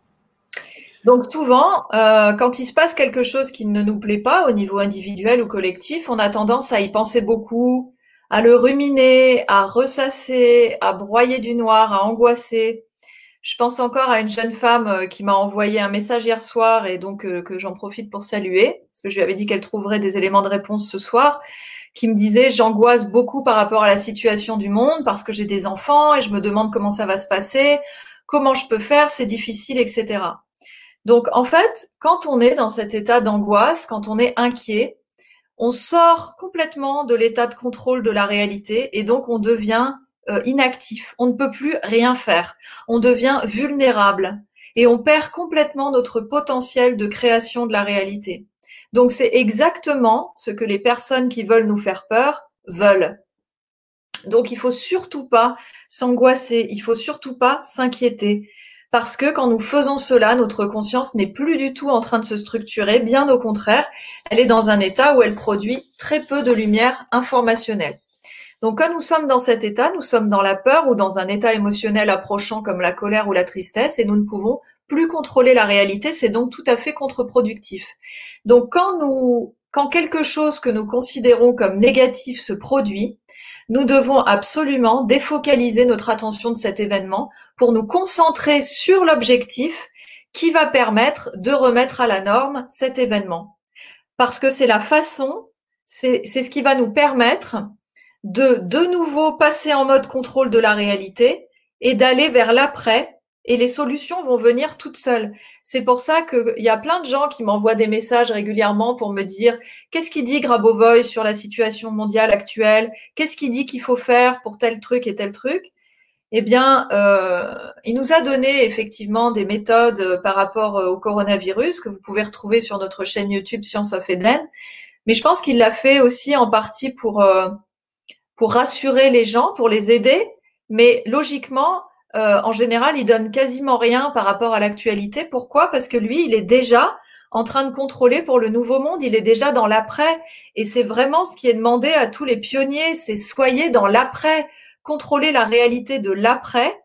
[SPEAKER 2] Donc souvent, euh, quand il se passe quelque chose qui ne nous plaît pas au niveau individuel ou collectif, on a tendance à y penser beaucoup, à le ruminer, à ressasser, à broyer du noir, à angoisser. Je pense encore à une jeune femme euh, qui m'a envoyé un message hier soir et donc euh, que j'en profite pour saluer, parce que je lui avais dit qu'elle trouverait des éléments de réponse ce soir, qui me disait j'angoisse beaucoup par rapport à la situation du monde parce que j'ai des enfants et je me demande comment ça va se passer, comment je peux faire, c'est difficile, etc. Donc en fait, quand on est dans cet état d'angoisse, quand on est inquiet, on sort complètement de l'état de contrôle de la réalité et donc on devient euh, inactif. On ne peut plus rien faire. On devient vulnérable et on perd complètement notre potentiel de création de la réalité. Donc c'est exactement ce que les personnes qui veulent nous faire peur veulent. Donc il faut surtout pas s'angoisser, il faut surtout pas s'inquiéter parce que quand nous faisons cela, notre conscience n'est plus du tout en train de se structurer, bien au contraire, elle est dans un état où elle produit très peu de lumière informationnelle. Donc quand nous sommes dans cet état, nous sommes dans la peur ou dans un état émotionnel approchant comme la colère ou la tristesse et nous ne pouvons plus contrôler la réalité, c'est donc tout à fait contre-productif. Donc quand nous quand quelque chose que nous considérons comme négatif se produit, nous devons absolument défocaliser notre attention de cet événement pour nous concentrer sur l'objectif qui va permettre de remettre à la norme cet événement. Parce que c'est la façon, c'est ce qui va nous permettre de de nouveau passer en mode contrôle de la réalité et d'aller vers l'après et les solutions vont venir toutes seules. C'est pour ça qu'il y a plein de gens qui m'envoient des messages régulièrement pour me dire qu'est-ce qu'il dit Grabovoy sur la situation mondiale actuelle, qu'est-ce qu'il dit qu'il faut faire pour tel truc et tel truc? Eh bien, euh, il nous a donné effectivement des méthodes euh, par rapport euh, au coronavirus que vous pouvez retrouver sur notre chaîne YouTube Science of Eden. Mais je pense qu'il l'a fait aussi en partie pour pour rassurer les gens, pour les aider. Mais logiquement, euh, en général, il donne quasiment rien par rapport à l'actualité. Pourquoi? Parce que lui, il est déjà en train de contrôler pour le nouveau monde, il est déjà dans l'après. Et c'est vraiment ce qui est demandé à tous les pionniers, c'est soyez dans l'après, contrôler la réalité de l'après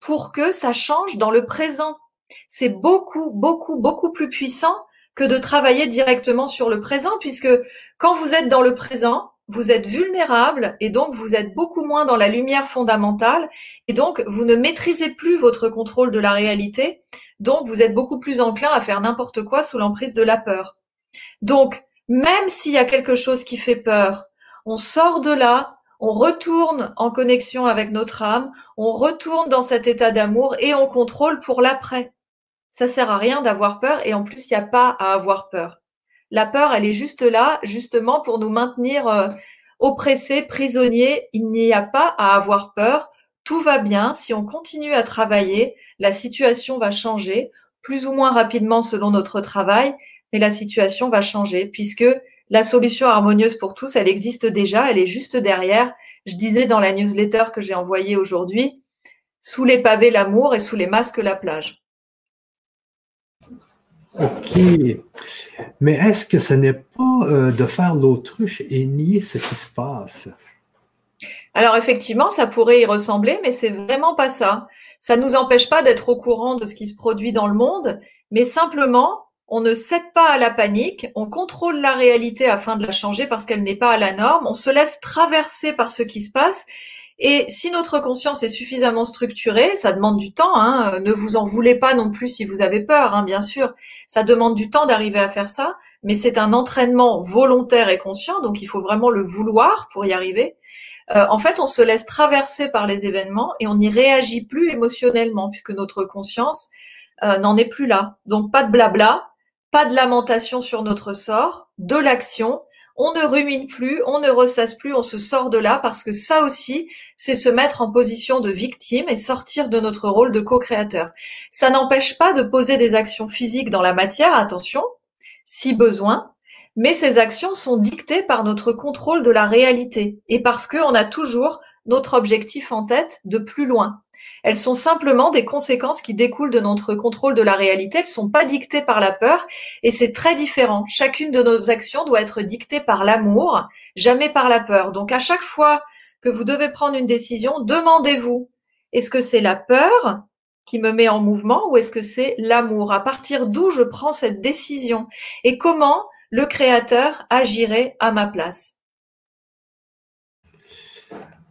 [SPEAKER 2] pour que ça change dans le présent. C'est beaucoup, beaucoup, beaucoup plus puissant que de travailler directement sur le présent, puisque quand vous êtes dans le présent, vous êtes vulnérable et donc vous êtes beaucoup moins dans la lumière fondamentale et donc vous ne maîtrisez plus votre contrôle de la réalité, donc vous êtes beaucoup plus enclin à faire n'importe quoi sous l'emprise de la peur. Donc, même s'il y a quelque chose qui fait peur, on sort de là, on retourne en connexion avec notre âme, on retourne dans cet état d'amour et on contrôle pour l'après. Ça sert à rien d'avoir peur et en plus il n'y a pas à avoir peur. La peur, elle est juste là, justement, pour nous maintenir euh, oppressés, prisonniers. Il n'y a pas à avoir peur. Tout va bien. Si on continue à travailler, la situation va changer, plus ou moins rapidement selon notre travail, mais la situation va changer puisque la solution harmonieuse pour tous, elle existe déjà, elle est juste derrière. Je disais dans la newsletter que j'ai envoyée aujourd'hui, sous les pavés l'amour et sous les masques la plage.
[SPEAKER 1] OK. Mais est-ce que ce n'est pas euh, de faire l'autruche et nier ce qui se passe?
[SPEAKER 2] Alors effectivement, ça pourrait y ressembler, mais c'est vraiment pas ça. Ça ne nous empêche pas d'être au courant de ce qui se produit dans le monde, mais simplement, on ne cède pas à la panique, on contrôle la réalité afin de la changer parce qu'elle n'est pas à la norme, on se laisse traverser par ce qui se passe et si notre conscience est suffisamment structurée, ça demande du temps. Hein, ne vous en voulez pas non plus si vous avez peur, hein, bien sûr. Ça demande du temps d'arriver à faire ça, mais c'est un entraînement volontaire et conscient, donc il faut vraiment le vouloir pour y arriver. Euh, en fait, on se laisse traverser par les événements et on n'y réagit plus émotionnellement puisque notre conscience euh, n'en est plus là. Donc pas de blabla, pas de lamentation sur notre sort, de l'action on ne rumine plus, on ne ressasse plus, on se sort de là parce que ça aussi, c'est se mettre en position de victime et sortir de notre rôle de co-créateur. Ça n'empêche pas de poser des actions physiques dans la matière, attention, si besoin, mais ces actions sont dictées par notre contrôle de la réalité et parce qu'on a toujours notre objectif en tête de plus loin. Elles sont simplement des conséquences qui découlent de notre contrôle de la réalité. Elles ne sont pas dictées par la peur et c'est très différent. Chacune de nos actions doit être dictée par l'amour, jamais par la peur. Donc à chaque fois que vous devez prendre une décision, demandez-vous, est-ce que c'est la peur qui me met en mouvement ou est-ce que c'est l'amour? À partir d'où je prends cette décision? Et comment le créateur agirait à ma place?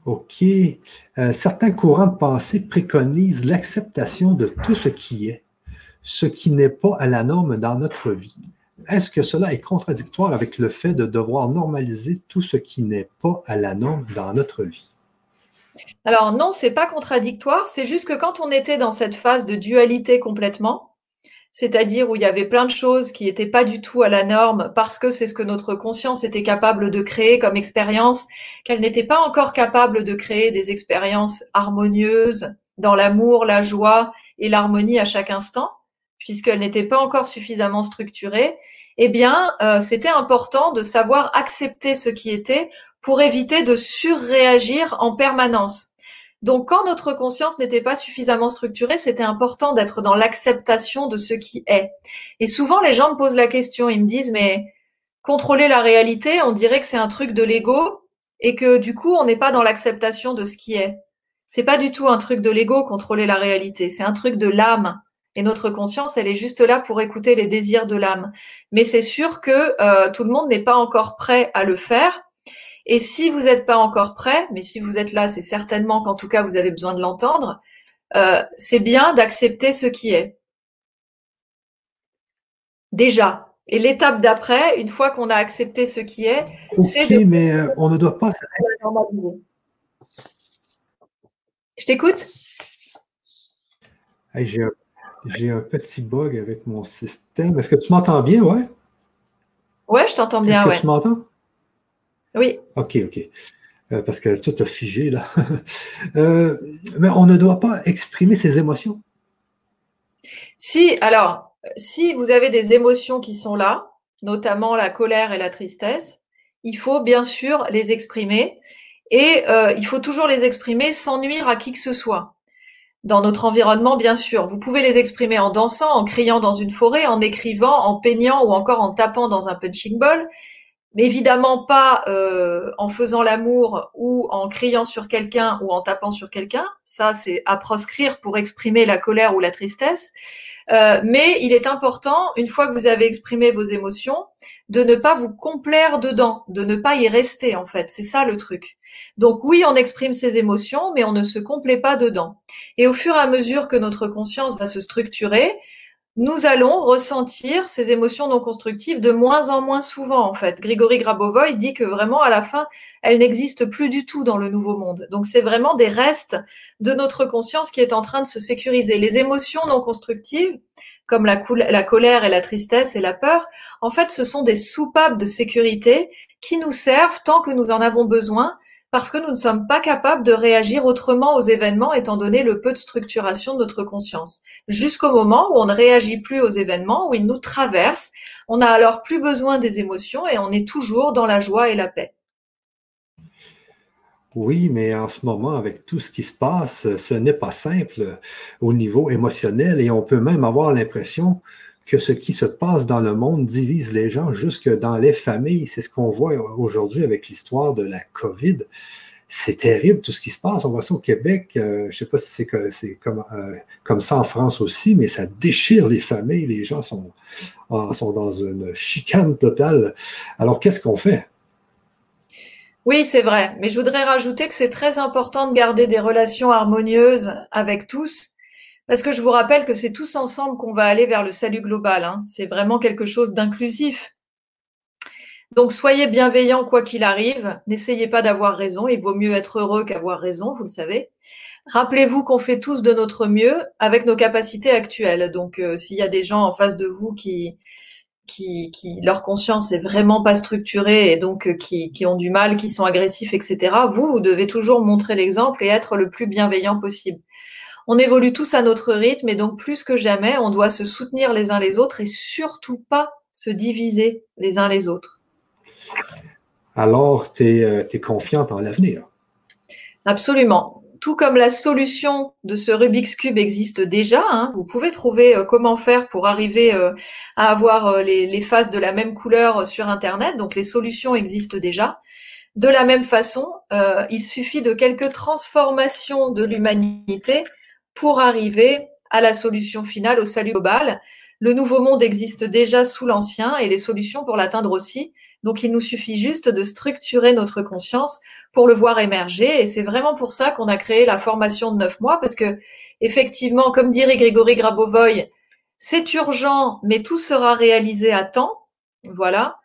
[SPEAKER 1] OK. Euh, certains courants de pensée préconisent l'acceptation de tout ce qui est, ce qui n'est pas à la norme dans notre vie. Est-ce que cela est contradictoire avec le fait de devoir normaliser tout ce qui n'est pas à la norme dans notre vie?
[SPEAKER 2] Alors non, c'est pas contradictoire, c'est juste que quand on était dans cette phase de dualité complètement, c'est-à-dire où il y avait plein de choses qui n'étaient pas du tout à la norme parce que c'est ce que notre conscience était capable de créer comme expérience, qu'elle n'était pas encore capable de créer des expériences harmonieuses dans l'amour, la joie et l'harmonie à chaque instant, puisqu'elle n'était pas encore suffisamment structurée, eh bien, euh, c'était important de savoir accepter ce qui était pour éviter de surréagir en permanence. Donc, quand notre conscience n'était pas suffisamment structurée, c'était important d'être dans l'acceptation de ce qui est. Et souvent, les gens me posent la question, ils me disent, mais contrôler la réalité, on dirait que c'est un truc de l'ego. et que du coup, on n'est pas dans l'acceptation de ce qui est. C'est pas du tout un truc de l'ego contrôler la réalité, c'est un truc de l'âme. Et notre conscience, elle est juste là pour écouter les désirs de l'âme. Mais c'est sûr que euh, tout le monde n'est pas encore prêt à le faire. Et si vous n'êtes pas encore prêt, mais si vous êtes là, c'est certainement qu'en tout cas vous avez besoin de l'entendre. Euh, c'est bien d'accepter ce qui est. Déjà. Et l'étape d'après, une fois qu'on a accepté ce qui est,
[SPEAKER 1] c'est de... mais euh, on ne doit pas.
[SPEAKER 2] Je t'écoute.
[SPEAKER 1] j'ai, un, petit bug avec mon système. Est-ce que tu m'entends bien, ouais?
[SPEAKER 2] Ouais, je t'entends bien,
[SPEAKER 1] Est-ce
[SPEAKER 2] que
[SPEAKER 1] tu m'entends?
[SPEAKER 2] Oui.
[SPEAKER 1] OK, OK. Euh, parce que tout a figé, là. Euh, mais on ne doit pas exprimer ses émotions.
[SPEAKER 2] Si, alors, si vous avez des émotions qui sont là, notamment la colère et la tristesse, il faut bien sûr les exprimer et euh, il faut toujours les exprimer sans nuire à qui que ce soit. Dans notre environnement, bien sûr, vous pouvez les exprimer en dansant, en criant dans une forêt, en écrivant, en peignant ou encore en tapant dans un punching ball, mais évidemment pas euh, en faisant l'amour ou en criant sur quelqu'un ou en tapant sur quelqu'un. Ça, c'est à proscrire pour exprimer la colère ou la tristesse. Euh, mais il est important, une fois que vous avez exprimé vos émotions, de ne pas vous complaire dedans, de ne pas y rester en fait. C'est ça le truc. Donc oui, on exprime ses émotions, mais on ne se complaît pas dedans. Et au fur et à mesure que notre conscience va se structurer, nous allons ressentir ces émotions non constructives de moins en moins souvent, en fait. Grigory Grabovoy dit que vraiment, à la fin, elles n'existent plus du tout dans le nouveau monde. Donc, c'est vraiment des restes de notre conscience qui est en train de se sécuriser. Les émotions non constructives, comme la, la colère et la tristesse et la peur, en fait, ce sont des soupapes de sécurité qui nous servent tant que nous en avons besoin parce que nous ne sommes pas capables de réagir autrement aux événements étant donné le peu de structuration de notre conscience. Jusqu'au moment où on ne réagit plus aux événements, où ils nous traversent, on n'a alors plus besoin des émotions et on est toujours dans la joie et la paix.
[SPEAKER 1] Oui, mais en ce moment, avec tout ce qui se passe, ce n'est pas simple au niveau émotionnel et on peut même avoir l'impression que ce qui se passe dans le monde divise les gens jusque dans les familles. C'est ce qu'on voit aujourd'hui avec l'histoire de la COVID. C'est terrible tout ce qui se passe. On voit ça au Québec. Euh, je ne sais pas si c'est comme, euh, comme ça en France aussi, mais ça déchire les familles. Les gens ah, sont dans une chicane totale. Alors, qu'est-ce qu'on fait?
[SPEAKER 2] Oui, c'est vrai. Mais je voudrais rajouter que c'est très important de garder des relations harmonieuses avec tous parce que je vous rappelle que c'est tous ensemble qu'on va aller vers le salut global. Hein. C'est vraiment quelque chose d'inclusif. Donc soyez bienveillants quoi qu'il arrive. N'essayez pas d'avoir raison. Il vaut mieux être heureux qu'avoir raison, vous le savez. Rappelez-vous qu'on fait tous de notre mieux avec nos capacités actuelles. Donc euh, s'il y a des gens en face de vous qui, qui, qui, leur conscience est vraiment pas structurée et donc euh, qui, qui ont du mal, qui sont agressifs, etc. Vous, vous devez toujours montrer l'exemple et être le plus bienveillant possible. On évolue tous à notre rythme et donc plus que jamais, on doit se soutenir les uns les autres et surtout pas se diviser les uns les autres.
[SPEAKER 1] Alors, tu es, euh, confiante en l'avenir.
[SPEAKER 2] Absolument. Tout comme la solution de ce Rubik's Cube existe déjà, hein, vous pouvez trouver euh, comment faire pour arriver euh, à avoir les, les, phases de la même couleur sur Internet. Donc les solutions existent déjà. De la même façon, il suffit de quelques transformations de l'humanité pour arriver à la solution finale, au salut global. Le nouveau monde existe déjà sous l'ancien et les solutions pour l'atteindre aussi. Donc il nous suffit juste de structurer notre conscience pour le voir émerger. Et c'est vraiment pour ça qu'on a créé la formation de neuf mois, parce que effectivement, comme dirait Grégory Grabovoy, c'est urgent, mais tout sera réalisé à temps. Voilà.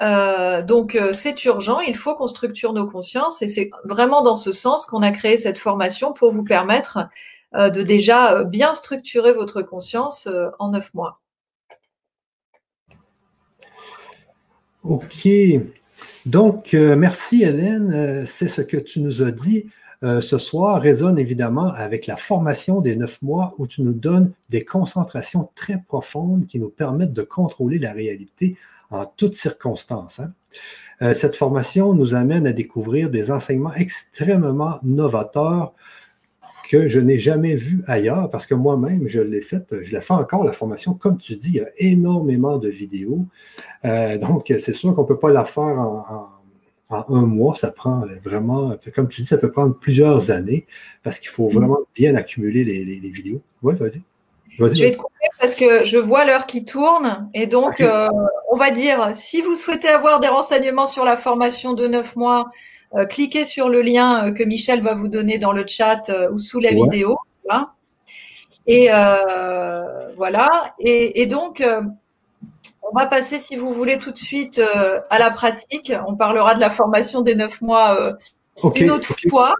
[SPEAKER 2] Euh, donc euh, c'est urgent, il faut qu'on structure nos consciences et c'est vraiment dans ce sens qu'on a créé cette formation pour vous permettre de déjà euh, bien structurer votre conscience euh, en neuf mois.
[SPEAKER 1] OK. Donc, merci Hélène. C'est ce que tu nous as dit. ce soir résonne évidemment avec la formation des neuf mois où tu nous donnes des concentrations très profondes qui nous permettent de contrôler la réalité en toutes circonstances. Hein. cette formation nous amène à découvrir des enseignements extrêmement novateurs que je n'ai jamais vu ailleurs parce que moi-même, je l'ai fait, je l'ai fait encore, la formation. Comme tu dis, il y a énormément de vidéos. Euh, donc, c'est sûr qu'on ne peut pas la faire en un mois, ça prend vraiment, comme tu dis, ça peut prendre plusieurs années parce qu'il faut mm. vraiment bien accumuler les, vidéos. Oui, vas-y.
[SPEAKER 2] je vais te couper parce que je vois l'heure qui tourne et donc euh, on va dire si vous souhaitez avoir des renseignements sur la formation de neuf mois, cliquez sur le lien euh, que Michel va vous donner dans le chat ou sous la vidéo. Et voilà. Et, donc on va passer, si vous voulez, tout de suite à la pratique. On parlera de la formation des neuf mois une autre fois,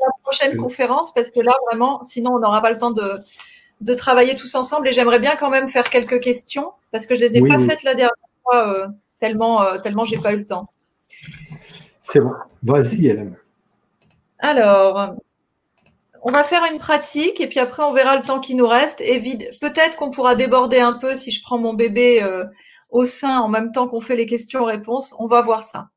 [SPEAKER 2] la prochaine conférence, parce que là, vraiment, sinon, on n'aura pas le temps de, de travailler tous ensemble. Et j'aimerais bien quand même faire quelques questions, parce que je ne les ai pas faites la dernière fois, euh, tellement, euh, tellement j'ai pas eu le temps.
[SPEAKER 1] C'est bon. Vas-y, Hélène.
[SPEAKER 2] Alors, on va faire une pratique et puis après on verra le temps qui nous reste. Et peut-être qu'on pourra déborder un peu si je prends mon bébé euh, au sein en même temps qu'on fait les questions-réponses. On va voir ça.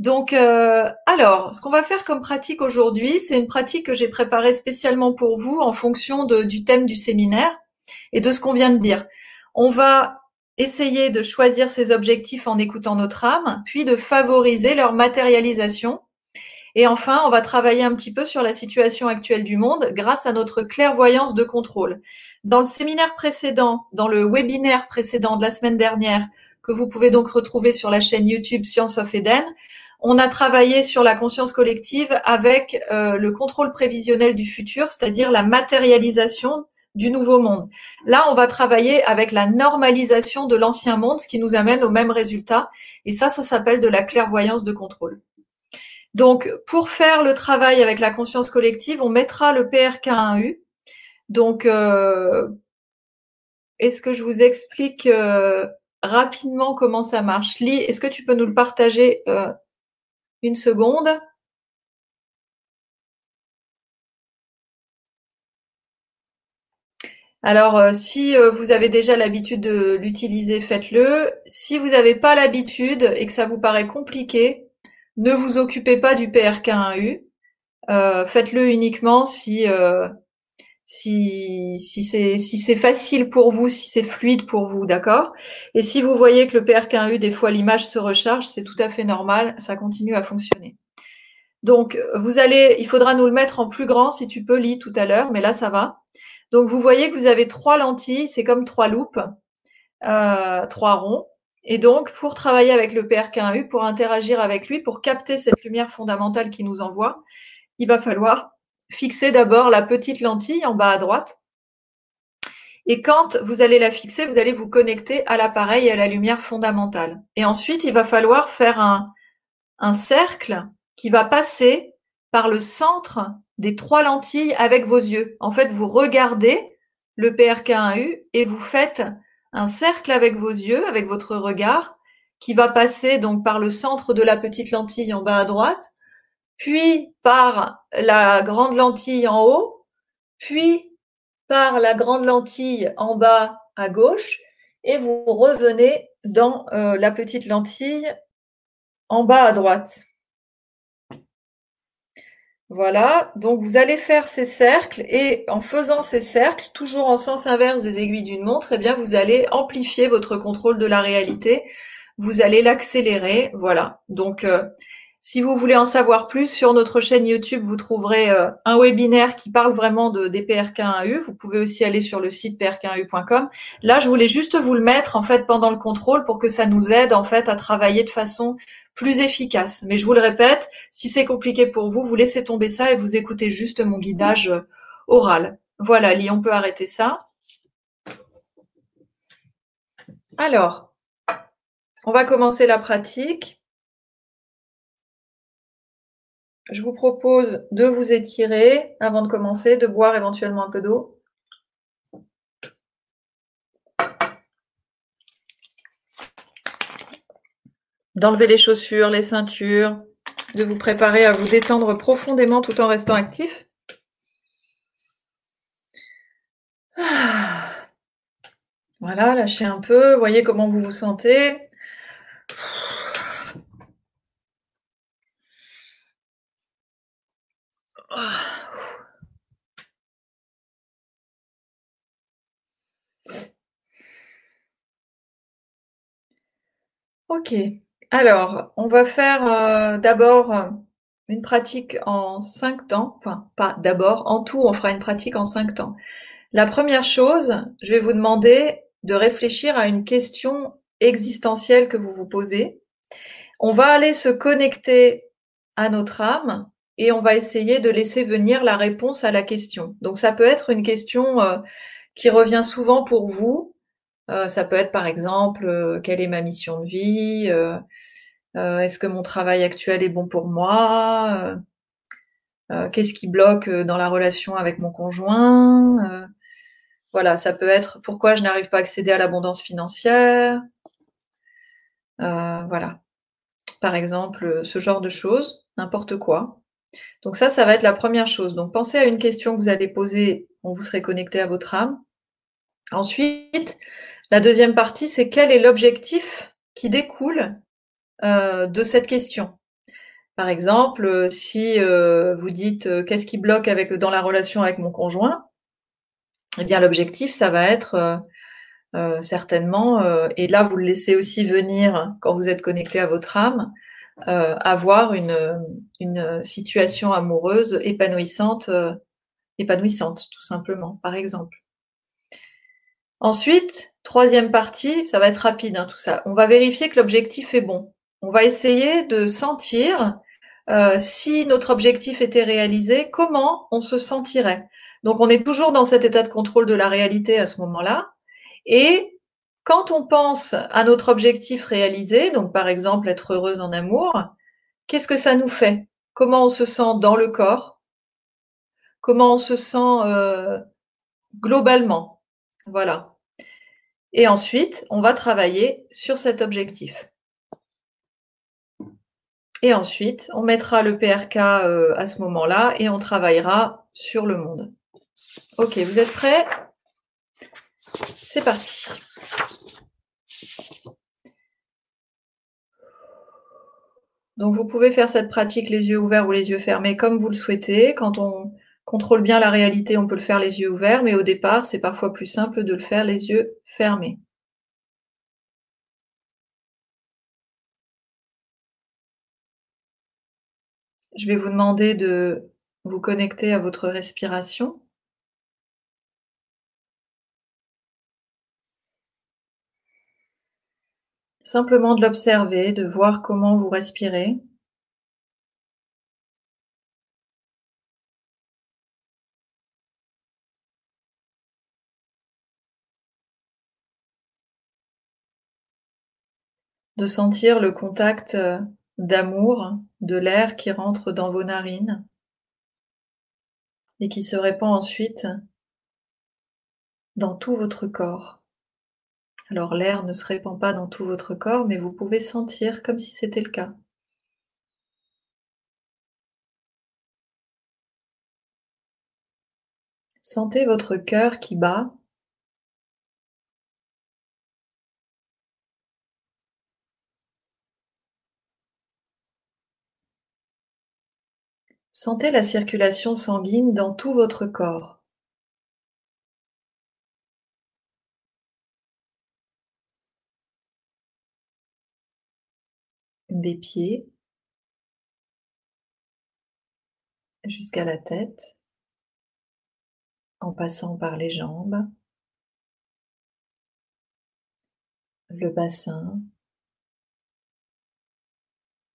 [SPEAKER 2] Donc, euh, alors, ce qu'on va faire comme pratique aujourd'hui, c'est une pratique que j'ai préparée spécialement pour vous en fonction du thème du séminaire et de ce qu'on vient de dire. On va essayer de choisir ses objectifs en écoutant notre âme, puis de favoriser leur matérialisation. Et enfin, on va travailler un petit peu sur la situation actuelle du monde grâce à notre clairvoyance de contrôle. Dans le séminaire précédent, dans le webinaire précédent de la semaine dernière, que vous pouvez donc retrouver sur la chaîne YouTube Science of Eden, on a travaillé sur la conscience collective avec euh, le contrôle prévisionnel du futur, c'est-à-dire la matérialisation du nouveau monde. Là, on va travailler avec la normalisation de l'ancien monde, ce qui nous amène au même résultat. Et ça, ça s'appelle de la clairvoyance de contrôle. Donc, pour faire le travail avec la conscience collective, on mettra le PRK1U. Donc, euh, est-ce que je vous explique euh, rapidement comment ça marche? Lee, est-ce que tu peux nous le partager une seconde? Alors, euh, si euh, vous avez déjà l'habitude de l'utiliser, faites-le. Si vous n'avez pas l'habitude et que ça vous paraît compliqué, ne vous occupez pas du PRK1U. Euh, faites-le uniquement si, si, si c'est si c'est facile pour vous, si c'est fluide pour vous, d'accord? Et si vous voyez que le PRK1U, des fois l'image se recharge, c'est tout à fait normal, ça continue à fonctionner. Donc vous allez, il faudra nous le mettre en plus grand si tu peux, Lee, tout à l'heure, mais là ça va. Donc vous voyez que vous avez trois lentilles, c'est comme trois loupes, euh, trois ronds. Et donc pour travailler avec le PRK1U, pour interagir avec lui, pour capter cette lumière fondamentale qui nous envoie, il va falloir fixez d'abord la petite lentille en bas à droite. Et quand vous allez la fixer, vous allez vous connecter à l'appareil et à la lumière fondamentale. Et ensuite, il va falloir faire un cercle qui va passer par le centre des trois lentilles avec vos yeux. En fait, vous regardez le PRK1U et vous faites un cercle avec vos yeux, avec votre regard, qui va passer donc par le centre de la petite lentille en bas à droite, puis par la grande lentille en haut, puis par la grande lentille en bas à gauche, et vous revenez dans euh, la petite lentille en bas à droite. Voilà, donc vous allez faire ces cercles et en faisant ces cercles, toujours en sens inverse des aiguilles d'une montre, eh bien vous allez amplifier votre contrôle de la réalité, vous allez l'accélérer, voilà. Donc euh, si vous voulez en savoir plus, sur notre chaîne YouTube, vous trouverez euh, un webinaire qui parle vraiment de, des PRK1U. Vous pouvez aussi aller sur le site prk1u.com. Là, je voulais juste vous le mettre en fait pendant le contrôle pour que ça nous aide en fait à travailler de façon plus efficace. Mais je vous le répète, si c'est compliqué pour vous, vous laissez tomber ça et vous écoutez juste mon guidage euh, oral. Voilà, Lee, on peut arrêter ça. Alors, on va commencer la pratique. Je vous propose de vous étirer avant de commencer, de boire éventuellement un peu d'eau. D'enlever les chaussures, les ceintures, de vous préparer à vous détendre profondément tout en restant actif. Ah. Voilà, lâchez un peu, voyez comment vous vous sentez. Ok. alors, on va faire euh, d'abord une pratique en cinq temps. Enfin, pas d'abord, en tout, on fera une pratique en cinq temps. La première chose, je vais vous demander de réfléchir à une question existentielle que vous vous posez. On va aller se connecter à notre âme et on va essayer de laisser venir la réponse à la question. Donc ça peut être une question euh, qui revient souvent pour vous. Euh, ça peut être par exemple, euh, quelle est ma mission de vie? Est-ce que mon travail actuel est bon pour moi? Qu'est-ce qui bloque dans la relation avec mon conjoint? Voilà, ça peut être pourquoi je n'arrive pas à accéder à l'abondance financière? voilà. Par exemple, ce genre de choses, n'importe quoi. Donc ça, ça va être la première chose. Donc pensez à une question que vous allez poser quand vous serez connecté à votre âme. Ensuite, la deuxième partie, c'est quel est l'objectif qui découle euh, de cette question? Par exemple, si euh, vous dites euh, qu'est-ce qui bloque dans la relation avec mon conjoint, eh bien l'objectif, ça va être certainement, et là vous le laissez aussi venir quand vous êtes connecté à votre âme, avoir une, situation amoureuse épanouissante, épanouissante tout simplement, par exemple. Ensuite, troisième partie, ça va être rapide hein, tout ça. On va vérifier que l'objectif est bon. On va essayer de sentir euh, si notre objectif était réalisé, comment on se sentirait. Donc on est toujours dans cet état de contrôle de la réalité à ce moment-là. Et quand on pense à notre objectif réalisé, donc par exemple être heureuse en amour, qu'est-ce que ça nous fait? Comment on se sent dans le corps? Comment on se sent euh, globalement? Voilà. Et ensuite, on va travailler sur cet objectif. Et ensuite, on mettra le PRK euh, à ce moment-là et on travaillera sur le monde. Ok, vous êtes prêts? C'est parti. Donc vous pouvez faire cette pratique les yeux ouverts ou les yeux fermés comme vous le souhaitez. Quand on contrôle bien la réalité, on peut le faire les yeux ouverts, mais au départ, c'est parfois plus simple de le faire les yeux fermés. Je vais vous demander de vous connecter à votre respiration. Simplement de l'observer, de voir comment vous respirez. De sentir le contact euh, d'amour de l'air qui rentre dans vos narines et qui se répand ensuite dans tout votre corps. Alors l'air ne se répand pas dans tout votre corps, mais vous pouvez sentir comme si c'était le cas. Sentez votre cœur qui bat. Sentez la circulation sanguine dans tout votre corps. Des pieds jusqu'à la tête, en passant par les jambes, le bassin,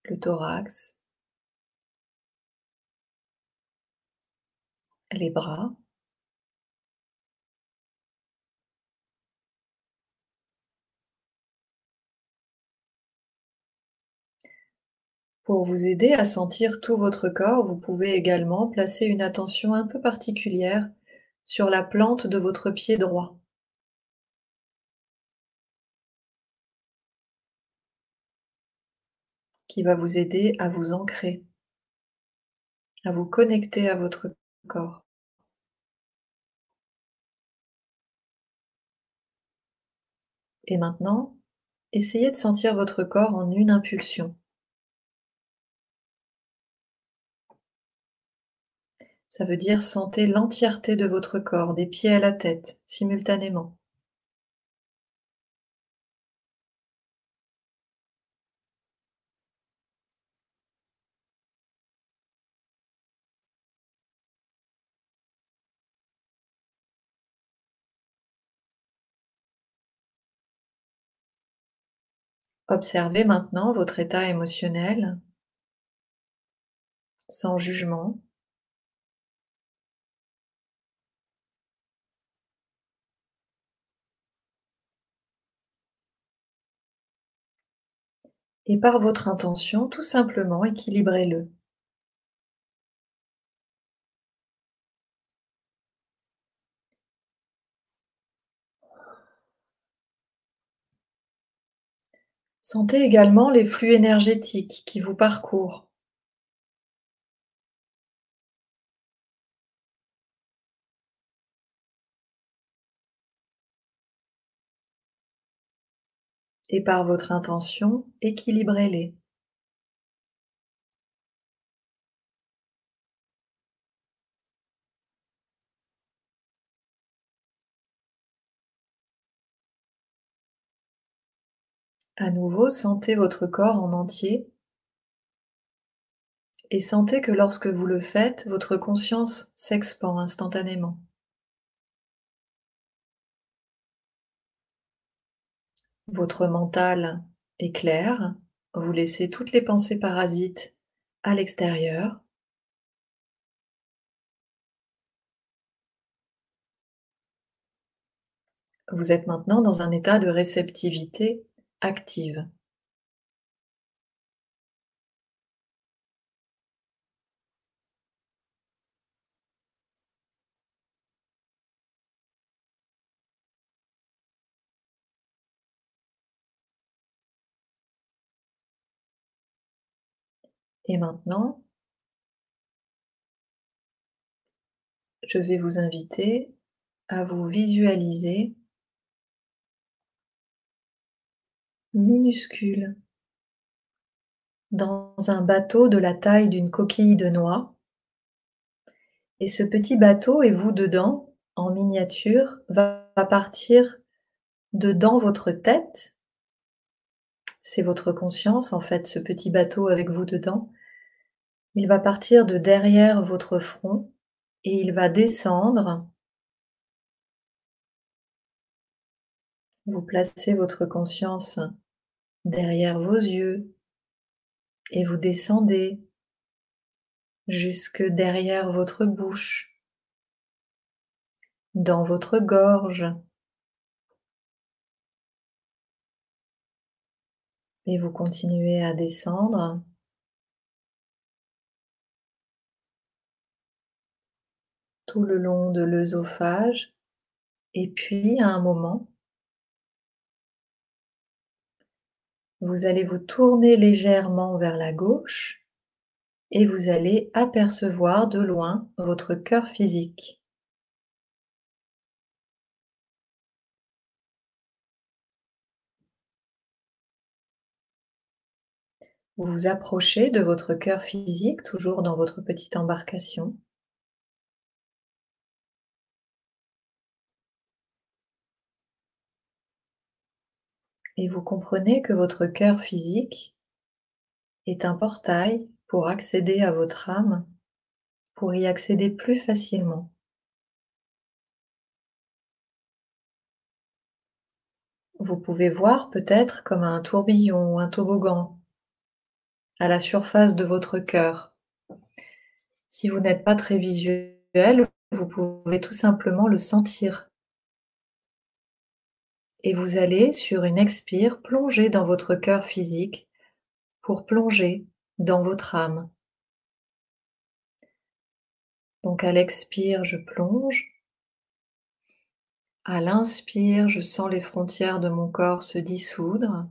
[SPEAKER 2] le thorax, les bras, Pour vous aider à sentir tout votre corps, vous pouvez également placer une attention un peu particulière sur la plante de votre pied droit. qui va vous aider à vous ancrer, à vous connecter à votre corps. Et maintenant, essayez de sentir votre corps en une impulsion. Ça veut dire sentez l'entièreté de votre corps, des pieds à la tête, simultanément. Observez maintenant votre état émotionnel sans jugement, Et par votre intention, tout simplement équilibrez-le. Sentez également les flux énergétiques qui vous parcourent. Et par votre intention, équilibrez-les. À nouveau, sentez votre corps en entier et sentez que lorsque vous le faites, votre conscience s'expand instantanément. Votre mental est clair, vous laissez toutes les pensées parasites à l'extérieur. Vous êtes maintenant dans un état de réceptivité active. Et maintenant, je vais vous inviter à vous visualiser minuscule dans un bateau de la taille d'une coquille de noix. Et ce petit bateau et vous dedans, en miniature, va partir de dans votre tête. C'est votre conscience, en fait, ce petit bateau avec vous dedans. Il va partir de derrière votre front et il va descendre. Vous placez votre conscience derrière vos yeux et vous descendez jusque derrière votre bouche, dans votre gorge. Et vous continuez à descendre tout le long de l'œsophage. Et puis, à un moment, vous allez vous tourner légèrement vers la gauche et vous allez apercevoir de loin votre cœur physique. Vous vous approchez de votre cœur physique, toujours dans votre petite embarcation. Et vous comprenez que votre cœur physique est un portail pour accéder à votre âme, pour y accéder plus facilement. Vous pouvez voir peut-être comme un tourbillon ou un toboggan à la surface de votre cœur. Si vous n'êtes pas très visuel, vous pouvez tout simplement le sentir et vous allez, sur une expire, plonger dans votre cœur physique pour plonger dans votre âme. Donc à l'expire, je plonge. À l'inspire, je sens les frontières de mon corps se dissoudre.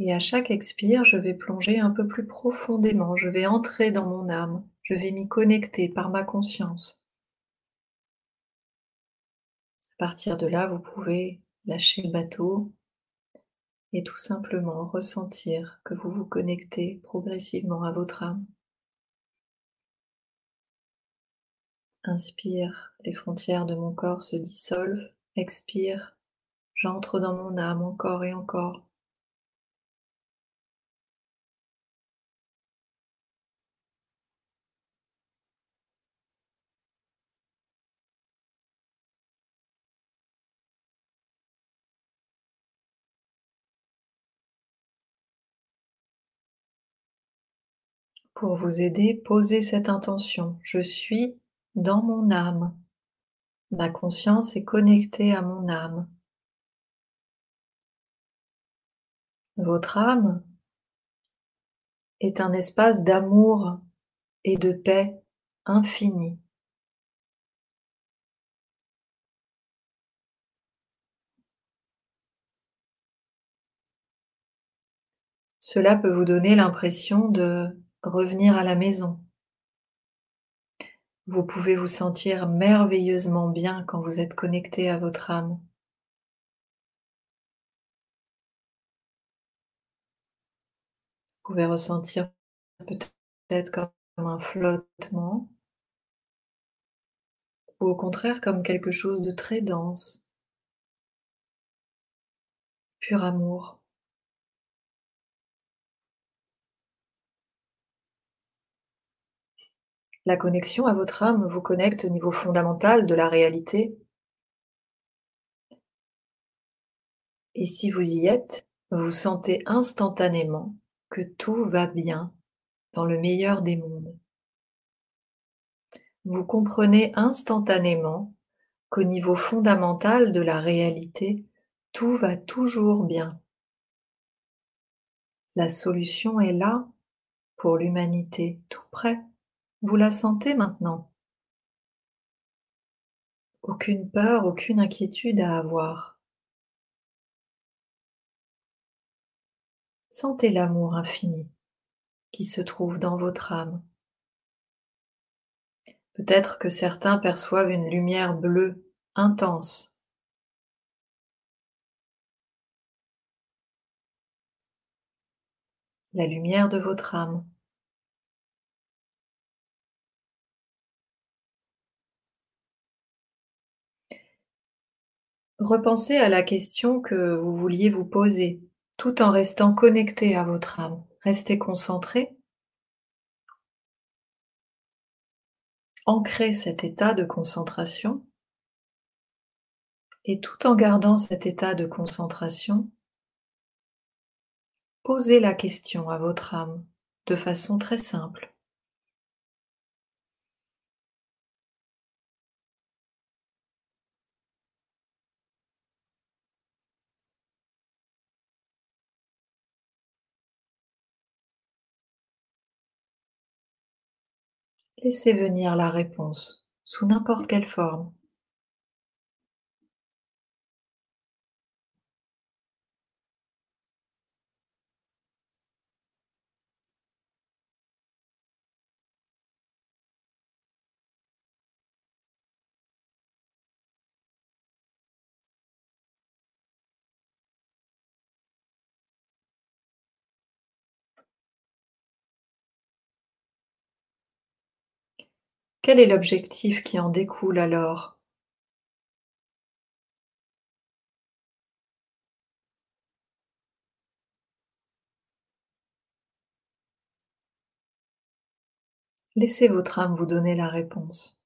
[SPEAKER 2] Et à chaque expire, je vais plonger un peu plus profondément, je vais entrer dans mon âme. Je vais m'y connecter par ma conscience. À partir de là, vous pouvez lâcher le bateau et tout simplement ressentir que vous vous connectez progressivement à votre âme. Inspire, les frontières de mon corps se dissolvent. Expire, j'entre dans mon âme encore et encore. Pour vous aider, posez cette intention. Je suis dans mon âme. Ma conscience est connectée à mon âme. Votre âme est un espace d'amour et de paix infini. Cela peut vous donner l'impression de revenir à la maison. Vous pouvez vous sentir merveilleusement bien quand vous êtes connecté à votre âme. Vous pouvez ressentir peut-être comme un flottement ou au contraire comme quelque chose de très dense, pur amour. La connexion à votre âme vous connecte au niveau fondamental de la réalité. Et si vous y êtes, vous sentez instantanément que tout va bien dans le meilleur des mondes. Vous comprenez instantanément qu'au niveau fondamental de la réalité, tout va toujours bien. La solution est là pour l'humanité, tout près. Vous la sentez maintenant? Aucune peur, aucune inquiétude à avoir. Sentez l'amour infini qui se trouve dans votre âme. Peut-être que certains perçoivent une lumière bleue intense. La lumière de votre âme. Repensez à la question que vous vouliez vous poser, tout en restant connecté à votre âme. Restez concentré. Ancrez cet état de concentration. Et tout en gardant cet état de concentration, posez la question à votre âme de façon très simple. Laissez venir la réponse sous n'importe quelle forme. Quel est l'objectif qui en découle alors? Laissez votre âme vous donner la réponse.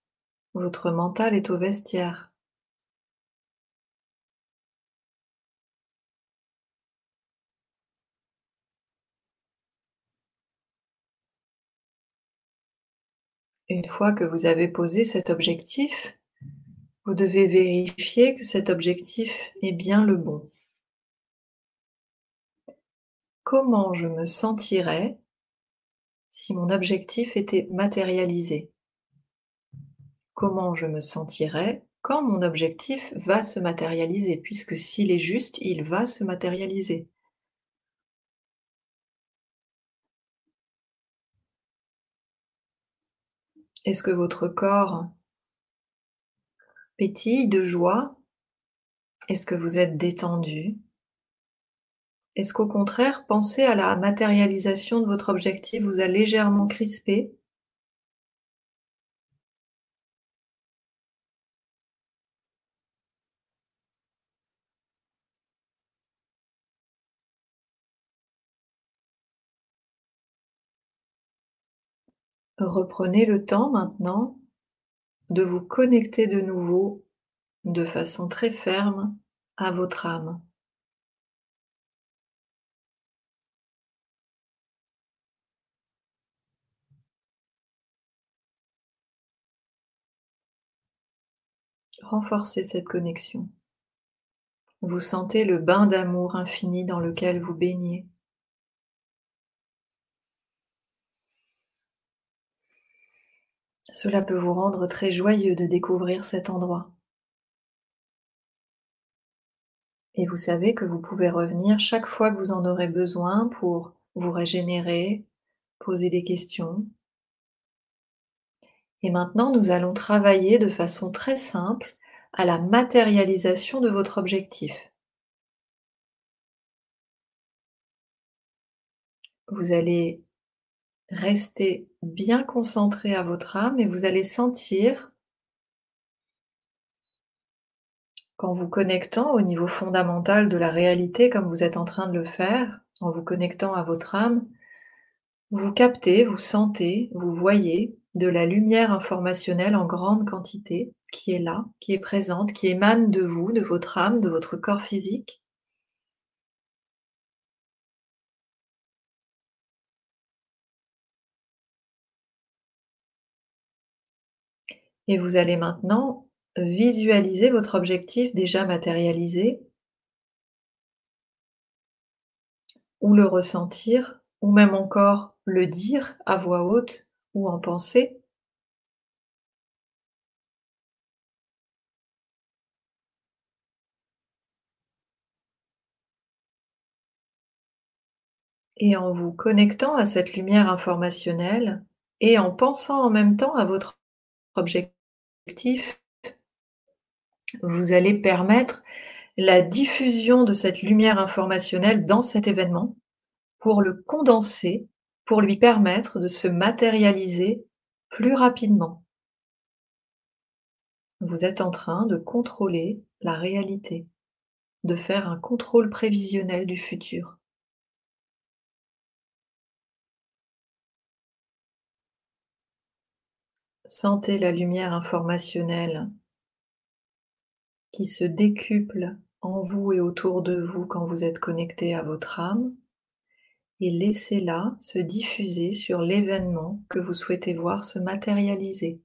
[SPEAKER 2] Votre mental est au vestiaire. Une fois que vous avez posé cet objectif, vous devez vérifier que cet objectif est bien le bon. Comment je me sentirais si mon objectif était matérialisé? Comment je me sentirais quand mon objectif va se matérialiser, puisque s'il est juste, il va se matérialiser? Est-ce que votre corps pétille de joie? Est-ce que vous êtes détendu? Est-ce qu'au contraire, penser à la matérialisation de votre objectif vous a légèrement crispé? Reprenez le temps maintenant de vous connecter de nouveau de façon très ferme à votre âme. Renforcez cette connexion. Vous sentez le bain d'amour infini dans lequel vous baignez. Cela peut vous rendre très joyeux de découvrir cet endroit. Et vous savez que vous pouvez revenir chaque fois que vous en aurez besoin pour vous régénérer, poser des questions. Et maintenant, nous allons travailler de façon très simple à la matérialisation de votre objectif. Vous allez rester bien concentré à votre âme et vous allez sentir qu'en vous connectant au niveau fondamental de la réalité comme vous êtes en train de le faire, en vous connectant à votre âme, vous captez, vous sentez, vous voyez de la lumière informationnelle en grande quantité qui est là, qui est présente, qui émane de vous, de votre âme, de votre corps physique. Et vous allez maintenant visualiser votre objectif déjà matérialisé ou le ressentir ou même encore le dire à voix haute ou en pensée. Et en vous connectant à cette lumière informationnelle et en pensant en même temps à votre objectif, vous allez permettre la diffusion de cette lumière informationnelle dans cet événement pour le condenser, pour lui permettre de se matérialiser plus rapidement. Vous êtes en train de contrôler la réalité, de faire un contrôle prévisionnel du futur. Sentez la lumière informationnelle qui se décuple en vous et autour de vous quand vous êtes connecté à votre âme et laissez-la se diffuser sur l'événement que vous souhaitez voir se matérialiser.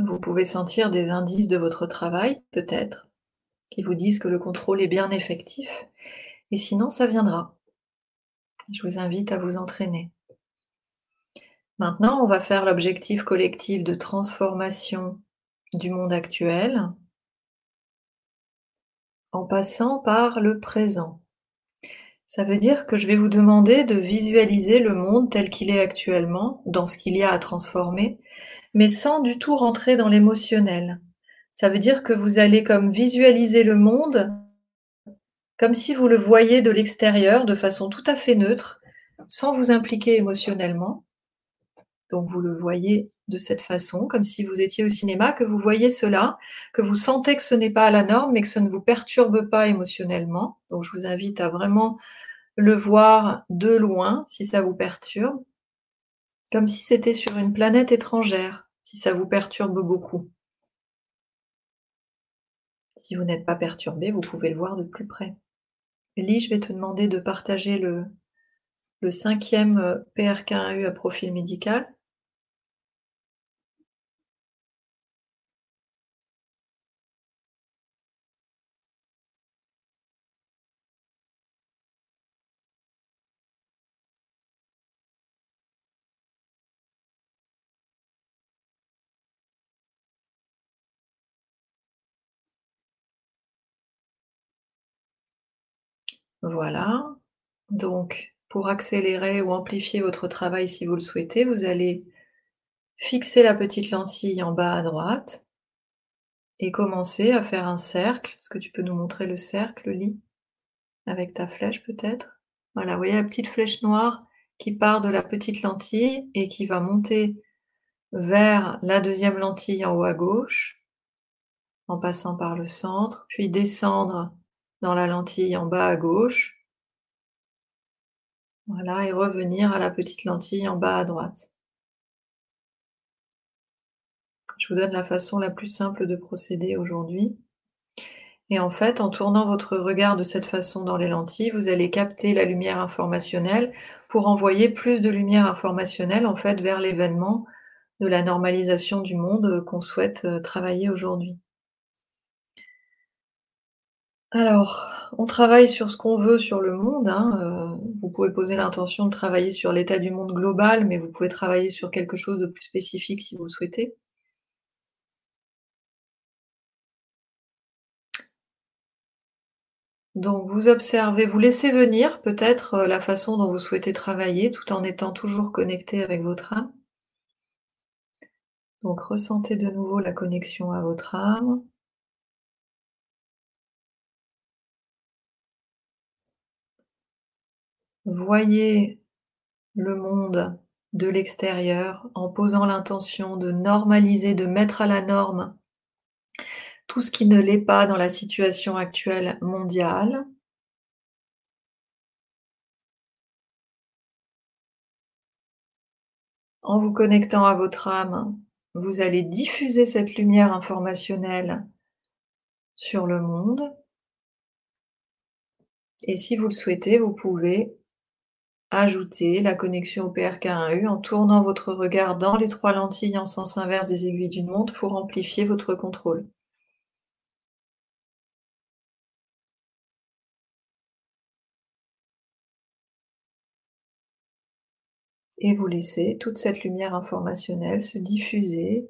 [SPEAKER 2] Vous pouvez sentir des indices de votre travail, peut-être, qui vous disent que le contrôle est bien effectif, et sinon ça viendra. Je vous invite à vous entraîner. Maintenant, on va faire l'objectif collectif de transformation du monde actuel en passant par le présent. Ça veut dire que je vais vous demander de visualiser le monde tel qu'il est actuellement, dans ce qu'il y a à transformer, mais sans du tout rentrer dans l'émotionnel. Ça veut dire que vous allez comme visualiser le monde comme si vous le voyez de l'extérieur de façon tout à fait neutre, sans vous impliquer émotionnellement. Donc vous le voyez de cette façon, comme si vous étiez au cinéma, que vous voyez cela, que vous sentez que ce n'est pas à la norme, mais que ça ne vous perturbe pas émotionnellement. Donc je vous invite à vraiment le voir de loin si ça vous perturbe, comme si c'était sur une planète étrangère, si ça vous perturbe beaucoup. Si vous n'êtes pas perturbé, vous pouvez le voir de plus près. Lee, je vais te demander de partager le, le cinquième euh, PRK1U à profil médical. Voilà. Donc, pour accélérer ou amplifier votre travail si vous le souhaitez, vous allez Fixez la petite lentille en bas à droite et commencez à faire un cercle. Est-ce que tu peux nous montrer le cercle, lit? Avec ta flèche peut-être? Voilà, vous voyez la petite flèche noire qui part de la petite lentille et qui va monter vers la deuxième lentille en haut à gauche, en passant par le centre, puis descendre dans la lentille en bas à gauche. Voilà, et revenir à la petite lentille en bas à droite. Je vous donne la façon la plus simple de procéder aujourd'hui. Et en fait, en tournant votre regard de cette façon dans les lentilles, vous allez capter la lumière informationnelle pour envoyer plus de lumière informationnelle en fait vers l'événement de la normalisation du monde qu'on souhaite euh, travailler aujourd'hui. Alors, on travaille sur ce qu'on veut sur le monde. Hein, euh, vous pouvez poser l'intention de travailler sur l'état du monde global, mais vous pouvez travailler sur quelque chose de plus spécifique si vous le souhaitez. Donc vous observez, vous laissez venir peut-être euh, la façon dont vous souhaitez travailler tout en étant toujours connecté avec votre âme. Donc ressentez de nouveau la connexion à votre âme. Voyez le monde de l'extérieur en posant l'intention de normaliser, de mettre à la norme tout ce qui ne l'est pas dans la situation actuelle mondiale. En vous connectant à votre âme, vous allez diffuser cette lumière informationnelle sur le monde. Et si vous le souhaitez, vous pouvez ajouter la connexion au PRK1U en tournant votre regard dans les trois lentilles en sens inverse des aiguilles d'une montre pour amplifier votre contrôle. et vous laissez toute cette lumière informationnelle se diffuser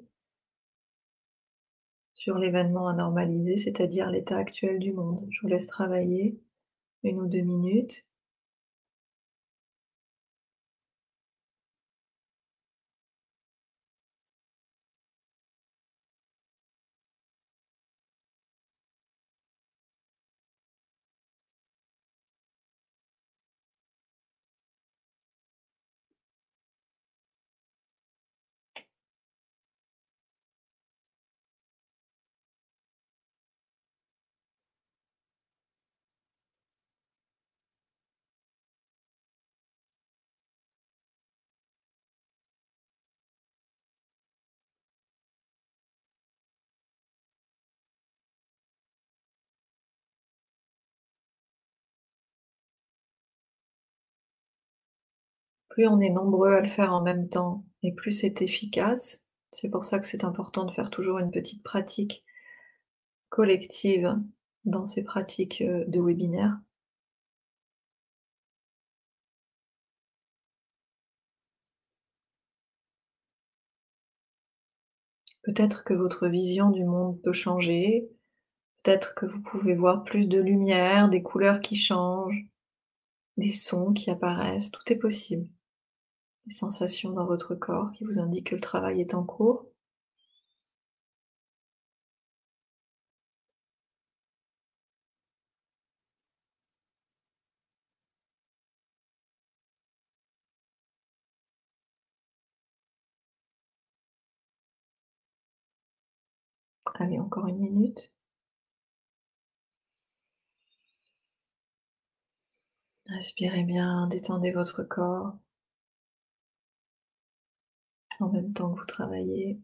[SPEAKER 2] sur l'événement à normaliser, c'est-à-dire l'état actuel du monde. Je vous laisse travailler une ou deux minutes. Plus on est nombreux à le faire en même temps et plus c'est efficace. C'est pour ça que c'est important de faire toujours une petite pratique collective dans ces pratiques euh, de webinaire. Peut-être que votre vision du monde peut changer, peut-être que vous pouvez voir plus de lumière, des couleurs qui changent, des sons qui apparaissent, tout est possible sensations dans votre corps qui vous indiquent que le travail est en cours? Allez, encore une minute. Respirez bien, détendez votre corps en même temps que vous travaillez.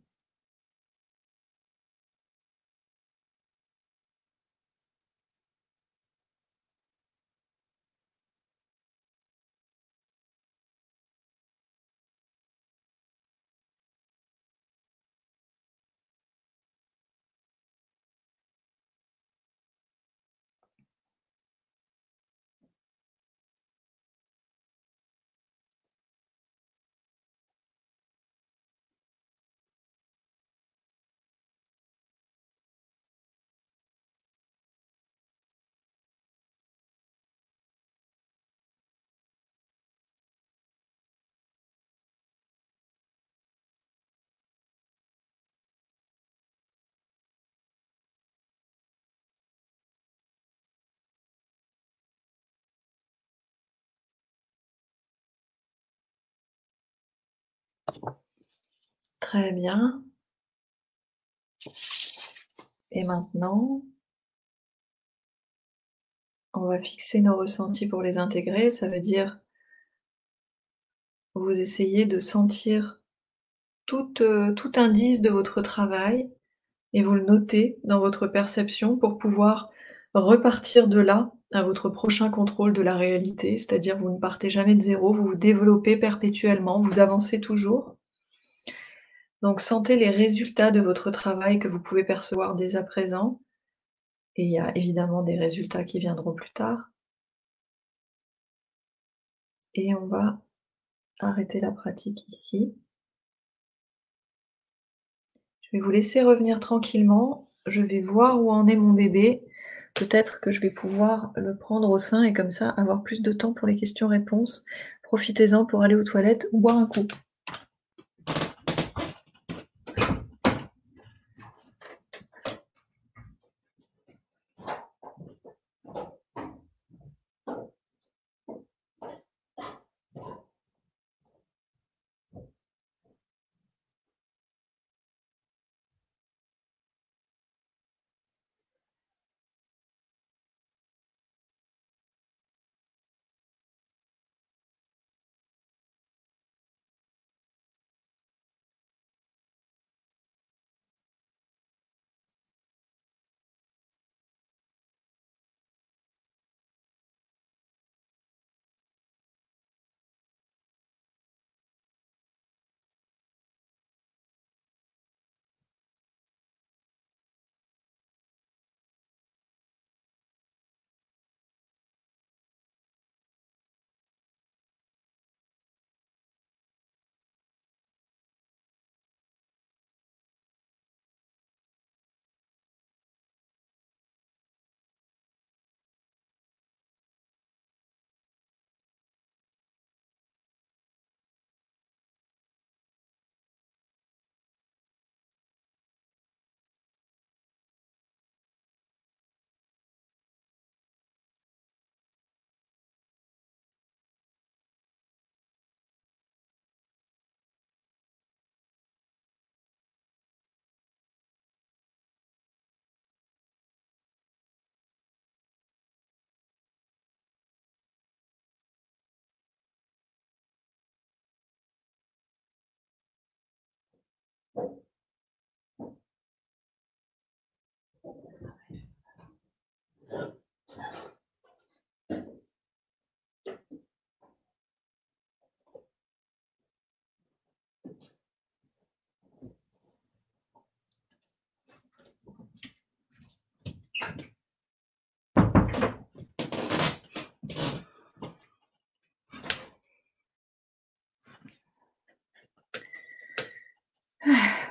[SPEAKER 2] Très bien. Et maintenant, on va fixer nos ressentis pour les intégrer. Ça veut dire vous essayez de sentir tout, euh, tout indice de votre travail et vous le notez dans votre perception pour pouvoir repartir de là à votre prochain contrôle de la réalité, c'est-à-dire vous ne partez jamais de zéro, vous vous développez perpétuellement, vous avancez toujours. Donc sentez les résultats de votre travail que vous pouvez percevoir dès à présent. Et il y a évidemment des résultats qui viendront plus tard. Et on va arrêter la pratique ici. Je vais vous laisser revenir tranquillement. Je vais voir où en est mon bébé. Peut-être que je vais pouvoir le prendre au sein et comme ça avoir plus de temps pour les questions-réponses. Profitez-en pour aller aux toilettes ou boire un coup.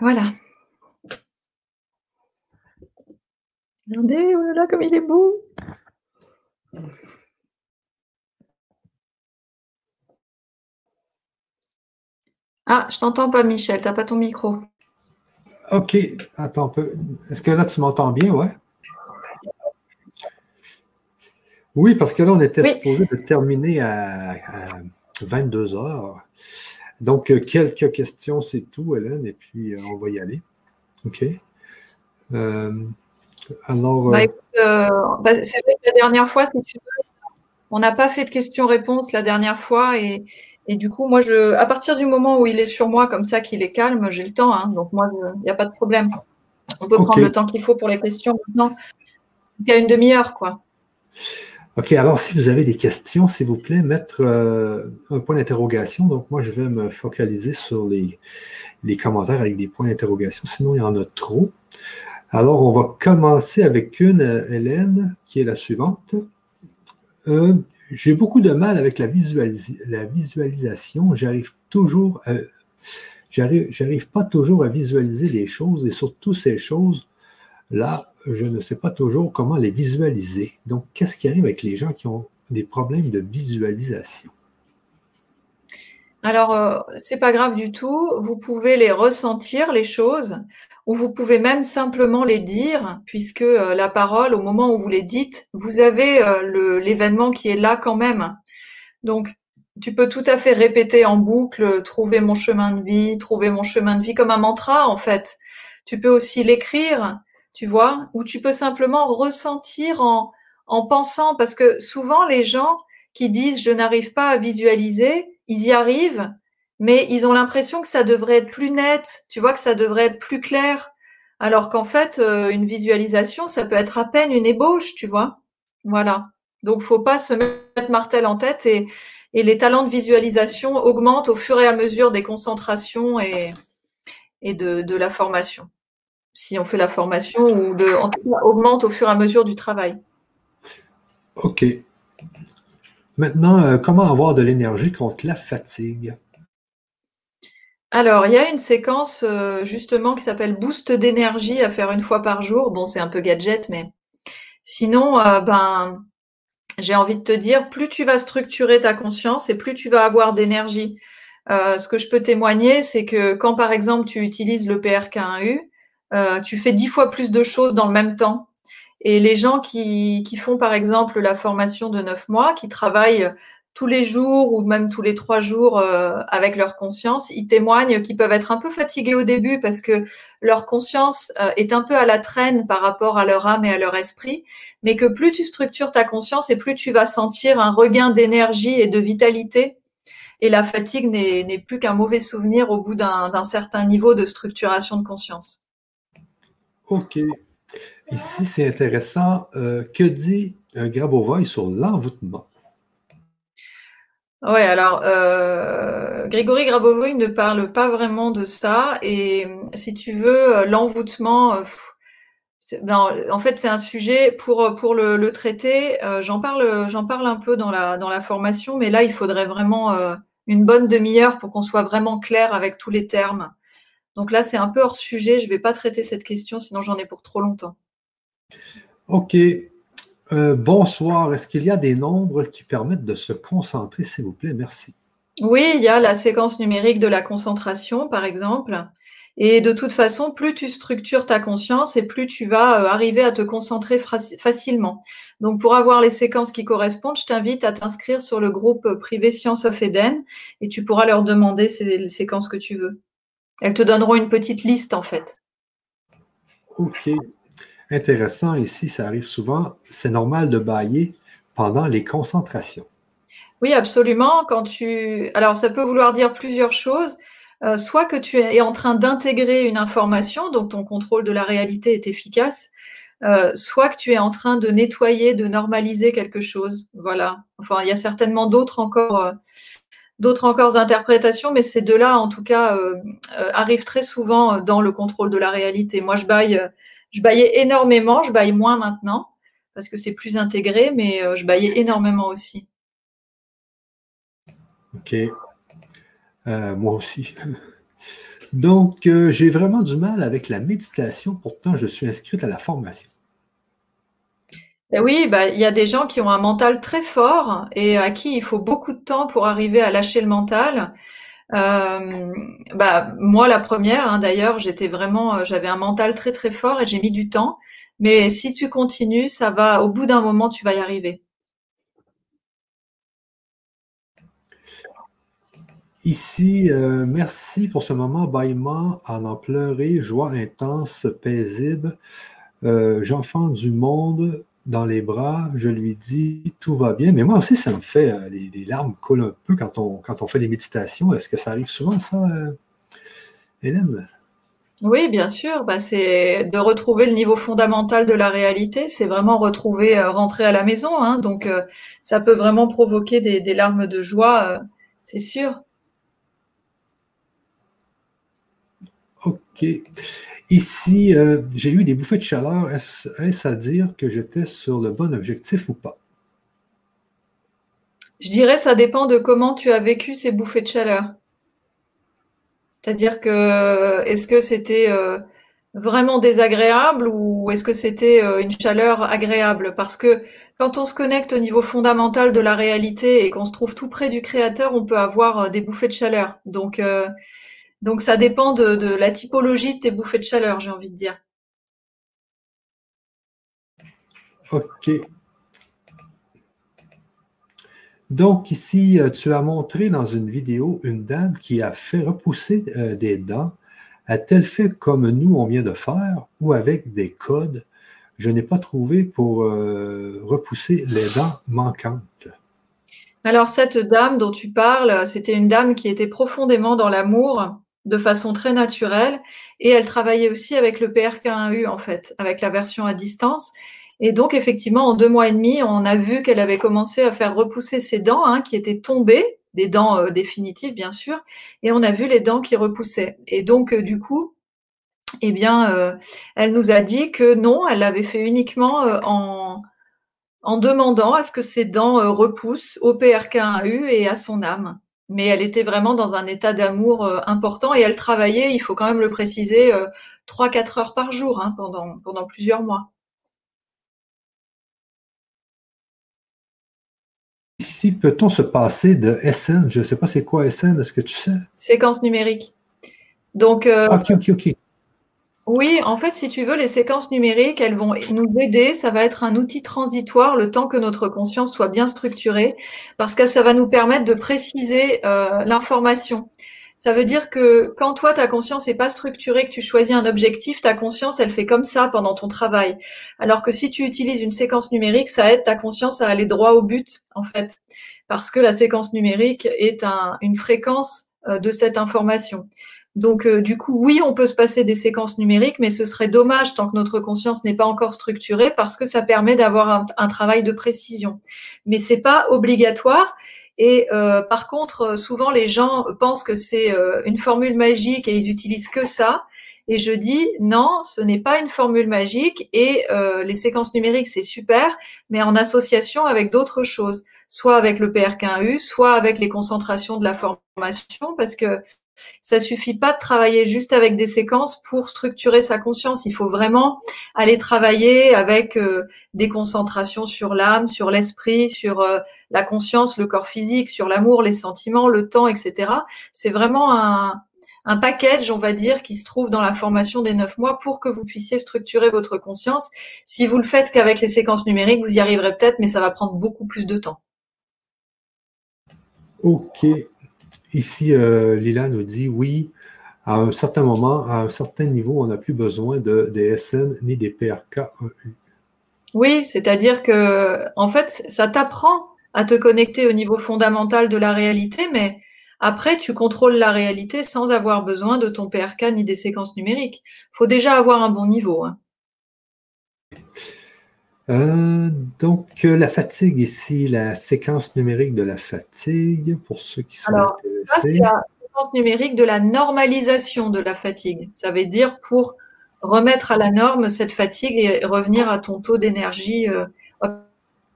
[SPEAKER 2] Voilà. Regardez, oh là là, comme il est beau. Ah, je t'entends pas, Michel, t'as pas ton micro.
[SPEAKER 1] OK, attends un peu. Est-ce que là, tu m'entends bien, ouais? Oui, parce que là, on était supposé de terminer à, 22 heures. Donc, euh, quelques questions, c'est tout, Hélène, et puis euh, on va y aller. OK. Euh, alors.
[SPEAKER 2] Bah, bah, c'est vrai que la dernière fois, si tu veux, on n'a pas fait de questions-réponses la dernière fois, et, du coup, moi, je, à partir du moment où il est sur moi, comme ça, qu'il est calme, j'ai le temps. Hein, donc, moi, il n'y a pas de problème. On peut prendre le temps qu'il faut pour les questions maintenant. Il y a une demi-heure, quoi.
[SPEAKER 1] OK, alors si vous avez des questions, s'il vous plaît, mettre euh, un point d'interrogation. Donc, moi, je vais me focaliser sur les, les commentaires avec des points d'interrogation, sinon il y en a trop. Alors, on va commencer avec une, euh, Hélène, qui est la suivante. Euh, j'ai beaucoup de mal avec la, visualisation. J'arrive toujours à, j'arrive pas toujours à visualiser les choses et surtout ces choses Là, je ne sais pas toujours comment les visualiser. Donc, qu'est-ce qui arrive avec les gens qui ont des problèmes de visualisation?
[SPEAKER 2] Alors, euh, c'est pas grave du tout. Vous pouvez les ressentir, les choses, ou vous pouvez même simplement les dire, puisque euh, la parole, au moment où vous les dites, vous avez euh, l'événement qui est là quand même. Donc, tu peux tout à fait répéter en boucle, trouver mon chemin de vie, trouver mon chemin de vie comme un mantra en fait. Tu peux aussi l'écrire, tu vois, ou tu peux simplement ressentir en, en pensant, parce que souvent les gens qui disent je n'arrive pas à visualiser, ils y arrivent, mais ils ont l'impression que ça devrait être plus net, tu vois, que ça devrait être plus clair. Alors qu'en fait, euh, une visualisation, ça peut être à peine une ébauche, tu vois. Voilà. Donc, faut pas se mettre martel en tête et, les talents de visualisation augmentent au fur et à mesure des concentrations et, de, la formation. Si on fait la formation ou en tout cas, augmente au fur et à mesure du travail.
[SPEAKER 1] OK. Maintenant, euh, comment avoir de l'énergie contre la fatigue?
[SPEAKER 2] Alors, il y a une séquence euh, justement qui s'appelle boost d'énergie à faire une fois par jour. Bon, c'est un peu gadget, mais sinon, euh, ben, j'ai envie de te dire, plus tu vas structurer ta conscience et plus tu vas avoir d'énergie. Euh, ce que je peux témoigner, c'est que quand par exemple tu utilises le PRK1U, tu fais dix fois plus de choses dans le même temps. Et les gens qui, qui font par exemple la formation de neuf mois, qui travaillent tous les jours ou même tous les trois jours euh, avec leur conscience, ils témoignent qu'ils peuvent être un peu fatigués au début parce que leur conscience euh, est un peu à la traîne par rapport à leur âme et à leur esprit, mais que plus tu structures ta conscience et plus tu vas sentir un regain d'énergie et de vitalité. Et la fatigue n'est plus qu'un mauvais souvenir au bout d'un certain niveau de structuration de conscience.
[SPEAKER 1] OK. Ici, c'est intéressant. Euh, que dit Grabovoi sur l'envoûtement?
[SPEAKER 2] Ouais, alors euh, Grégory Grabovoi ne parle pas vraiment de ça et si tu veux euh, l'envoûtement, euh, en fait c'est un sujet pour pour le, traiter. j'en parle un peu dans la formation, mais là il faudrait vraiment une bonne demi-heure pour qu'on soit vraiment clair avec tous les termes. Donc là c'est un peu hors sujet. Je vais pas traiter cette question, sinon j'en ai pour trop longtemps.
[SPEAKER 1] Ok, euh, bonsoir. Est-ce qu'il y a des nombres qui permettent de se concentrer, s'il vous plaît? Merci.
[SPEAKER 2] Oui, il y a la séquence numérique de la concentration, par exemple. Et de toute façon, plus tu structures ta conscience et plus tu vas euh, arriver à te concentrer facilement. Donc, pour avoir les séquences qui correspondent, je t'invite à t'inscrire sur le groupe privé Science of Eden et tu pourras leur demander ces, séquences que tu veux. Elles te donneront une petite liste, en fait.
[SPEAKER 1] OK intéressant ici, ça arrive souvent, c'est normal de bailler pendant les concentrations.
[SPEAKER 2] Oui, absolument. Quand tu... Alors, ça peut vouloir dire plusieurs choses. Euh, soit que tu es en train d'intégrer une information, donc ton contrôle de la réalité est efficace, euh, soit que tu es en train de nettoyer, de normaliser quelque chose. Voilà. Enfin, il y a certainement d'autres encore, euh, d'autres encore interprétations, mais ces deux-là, en tout cas, arrivent très souvent dans le contrôle de la réalité. Moi, je baille je baillais énormément, je baille moins maintenant parce que c'est plus intégré, mais euh, je baillais énormément aussi.
[SPEAKER 1] OK. Euh, moi aussi. Donc, euh, j'ai vraiment du mal avec la méditation, pourtant je suis inscrite à la formation.
[SPEAKER 2] Ben oui, ben, il y a des gens qui ont un mental très fort et à qui il faut beaucoup de temps pour arriver à lâcher le mental. Euh, bah moi la première hein, d'ailleurs j'étais vraiment euh, j'avais un mental très très fort et j'ai mis du temps. Mais si tu continues ça va au bout d'un moment tu vas y arriver.
[SPEAKER 1] Ici, euh, merci pour ce moment, bâillement, en en pleurer, joie intense, paisible. J'enfant du monde, dans les bras, je lui dis tout va bien. Mais moi aussi, ça me fait, euh, les, larmes coulent un peu quand on, quand on fait des méditations. Est-ce que ça arrive souvent, ça, euh, Hélène?
[SPEAKER 2] Oui, bien sûr. Bah, c'est de retrouver le niveau fondamental de la réalité. C'est vraiment retrouver, euh, rentrer à la maison. Hein. donc, ça peut vraiment provoquer des, des larmes de joie, c'est sûr.
[SPEAKER 1] OK. Ici, euh, j'ai eu des bouffées de chaleur. Est-ce à dire que j'étais sur le bon objectif ou pas?
[SPEAKER 2] Je dirais ça dépend de comment tu as vécu ces bouffées de chaleur. C'est-à-dire que est-ce que c'était euh, vraiment désagréable ou est-ce que c'était euh, une chaleur agréable? Parce que quand on se connecte au niveau fondamental de la réalité et qu'on se trouve tout près du créateur, on peut avoir des bouffées de chaleur. Donc donc ça dépend de, la typologie de tes bouffées de chaleur, j'ai envie de dire.
[SPEAKER 1] Ok. Donc ici, euh, tu as montré dans une vidéo une dame qui a fait repousser euh, des dents. A-t-elle fait comme nous, on vient de faire, ou avec des codes? Je n'ai pas trouvé pour euh, repousser les dents manquantes.
[SPEAKER 2] Alors cette dame dont tu parles, c'était une dame qui était profondément dans l'amour de façon très naturelle et elle travaillait aussi avec le PRK1U en fait, avec la version à distance. Et donc, effectivement, en deux mois et demi, on a vu qu'elle avait commencé à faire repousser ses dents hein, qui étaient tombées, des dents euh, définitives, bien sûr, et on a vu les dents qui repoussaient. Et donc, euh, du coup, eh bien, euh, elle nous a dit que non, elle l'avait fait uniquement en, en demandant à ce que ses dents repoussent au PRK1U et à son âme. Mais elle était vraiment dans un état d'amour important et elle travaillait, il faut quand même le préciser, trois, quatre heures par jour hein, pendant, pendant plusieurs mois.
[SPEAKER 1] Ici, peut-on se passer de SN? Je ne sais pas c'est quoi SN, est-ce que tu sais?
[SPEAKER 2] Séquence numérique. Donc,
[SPEAKER 1] euh, ok, ok, ok.
[SPEAKER 2] Oui, en fait, si tu veux, les séquences numériques, elles vont nous aider. Ça va être un outil transitoire le temps que notre conscience soit bien structurée, parce que ça va nous permettre de préciser euh, l'information. Ça veut dire que quand toi, ta conscience n'est pas structurée, que tu choisis un objectif, ta conscience, elle fait comme ça pendant ton travail. Alors que si tu utilises une séquence numérique, ça aide ta conscience à aller droit au but, en fait. Parce que la séquence numérique est une fréquence euh, de cette information. Donc, euh, du coup, oui, on peut se passer des séquences numériques, mais ce serait dommage tant que notre conscience n'est pas encore structurée parce que ça permet d'avoir un, travail de précision. Mais c'est pas obligatoire. Et euh, par contre, euh, souvent les gens pensent que c'est une formule magique et ils utilisent que ça. Et je dis non, ce n'est pas une formule magique et les séquences numériques c'est super, mais en association avec d'autres choses, soit avec le PRK1U, soit avec les concentrations de la formation, parce que ça suffit pas de travailler juste avec des séquences pour structurer sa conscience. Il faut vraiment aller travailler avec euh, des concentrations sur l'âme, sur l'esprit, sur euh, la conscience, le corps physique, sur l'amour, les sentiments, le temps, etc. C'est vraiment un, un package, on va dire, qui se trouve dans la formation des neuf mois pour que vous puissiez structurer votre conscience. Si vous le faites qu'avec les séquences numériques, vous y arriverez peut-être, mais ça va prendre beaucoup plus de temps.
[SPEAKER 1] Ok, Ici, euh, Lila nous dit oui, à un certain moment, à un certain niveau, on n'a plus besoin de, des SN ni des PRK.
[SPEAKER 2] Oui, c'est-à-dire que, en fait, ça t'apprend à te connecter au niveau fondamental de la réalité, mais après, tu contrôles la réalité sans avoir besoin de ton PRK ni des séquences numériques. Il faut déjà avoir un bon niveau. Hein.
[SPEAKER 1] Euh, donc, euh, la fatigue ici, la séquence numérique de la fatigue, pour ceux qui sont
[SPEAKER 2] Alors, c'est la séquence numérique de la normalisation de la fatigue. Ça veut dire pour remettre à la norme cette fatigue et revenir à ton taux d'énergie euh,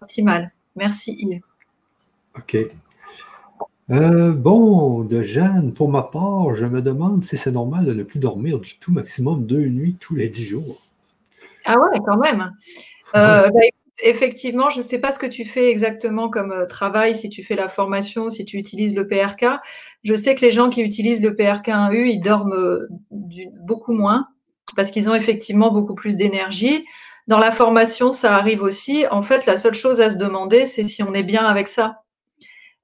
[SPEAKER 2] optimal. Merci Yves.
[SPEAKER 1] OK. bon, de Jeanne, pour ma part, je me demande si c'est normal de ne plus dormir du tout, maximum deux nuits tous les dix jours.
[SPEAKER 2] Ah ouais, quand même. Euh, bah, effectivement, je ne sais pas ce que tu fais exactement comme euh, travail, si tu fais la formation, si tu utilises le PRK. Je sais que les gens qui utilisent le PRK1U, ils dorment euh, beaucoup moins parce qu'ils ont effectivement beaucoup plus d'énergie. Dans la formation, ça arrive aussi. En fait, la seule chose à se demander, c'est si on est bien avec ça.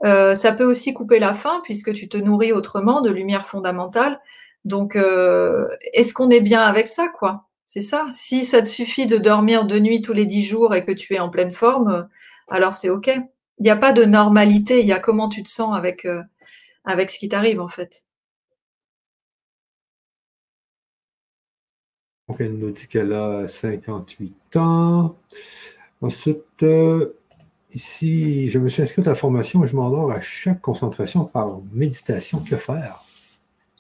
[SPEAKER 2] ça peut aussi couper la faim puisque tu te nourris autrement de lumière fondamentale. Donc, est-ce qu'on est bien avec ça, quoi? C'est ça. Si ça te suffit de dormir deux nuits tous les dix jours et que tu es en pleine forme, alors c'est OK. Il n'y a pas de normalité, il y a comment tu te sens avec, euh, avec ce qui t'arrive en fait.
[SPEAKER 1] Donc, elle nous dit qu'elle a 58 ans. Ensuite, euh, ici, je me suis inscrit à la formation et je m'endors à chaque concentration par méditation. Que faire?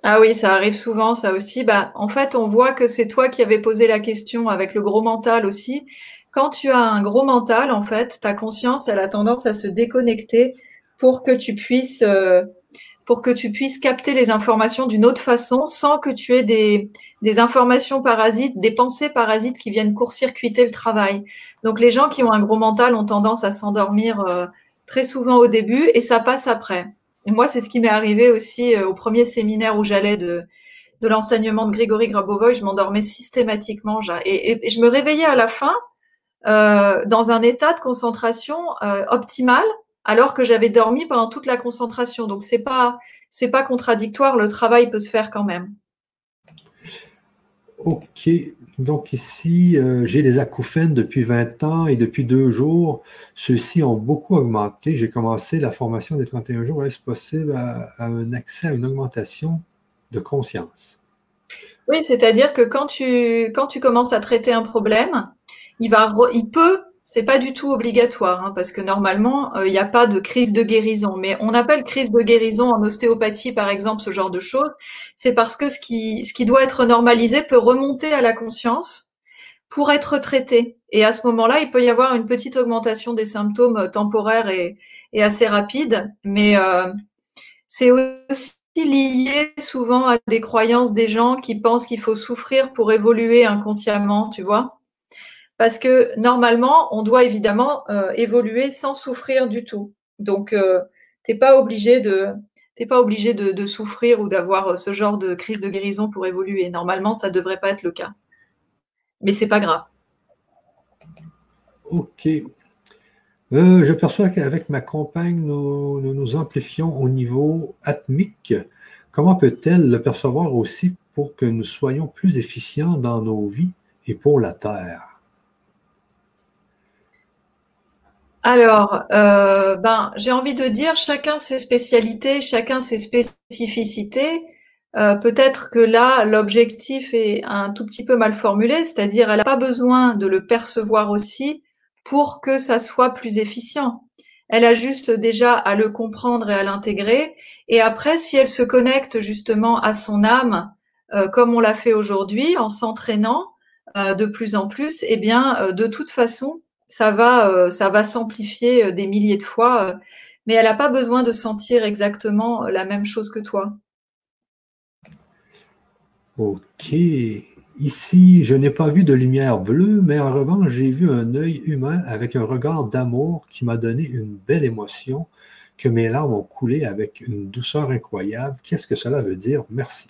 [SPEAKER 2] Ah oui, ça arrive souvent, ça aussi. Bah, en fait, on voit que c'est toi qui avais posé la question avec le gros mental aussi. Quand tu as un gros mental, en fait, ta conscience, elle a tendance à se déconnecter pour que tu puisses, euh, pour que tu puisses capter les informations d'une autre façon sans que tu aies des, informations parasites, des pensées parasites qui viennent court-circuiter le travail. Donc, les gens qui ont un gros mental ont tendance à s'endormir euh, très souvent au début et ça passe après. Moi, c'est ce qui m'est arrivé aussi euh, au premier séminaire où j'allais de, l'enseignement de Grégory Grabovoy. Je m'endormais systématiquement et, et, je me réveillais à la fin euh, dans un état de concentration euh, optimal alors que j'avais dormi pendant toute la concentration. Donc c'est pas c'est pas contradictoire, le travail peut se faire quand même.
[SPEAKER 1] OK. Donc ici, euh, j'ai les acouphènes depuis 20 ans et depuis deux jours, ceux-ci ont beaucoup augmenté. J'ai commencé la formation des 31 jours. Est-ce possible à, un accès à une augmentation de conscience?
[SPEAKER 2] Oui, c'est-à-dire que quand tu, quand tu commences à traiter un problème, il, va, il peut c'est pas du tout obligatoire, hein, parce que normalement, euh, il n'y a pas de crise de guérison. Mais on appelle crise de guérison en ostéopathie, par exemple, ce genre de choses. C'est parce que ce qui, ce qui doit être normalisé peut remonter à la conscience pour être traité. Et à ce moment-là, il peut y avoir une petite augmentation des symptômes temporaires et, et assez rapide. Mais euh, c'est aussi lié souvent à des croyances des gens qui pensent qu'il faut souffrir pour évoluer inconsciemment, tu vois parce que normalement, on doit évidemment euh, évoluer sans souffrir du tout. Donc, euh, tu n'es pas obligé de pas obligé de, souffrir ou d'avoir euh, ce genre de crise de guérison pour évoluer. Normalement, ça ne devrait pas être le cas. Mais c'est pas grave.
[SPEAKER 1] Ok. je perçois qu'avec ma compagne, nous, nous, nous amplifions au niveau atmique. Comment peut-elle le percevoir aussi pour que nous soyons plus efficients dans nos vies et pour la Terre?
[SPEAKER 2] Alors, euh, ben, j'ai envie de dire, chacun ses spécialités, chacun ses spécificités. Euh, peut-être que là, l'objectif est un tout petit peu mal formulé, c'est-à-dire elle n'a pas besoin de le percevoir aussi pour que ça soit plus efficient. Elle a juste déjà à le comprendre et à l'intégrer. Et après, si elle se connecte justement à son âme, euh, comme on l'a fait aujourd'hui, en s'entraînant de plus en plus, eh bien, de toute façon, ça va, euh, ça va s'amplifier euh, des milliers de fois, euh, mais elle n'a pas besoin de sentir exactement la même chose que toi.
[SPEAKER 1] Ok. Ici, je n'ai pas vu de lumière bleue, mais en revanche, j'ai vu un œil humain avec un regard d'amour qui m'a donné une belle émotion, que mes larmes ont coulé avec une douceur incroyable. Qu'est-ce que cela veut dire? Merci.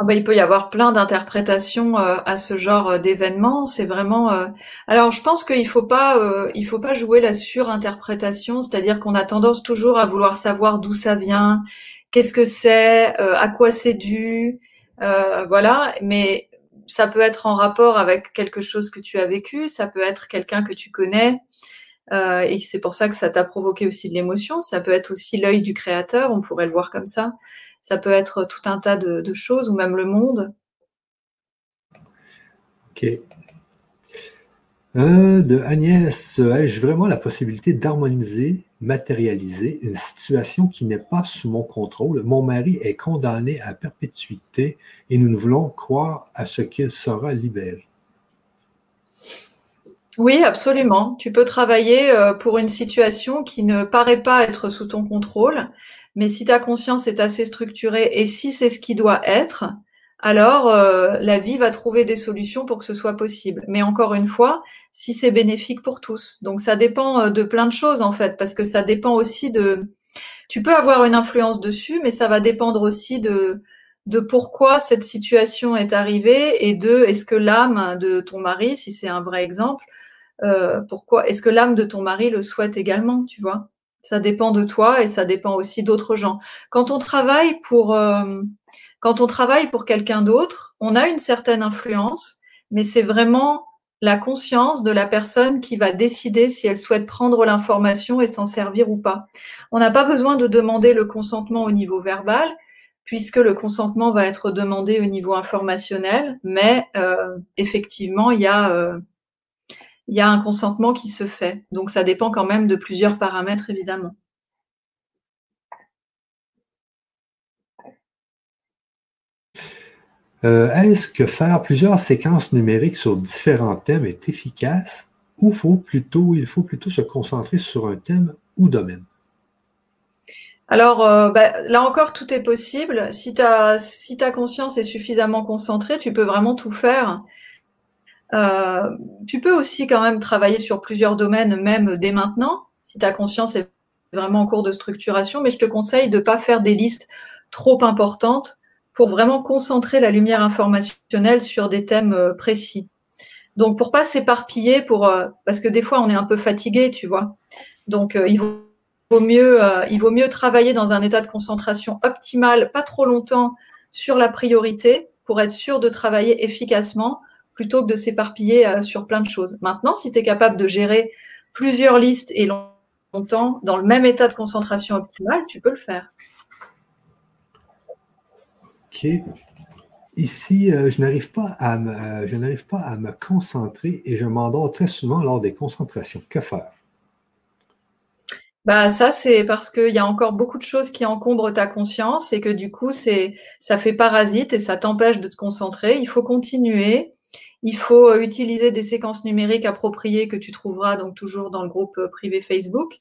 [SPEAKER 2] Ah bah, il peut y avoir plein d'interprétations euh, à ce genre euh, d'événement. C'est vraiment. Euh, alors, je pense qu'il faut pas, il faut pas jouer la surinterprétation, c'est-à-dire qu'on a tendance toujours à vouloir savoir d'où ça vient, qu'est-ce que c'est, à quoi c'est dû, voilà. Mais ça peut être en rapport avec quelque chose que tu as vécu, ça peut être quelqu'un que tu connais. et c'est pour ça que ça t'a provoqué aussi de l'émotion. Ça peut être aussi l'œil du créateur, on pourrait le voir comme ça. Ça peut être tout un tas de, choses, ou même le monde.
[SPEAKER 1] Ok. Euh, de Agnès, ai-je vraiment la possibilité d'harmoniser, matérialiser une situation qui n'est pas sous mon contrôle? Mon mari est condamné à perpétuité et nous ne voulons croire à ce qu'il sera libéré.
[SPEAKER 2] Oui, absolument. Tu peux travailler euh, pour une situation qui ne paraît pas être sous ton contrôle, mais si ta conscience est assez structurée et si c'est ce qui doit être, alors euh, la vie va trouver des solutions pour que ce soit possible. Mais encore une fois, si c'est bénéfique pour tous. Donc ça dépend euh, de plein de choses en fait, parce que ça dépend aussi de... Tu peux avoir une influence dessus, mais ça va dépendre aussi de, de pourquoi cette situation est arrivée et de est-ce que l'âme de ton mari, si c'est un vrai exemple, euh, pourquoi est-ce que l'âme de ton mari le souhaite également, tu vois? Ça dépend de toi et ça dépend aussi d'autres gens. Quand on travaille pour, euh, quand on travaille pour quelqu'un d'autre, on a une certaine influence, mais c'est vraiment la conscience de la personne qui va décider si elle souhaite prendre l'information et s'en servir ou pas. On n'a pas besoin de demander le consentement au niveau verbal, puisque le consentement va être demandé au niveau informationnel, mais euh, effectivement, il y a euh, il y a un consentement qui se fait. Donc ça dépend quand même de plusieurs paramètres, évidemment.
[SPEAKER 1] Euh, est-ce que faire plusieurs séquences numériques sur différents thèmes est efficace ou faut plutôt, il faut plutôt se concentrer sur un thème ou domaine?
[SPEAKER 2] Alors, euh, bah, là encore, tout est possible. Si, si ta conscience est suffisamment concentrée, tu peux vraiment tout faire. Euh, tu peux aussi quand même travailler sur plusieurs domaines, même dès maintenant, si ta conscience est vraiment en cours de structuration, mais je te conseille de ne pas faire des listes trop importantes pour vraiment concentrer la lumière informationnelle sur des thèmes euh, précis. Donc pour pas s'éparpiller, pour euh, parce que des fois on est un peu fatigué, tu vois. Donc, il vaut mieux, il vaut mieux travailler dans un état de concentration optimal, pas trop longtemps, sur la priorité pour être sûr de travailler efficacement plutôt que de s'éparpiller sur plein de choses. Maintenant, si tu es capable de gérer plusieurs listes et longtemps dans le même état de concentration optimale, tu peux le faire.
[SPEAKER 1] OK. Ici, euh, je n'arrive pas, à me, euh, je n'arrive pas à me concentrer et je m'endors très souvent lors des concentrations. Que faire?
[SPEAKER 2] Bah ça, c'est parce qu'il y a encore beaucoup de choses qui encombrent ta conscience et que du coup, c'est, ça fait parasite et ça t'empêche de te concentrer. Il faut continuer. Il faut euh, utiliser des séquences numériques appropriées que tu trouveras donc toujours dans le groupe privé Facebook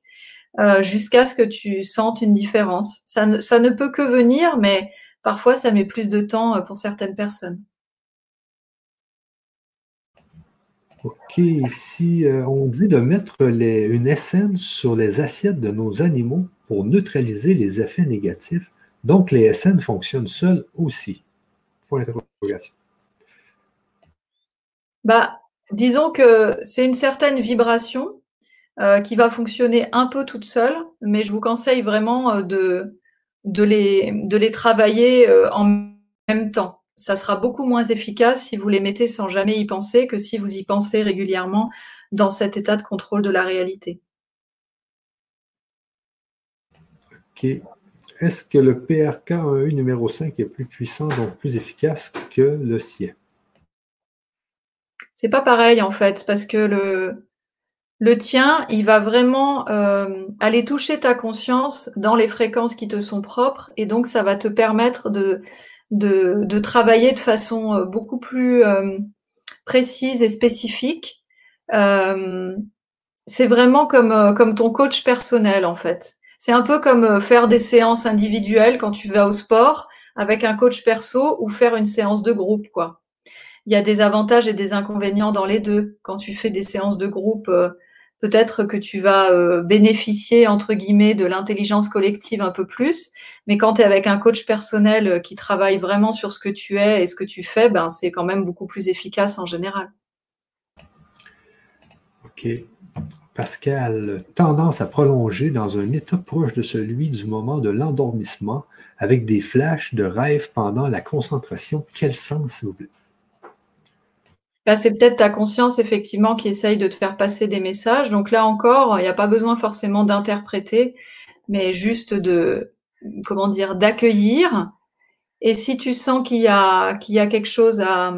[SPEAKER 2] jusqu'à ce que tu sentes une différence. Ça ne, peut que venir, mais Parfois, ça met plus de temps euh, pour certaines personnes.
[SPEAKER 1] OK. Ici, euh, on dit de mettre une SN sur les assiettes de nos animaux pour neutraliser les effets négatifs. Donc, les SN fonctionnent seuls aussi. Point d'interrogation.
[SPEAKER 2] Bah, disons que c'est une certaine vibration euh, qui va fonctionner un peu toute seule, mais je vous conseille vraiment de, de les, de les travailler euh, en même temps. Ça sera beaucoup moins efficace si vous les mettez sans jamais y penser que si vous y pensez régulièrement dans cet état de contrôle de la réalité.
[SPEAKER 1] OK. Est-ce que le PRK1U numéro 5 est plus puissant, donc plus efficace que le sien?
[SPEAKER 2] C'est pas pareil en fait, parce que le, le tien, il va vraiment euh, aller toucher ta conscience dans les fréquences qui te sont propres et donc ça va te permettre de, de, travailler de façon euh, beaucoup plus euh, précise et spécifique. c'est vraiment comme, comme ton coach personnel en fait. C'est un peu comme faire des séances individuelles quand tu vas au sport avec un coach perso ou faire une séance de groupe quoi. Il y a des avantages et des inconvénients dans les deux. Quand tu fais des séances de groupe, peut-être que tu vas euh, bénéficier, entre guillemets, de l'intelligence collective un peu plus. Mais quand tu es avec un coach personnel euh, qui travaille vraiment sur ce que tu es et ce que tu fais, ben, c'est quand même beaucoup plus efficace en général.
[SPEAKER 1] OK. Pascal, tendance à prolonger dans un état proche de celui du moment de l'endormissement avec des flashs de rêve pendant la concentration. Quel sens, s'il vous plaît?
[SPEAKER 2] C'est peut-être ta conscience, effectivement, qui essaye de te faire passer des messages. Donc là encore, il n'y a pas besoin forcément d'interpréter, mais juste de, comment dire, d'accueillir. Et si tu sens qu'il y a, qu'il y a quelque chose à,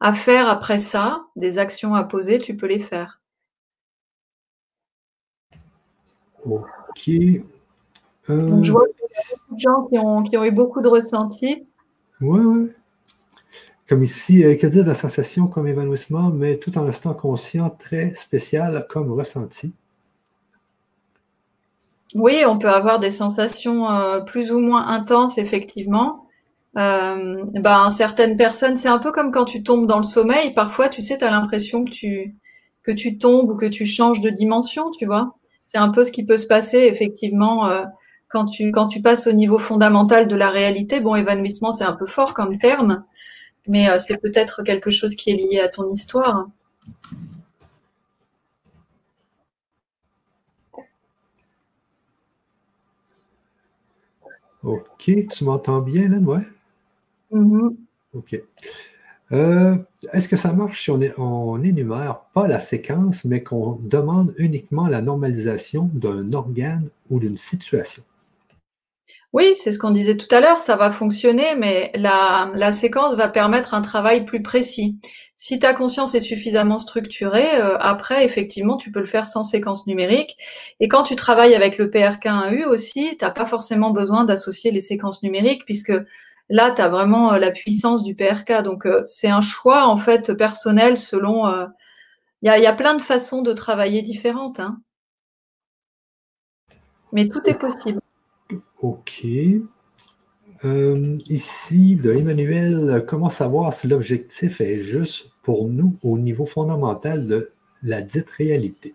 [SPEAKER 2] à faire après ça, des actions à poser, tu peux les faire.
[SPEAKER 1] Ok.
[SPEAKER 2] Donc, je vois qu'il y a beaucoup de gens qui ont, qui ont eu beaucoup de ressentis.
[SPEAKER 1] Oui. Comme ici, euh, que dire de la sensation comme évanouissement, mais tout en restant conscient, très spécial comme ressenti?
[SPEAKER 2] Oui, on peut avoir des sensations euh, plus ou moins intenses, effectivement. Euh, ben, certaines personnes, c'est un peu comme quand tu tombes dans le sommeil. Parfois, tu sais, tu as l'impression que tu, que tu tombes ou que tu changes de dimension, tu vois. C'est un peu ce qui peut se passer, effectivement, quand, tu, quand tu passes au niveau fondamental de la réalité. Bon, évanouissement, c'est un peu fort comme terme, mais euh, c'est peut-être quelque chose qui est lié à ton histoire.
[SPEAKER 1] Ok, tu m'entends bien, là, ouais?
[SPEAKER 2] Mm-hmm.
[SPEAKER 1] Ok. Euh, est-ce que ça marche si on n'énumère pas la séquence, mais qu'on demande uniquement la normalisation d'un organe ou d'une situation?
[SPEAKER 2] Oui, c'est ce qu'on disait tout à l'heure, ça va fonctionner, mais la, la, séquence va permettre un travail plus précis. Si ta conscience est suffisamment structurée, euh, après, effectivement, tu peux le faire sans séquence numérique. Et quand tu travailles avec le PRK1U aussi, tu n'as pas forcément besoin d'associer les séquences numériques, puisque là, tu as vraiment euh, la puissance du PRK. Donc, euh, c'est un choix, en fait, personnel selon... Il y, a, y, a, plein de façons de travailler différentes. Hein. Mais tout est possible.
[SPEAKER 1] OK. Euh, ici, de Emmanuel, comment savoir si l'objectif est juste pour nous au niveau fondamental de la dite réalité?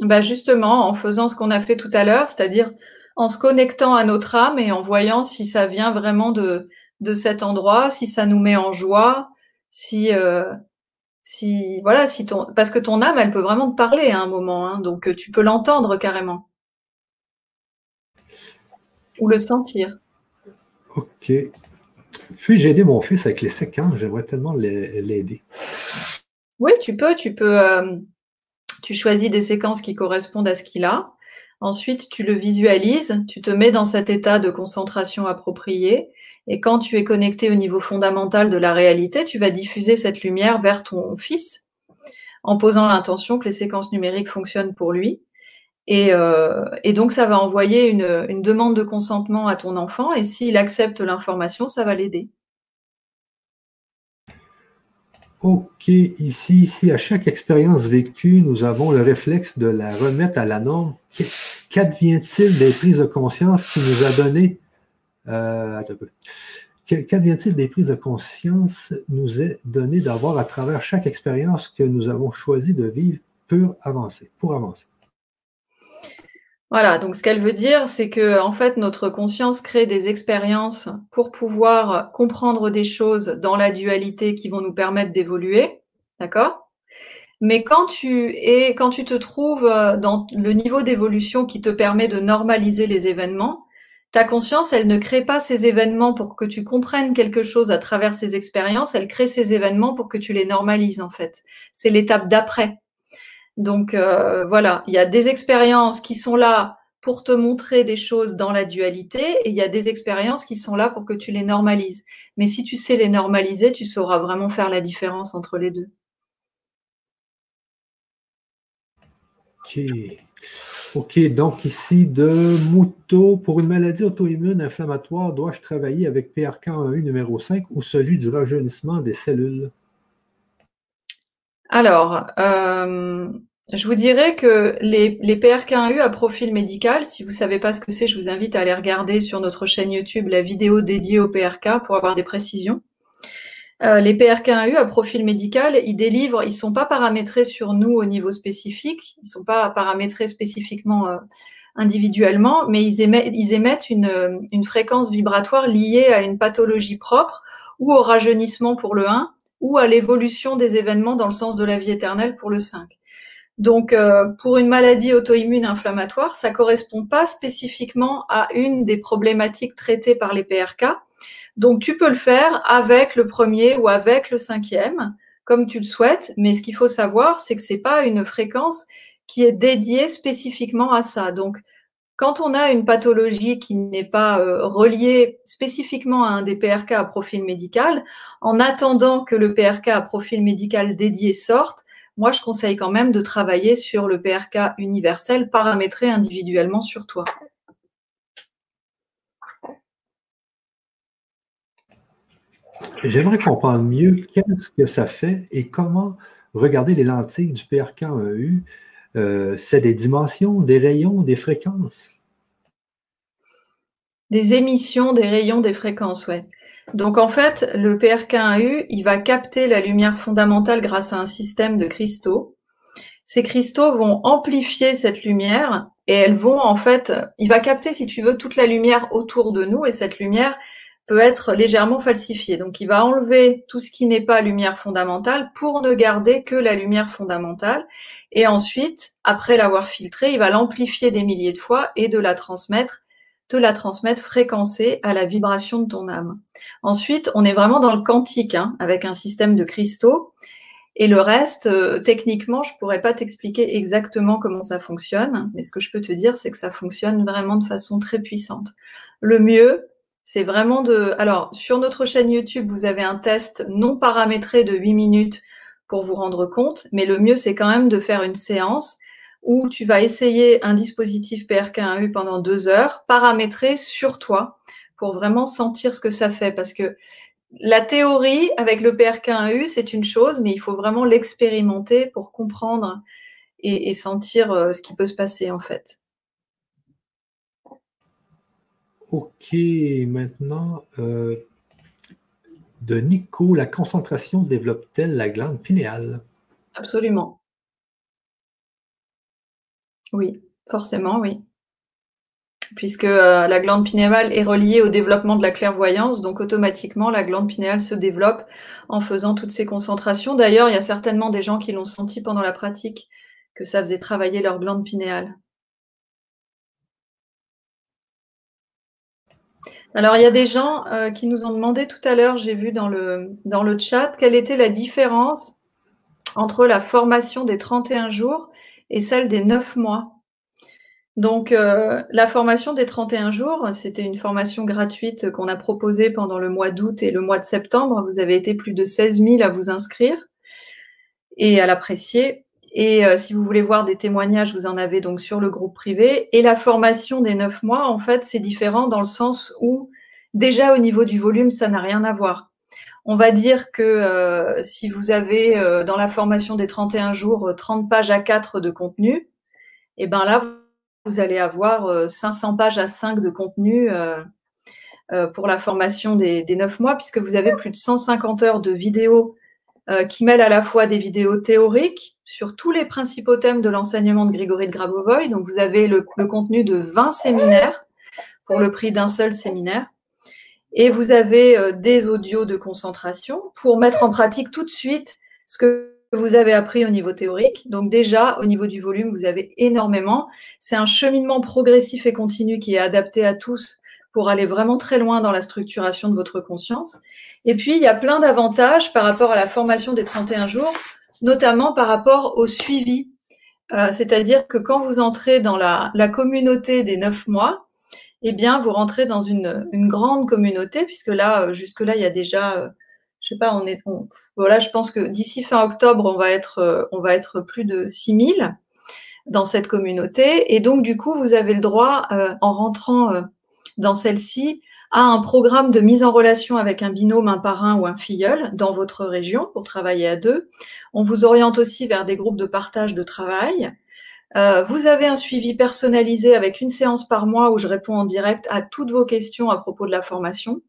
[SPEAKER 2] Ben justement, en faisant ce qu'on a fait tout à l'heure, c'est-à-dire en se connectant à notre âme et en voyant si ça vient vraiment de, de cet endroit, si ça nous met en joie, si, euh, si voilà, si ton parce que ton âme, elle peut vraiment te parler à un moment, hein, donc euh, tu peux l'entendre carrément ou le sentir.
[SPEAKER 1] Ok. Puis-je aider mon fils avec les séquences J'aimerais tellement l'aider.
[SPEAKER 2] Oui, tu peux. Tu peux. Euh, tu choisis des séquences qui correspondent à ce qu'il a. Ensuite, tu le visualises, tu te mets dans cet état de concentration approprié. Et quand tu es connecté au niveau fondamental de la réalité, tu vas diffuser cette lumière vers ton fils en posant l'intention que les séquences numériques fonctionnent pour lui. Et, euh, donc, ça va envoyer une, demande de consentement à ton enfant. Et s'il accepte l'information, ça va l'aider.
[SPEAKER 1] OK, ici, ici, à chaque expérience vécue, nous avons le réflexe de la remettre à la norme. Qu'advient-il des prises de conscience qui nous a donné euh, Qu'advient-il des prises de conscience nous est donné d'avoir à travers chaque expérience que nous avons choisi de vivre pour avancer, pour avancer?
[SPEAKER 2] Voilà, donc ce qu'elle veut dire, c'est que en fait notre conscience crée des expériences pour pouvoir comprendre des choses dans la dualité qui vont nous permettre d'évoluer, d'accord? Mais quand tu es, quand tu te trouves euh, dans le niveau d'évolution qui te permet de normaliser les événements, ta conscience, elle ne crée pas ces événements pour que tu comprennes quelque chose à travers ces expériences, elle crée ces événements pour que tu les normalises en fait. C'est l'étape d'après. Donc euh, voilà, il y a des expériences qui sont là pour te montrer des choses dans la dualité et il y a des expériences qui sont là pour que tu les normalises. Mais si tu sais les normaliser, tu sauras vraiment faire la différence entre les deux.
[SPEAKER 1] Ok. Ok, donc ici de Mouto, pour une maladie auto-immune inflammatoire, dois-je travailler avec PRK1U numéro 5 ou celui du rajeunissement des cellules?
[SPEAKER 2] Alors, euh, je vous dirais que les, les PRK1U à profil médical, si vous savez pas ce que c'est, je vous invite à aller regarder sur notre chaîne YouTube la vidéo dédiée au PRK pour avoir des précisions. Euh, les PRK1U à profil médical, ils délivrent, ils sont pas paramétrés sur nous au niveau spécifique, ils sont pas paramétrés spécifiquement euh, individuellement, mais ils émettent, ils émettent une, une, fréquence vibratoire liée à une pathologie propre ou au rajeunissement pour le 1 ou à l'évolution des événements dans le sens de la vie éternelle pour le 5. Donc, euh, pour une maladie auto-immune inflammatoire, ça correspond pas spécifiquement à une des problématiques traitées par les PRK. Donc, tu peux le faire avec le premier ou avec le cinquième, comme tu le souhaites. Mais ce qu'il faut savoir, c'est que c'est pas une fréquence qui est dédiée spécifiquement à ça. Donc, quand on a une pathologie qui n'est pas euh, reliée spécifiquement à un des PRK à profil médical, en attendant que le PRK à profil médical dédié sorte, moi je conseille quand même de travailler sur le PRK universel paramétré individuellement sur toi.
[SPEAKER 1] J'aimerais comprendre mieux qu'est-ce que ça fait et comment regarder les lentilles du PRK1U euh, c'est des dimensions, des rayons, des fréquences.
[SPEAKER 2] Des émissions, des rayons, des fréquences, ouais. Donc en fait, le PRK1U, il va capter la lumière fondamentale grâce à un système de cristaux. Ces cristaux vont amplifier cette lumière et elles vont en fait, il va capter, si tu veux, toute la lumière autour de nous et cette lumière, peut être légèrement falsifié. Donc il va enlever tout ce qui n'est pas lumière fondamentale pour ne garder que la lumière fondamentale. Et ensuite, après l'avoir filtré, il va l'amplifier des milliers de fois et de la transmettre de la transmettre fréquencée à la vibration de ton âme. Ensuite, on est vraiment dans le quantique, hein, avec un système de cristaux. Et le reste, euh, techniquement, je pourrais pas t'expliquer exactement comment ça fonctionne, mais ce que je peux te dire, c'est que ça fonctionne vraiment de façon très puissante. Le mieux, c'est vraiment de. Alors, sur notre chaîne YouTube, vous avez un test non paramétré de 8 minutes pour vous rendre compte, mais le mieux, c'est quand même de faire une séance où tu vas essayer un dispositif PRK1U pendant deux heures, paramétré sur toi, pour vraiment sentir ce que ça fait. Parce que la théorie avec le PRK1U, c'est une chose, mais il faut vraiment l'expérimenter pour comprendre et, sentir euh, ce qui peut se passer en fait.
[SPEAKER 1] OK, maintenant, euh, de Nico, la concentration développe-t-elle la glande pinéale?
[SPEAKER 2] Absolument. Oui, forcément, oui. puisque euh, la glande pinéale est reliée au développement de la clairvoyance, donc automatiquement la glande pinéale se développe en faisant toutes ces concentrations. D'ailleurs, il y a certainement des gens qui l'ont senti pendant la pratique, que ça faisait travailler leur glande pinéale. Alors, il y a des gens euh, qui nous ont demandé tout à l'heure, j'ai vu dans le, dans le chat, quelle était la différence entre la formation des 31 jours et celle des 9 mois. Donc, euh, la formation des 31 jours, c'était une formation gratuite qu'on a proposée pendant le mois d'août et le mois de septembre. Vous avez été plus de 16 000 à vous inscrire et à l'apprécier. Et euh, si vous voulez voir des témoignages, vous en avez donc sur le groupe privé. Et la formation des 9 mois, en fait, c'est différent dans le sens où déjà au niveau du volume, ça n'a rien à voir. On va dire que euh, si vous avez dans la formation des 31 jours 30 pages à 4 de contenu, et eh ben là, vous allez avoir 500 euh, pages à 5 de contenu euh, euh, pour la formation des, des 9 mois, puisque vous avez plus de 150 heures de vidéos qui mêlent à la fois des vidéos théoriques sur tous les principaux thèmes de l'enseignement de Grégory de Grabovoy. Donc, vous avez le, le, contenu de 20 séminaires pour le prix d'un seul séminaire. Et vous avez des audios de concentration pour mettre en pratique tout de suite ce que vous avez appris au niveau théorique. Donc déjà, au niveau du volume, vous avez énormément. C'est un cheminement progressif et continu qui est adapté à tous pour aller vraiment très loin dans la structuration de votre conscience. Et puis, il y a plein d'avantages par rapport à la formation des 31 jours, notamment par rapport au suivi. Euh, c'est-à-dire que quand vous entrez dans la, communauté des 9 mois, eh bien, vous rentrez dans une, une grande communauté, puisque là, euh, jusque-là, il y a déjà euh, je sais pas, on est, voilà, je pense que d'ici fin octobre, on va être, euh, on va être plus de 6000 dans cette communauté. Et donc, du coup, vous avez le droit, euh, en rentrant dans celle-ci, à un programme de mise en relation avec un binôme, un parrain ou un filleul dans votre région pour travailler à deux. On vous oriente aussi vers des groupes de partage de travail. vous avez un suivi personnalisé avec une séance par mois où je réponds en direct à toutes vos questions à propos de la formation.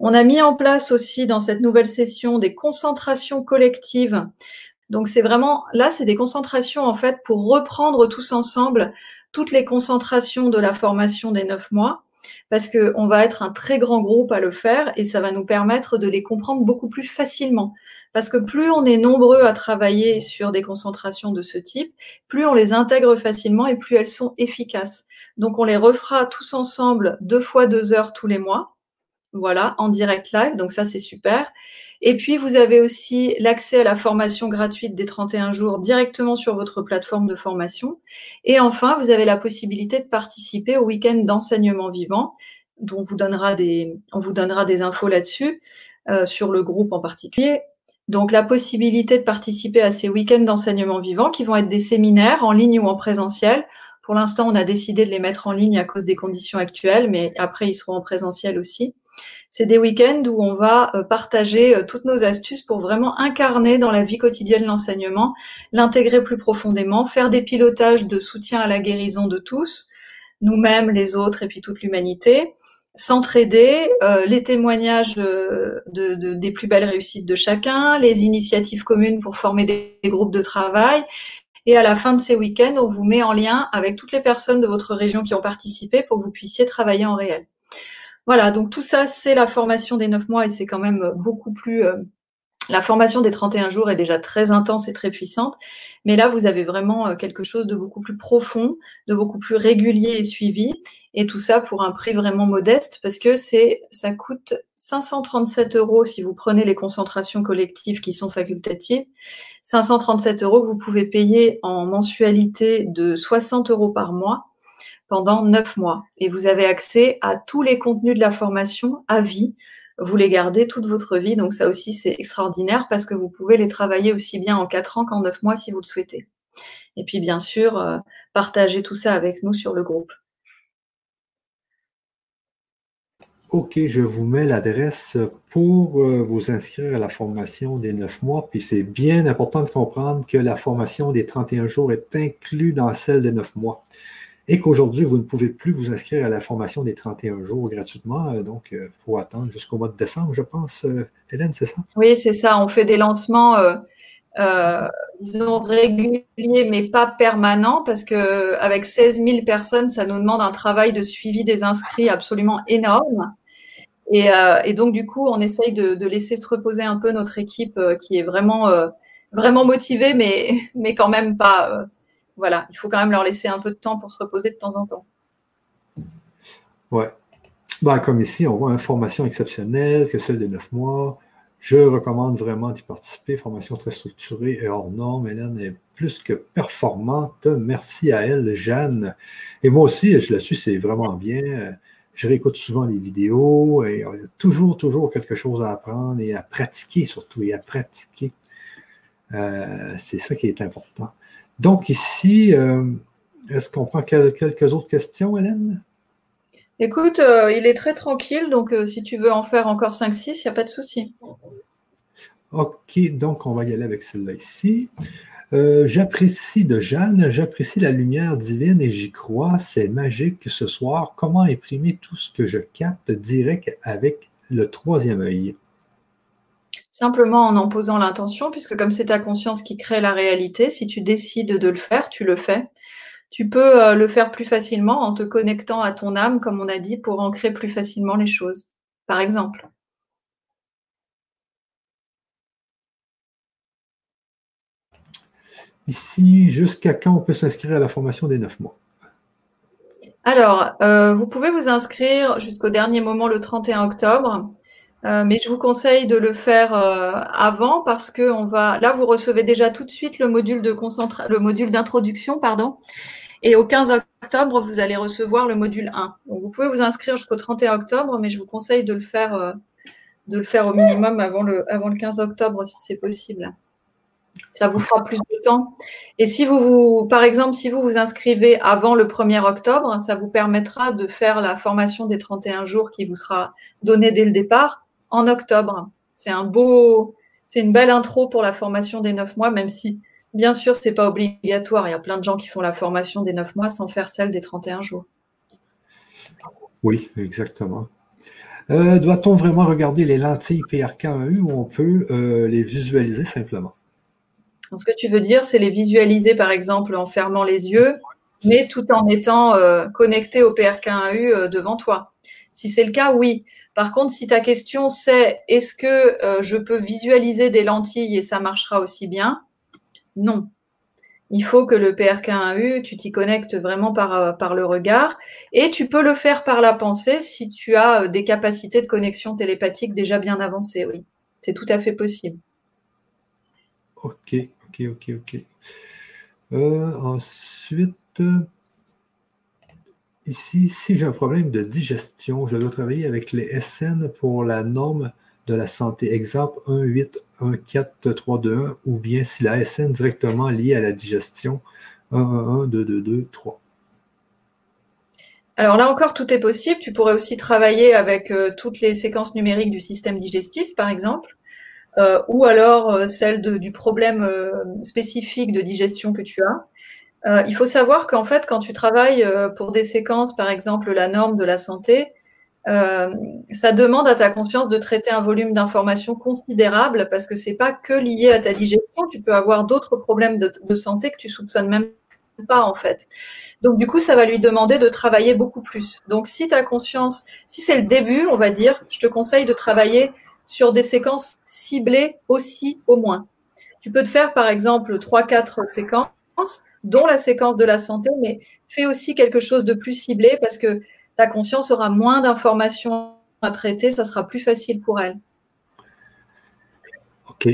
[SPEAKER 2] On a mis en place aussi dans cette nouvelle session des concentrations collectives. Donc c'est vraiment là, c'est des concentrations en fait pour reprendre tous ensemble toutes les concentrations de la formation des neuf mois, parce qu'on va être un très grand groupe à le faire et ça va nous permettre de les comprendre beaucoup plus facilement. Parce que plus on est nombreux à travailler sur des concentrations de ce type, plus on les intègre facilement et plus elles sont efficaces. Donc on les refera tous ensemble deux fois deux heures tous les mois voilà, en direct live, donc ça c'est super. Et puis vous avez aussi l'accès à la formation gratuite des 31 jours directement sur votre plateforme de formation. Et enfin, vous avez la possibilité de participer au week-end d'enseignement vivant, dont on vous donnera des, infos là-dessus, euh, sur le groupe en particulier. Donc la possibilité de participer à ces week-ends d'enseignement vivant qui vont être des séminaires en ligne ou en présentiel. Pour l'instant, on a décidé de les mettre en ligne à cause des conditions actuelles, mais après, ils seront en présentiel aussi. C'est des week-ends où on va euh, partager euh, toutes nos astuces pour vraiment incarner dans la vie quotidienne l'enseignement, l'intégrer plus profondément, faire des pilotages de soutien à la guérison de tous, nous-mêmes, les autres et puis toute l'humanité, s'entraider, euh, les témoignages de, des plus belles réussites de chacun, les initiatives communes pour former des groupes de travail. Et à la fin de ces week-ends, on vous met en lien avec toutes les personnes de votre région qui ont participé pour que vous puissiez travailler en réel. Voilà, donc tout ça, c'est la formation des 9 mois et c'est quand même beaucoup plus... Euh, la formation des 31 jours est déjà très intense et très puissante, mais là, vous avez vraiment euh, quelque chose de beaucoup plus profond, de beaucoup plus régulier et suivi, et tout ça pour un prix vraiment modeste, parce que c'est, ça coûte 537 euros si vous prenez les concentrations collectives qui sont facultatives, 537 euros que vous pouvez payer en mensualité de 60 euros par mois, pendant neuf mois. Et vous avez accès à tous les contenus de la formation à vie. Vous les gardez toute votre vie. Donc ça aussi, c'est extraordinaire parce que vous pouvez les travailler aussi bien en quatre ans qu'en neuf mois si vous le souhaitez. Et puis, bien sûr, euh, partagez tout ça avec nous sur le groupe.
[SPEAKER 1] OK, je vous mets l'adresse pour euh, vous inscrire à la formation des neuf mois. Puis c'est bien important de comprendre que la formation des 31 jours est inclue dans celle des neuf mois et qu'aujourd'hui, vous ne pouvez plus vous inscrire à la formation des 31 jours gratuitement. Euh, donc, il euh, faut attendre jusqu'au mois de décembre, je pense. Euh, Hélène, c'est ça?
[SPEAKER 2] Oui, c'est ça. On fait des lancements disons régulier, mais pas permanent, parce que avec 16 000 personnes, ça nous demande un travail de suivi des inscrits absolument énorme. Et, et donc, du coup, on essaye de, de, laisser se reposer un peu notre équipe qui est vraiment, vraiment motivée, mais, mais quand même pas. Voilà, il faut quand même leur laisser un peu de temps pour se reposer de temps en temps.
[SPEAKER 1] Ouais. Ben, comme ici, on voit une formation exceptionnelle que celle des neuf mois. Je recommande vraiment d'y participer. Formation très structurée et hors norme. Hélène est plus que performante. Merci à elle, Jeanne. Et moi aussi, je la suis, c'est vraiment bien. Je réécoute souvent les vidéos il y a toujours, toujours quelque chose à apprendre et à pratiquer surtout, et à pratiquer. Euh, c'est ça qui est important. Donc ici, euh, est-ce qu'on prend quelques autres questions, Hélène?
[SPEAKER 2] Écoute, euh, il est très tranquille, donc euh, si tu veux en faire encore 5-6, il n'y a pas de souci.
[SPEAKER 1] OK, donc on va y aller avec celle-là ici. Euh, j'apprécie de Jeanne, j'apprécie la lumière divine et j'y crois, c'est magique ce soir. Comment imprimer tout ce que je capte direct avec le troisième œil?
[SPEAKER 2] Simplement en en posant l'intention, puisque comme c'est ta conscience qui crée la réalité, si tu décides de le faire, tu le fais. Tu peux euh, le faire plus facilement en te connectant à ton âme, comme on a dit, pour ancrer plus facilement les choses, par exemple.
[SPEAKER 1] Ici, jusqu'à quand on peut s'inscrire à la formation des neuf mois?
[SPEAKER 2] Alors, euh, vous pouvez vous inscrire jusqu'au dernier moment, le 31 octobre. Euh, mais je vous conseille de le faire avant parce que on va. Là, vous recevez déjà tout de suite le module de le module d'introduction, pardon. Et au 15 octobre, vous allez recevoir le module 1. Donc, vous pouvez vous inscrire jusqu'au 31 octobre, mais je vous conseille de le faire, euh, de le faire au minimum avant le, avant le 15 octobre si c'est possible. Ça vous fera plus de temps. Et si vous, vous, par exemple, si vous vous inscrivez avant le 1er octobre, ça vous permettra de faire la formation des 31 jours qui vous sera donnée dès le départ en octobre. C'est un beau, c'est une belle intro pour la formation des 9 mois, même si Bien sûr, ce n'est pas obligatoire. Il y a plein de gens qui font la formation des 9 mois sans faire celle des 31 jours.
[SPEAKER 1] Oui, exactement. Euh, doit-on vraiment regarder les lentilles PRK1U ou on peut euh, les visualiser simplement?
[SPEAKER 2] ce que tu veux dire, c'est les visualiser, par exemple, en fermant les yeux, mais tout en étant euh, connecté au PRK1U devant toi. Si c'est le cas, oui. Par contre, si ta question c'est est-ce que je peux visualiser des lentilles et ça marchera aussi bien, non. Il faut que le PRK1U, tu t'y connectes vraiment par, euh, par le regard. Et tu peux le faire par la pensée si tu as euh, des capacités de connexion télépathique déjà bien avancées, oui. C'est tout à fait possible.
[SPEAKER 1] Ok, ok, ok, ok. Euh, ensuite, ici, si j'ai un problème de digestion, je dois travailler avec les SN pour la norme de la santé. Exemple 1, 8, 1, 4, 3, 2, 1, ou bien si la SN directement liée à la digestion 1, 1, 1, 2, 2, 2, 3.
[SPEAKER 2] Alors là encore, tout est possible. Tu pourrais aussi travailler avec euh, toutes les séquences numériques du système digestif, par exemple, euh, ou alors euh, celle du problème spécifique de digestion que tu as. Euh, il faut savoir qu'en fait, quand tu travailles euh, pour des séquences, par exemple la norme de la santé, euh, ça demande à ta conscience de traiter un volume d'informations considérable parce que c'est pas que lié à ta digestion. Tu peux avoir d'autres problèmes de, santé que tu soupçonnes même pas en fait. Donc du coup, ça va lui demander de travailler beaucoup plus. Donc si ta conscience, si c'est le début, on va dire, je te conseille de travailler sur des séquences ciblées aussi au moins. Tu peux te faire par exemple trois quatre séquences dont la séquence de la santé, mais fais aussi quelque chose de plus ciblé parce que ta conscience aura moins d'informations à traiter, ça sera plus facile pour elle.
[SPEAKER 1] OK.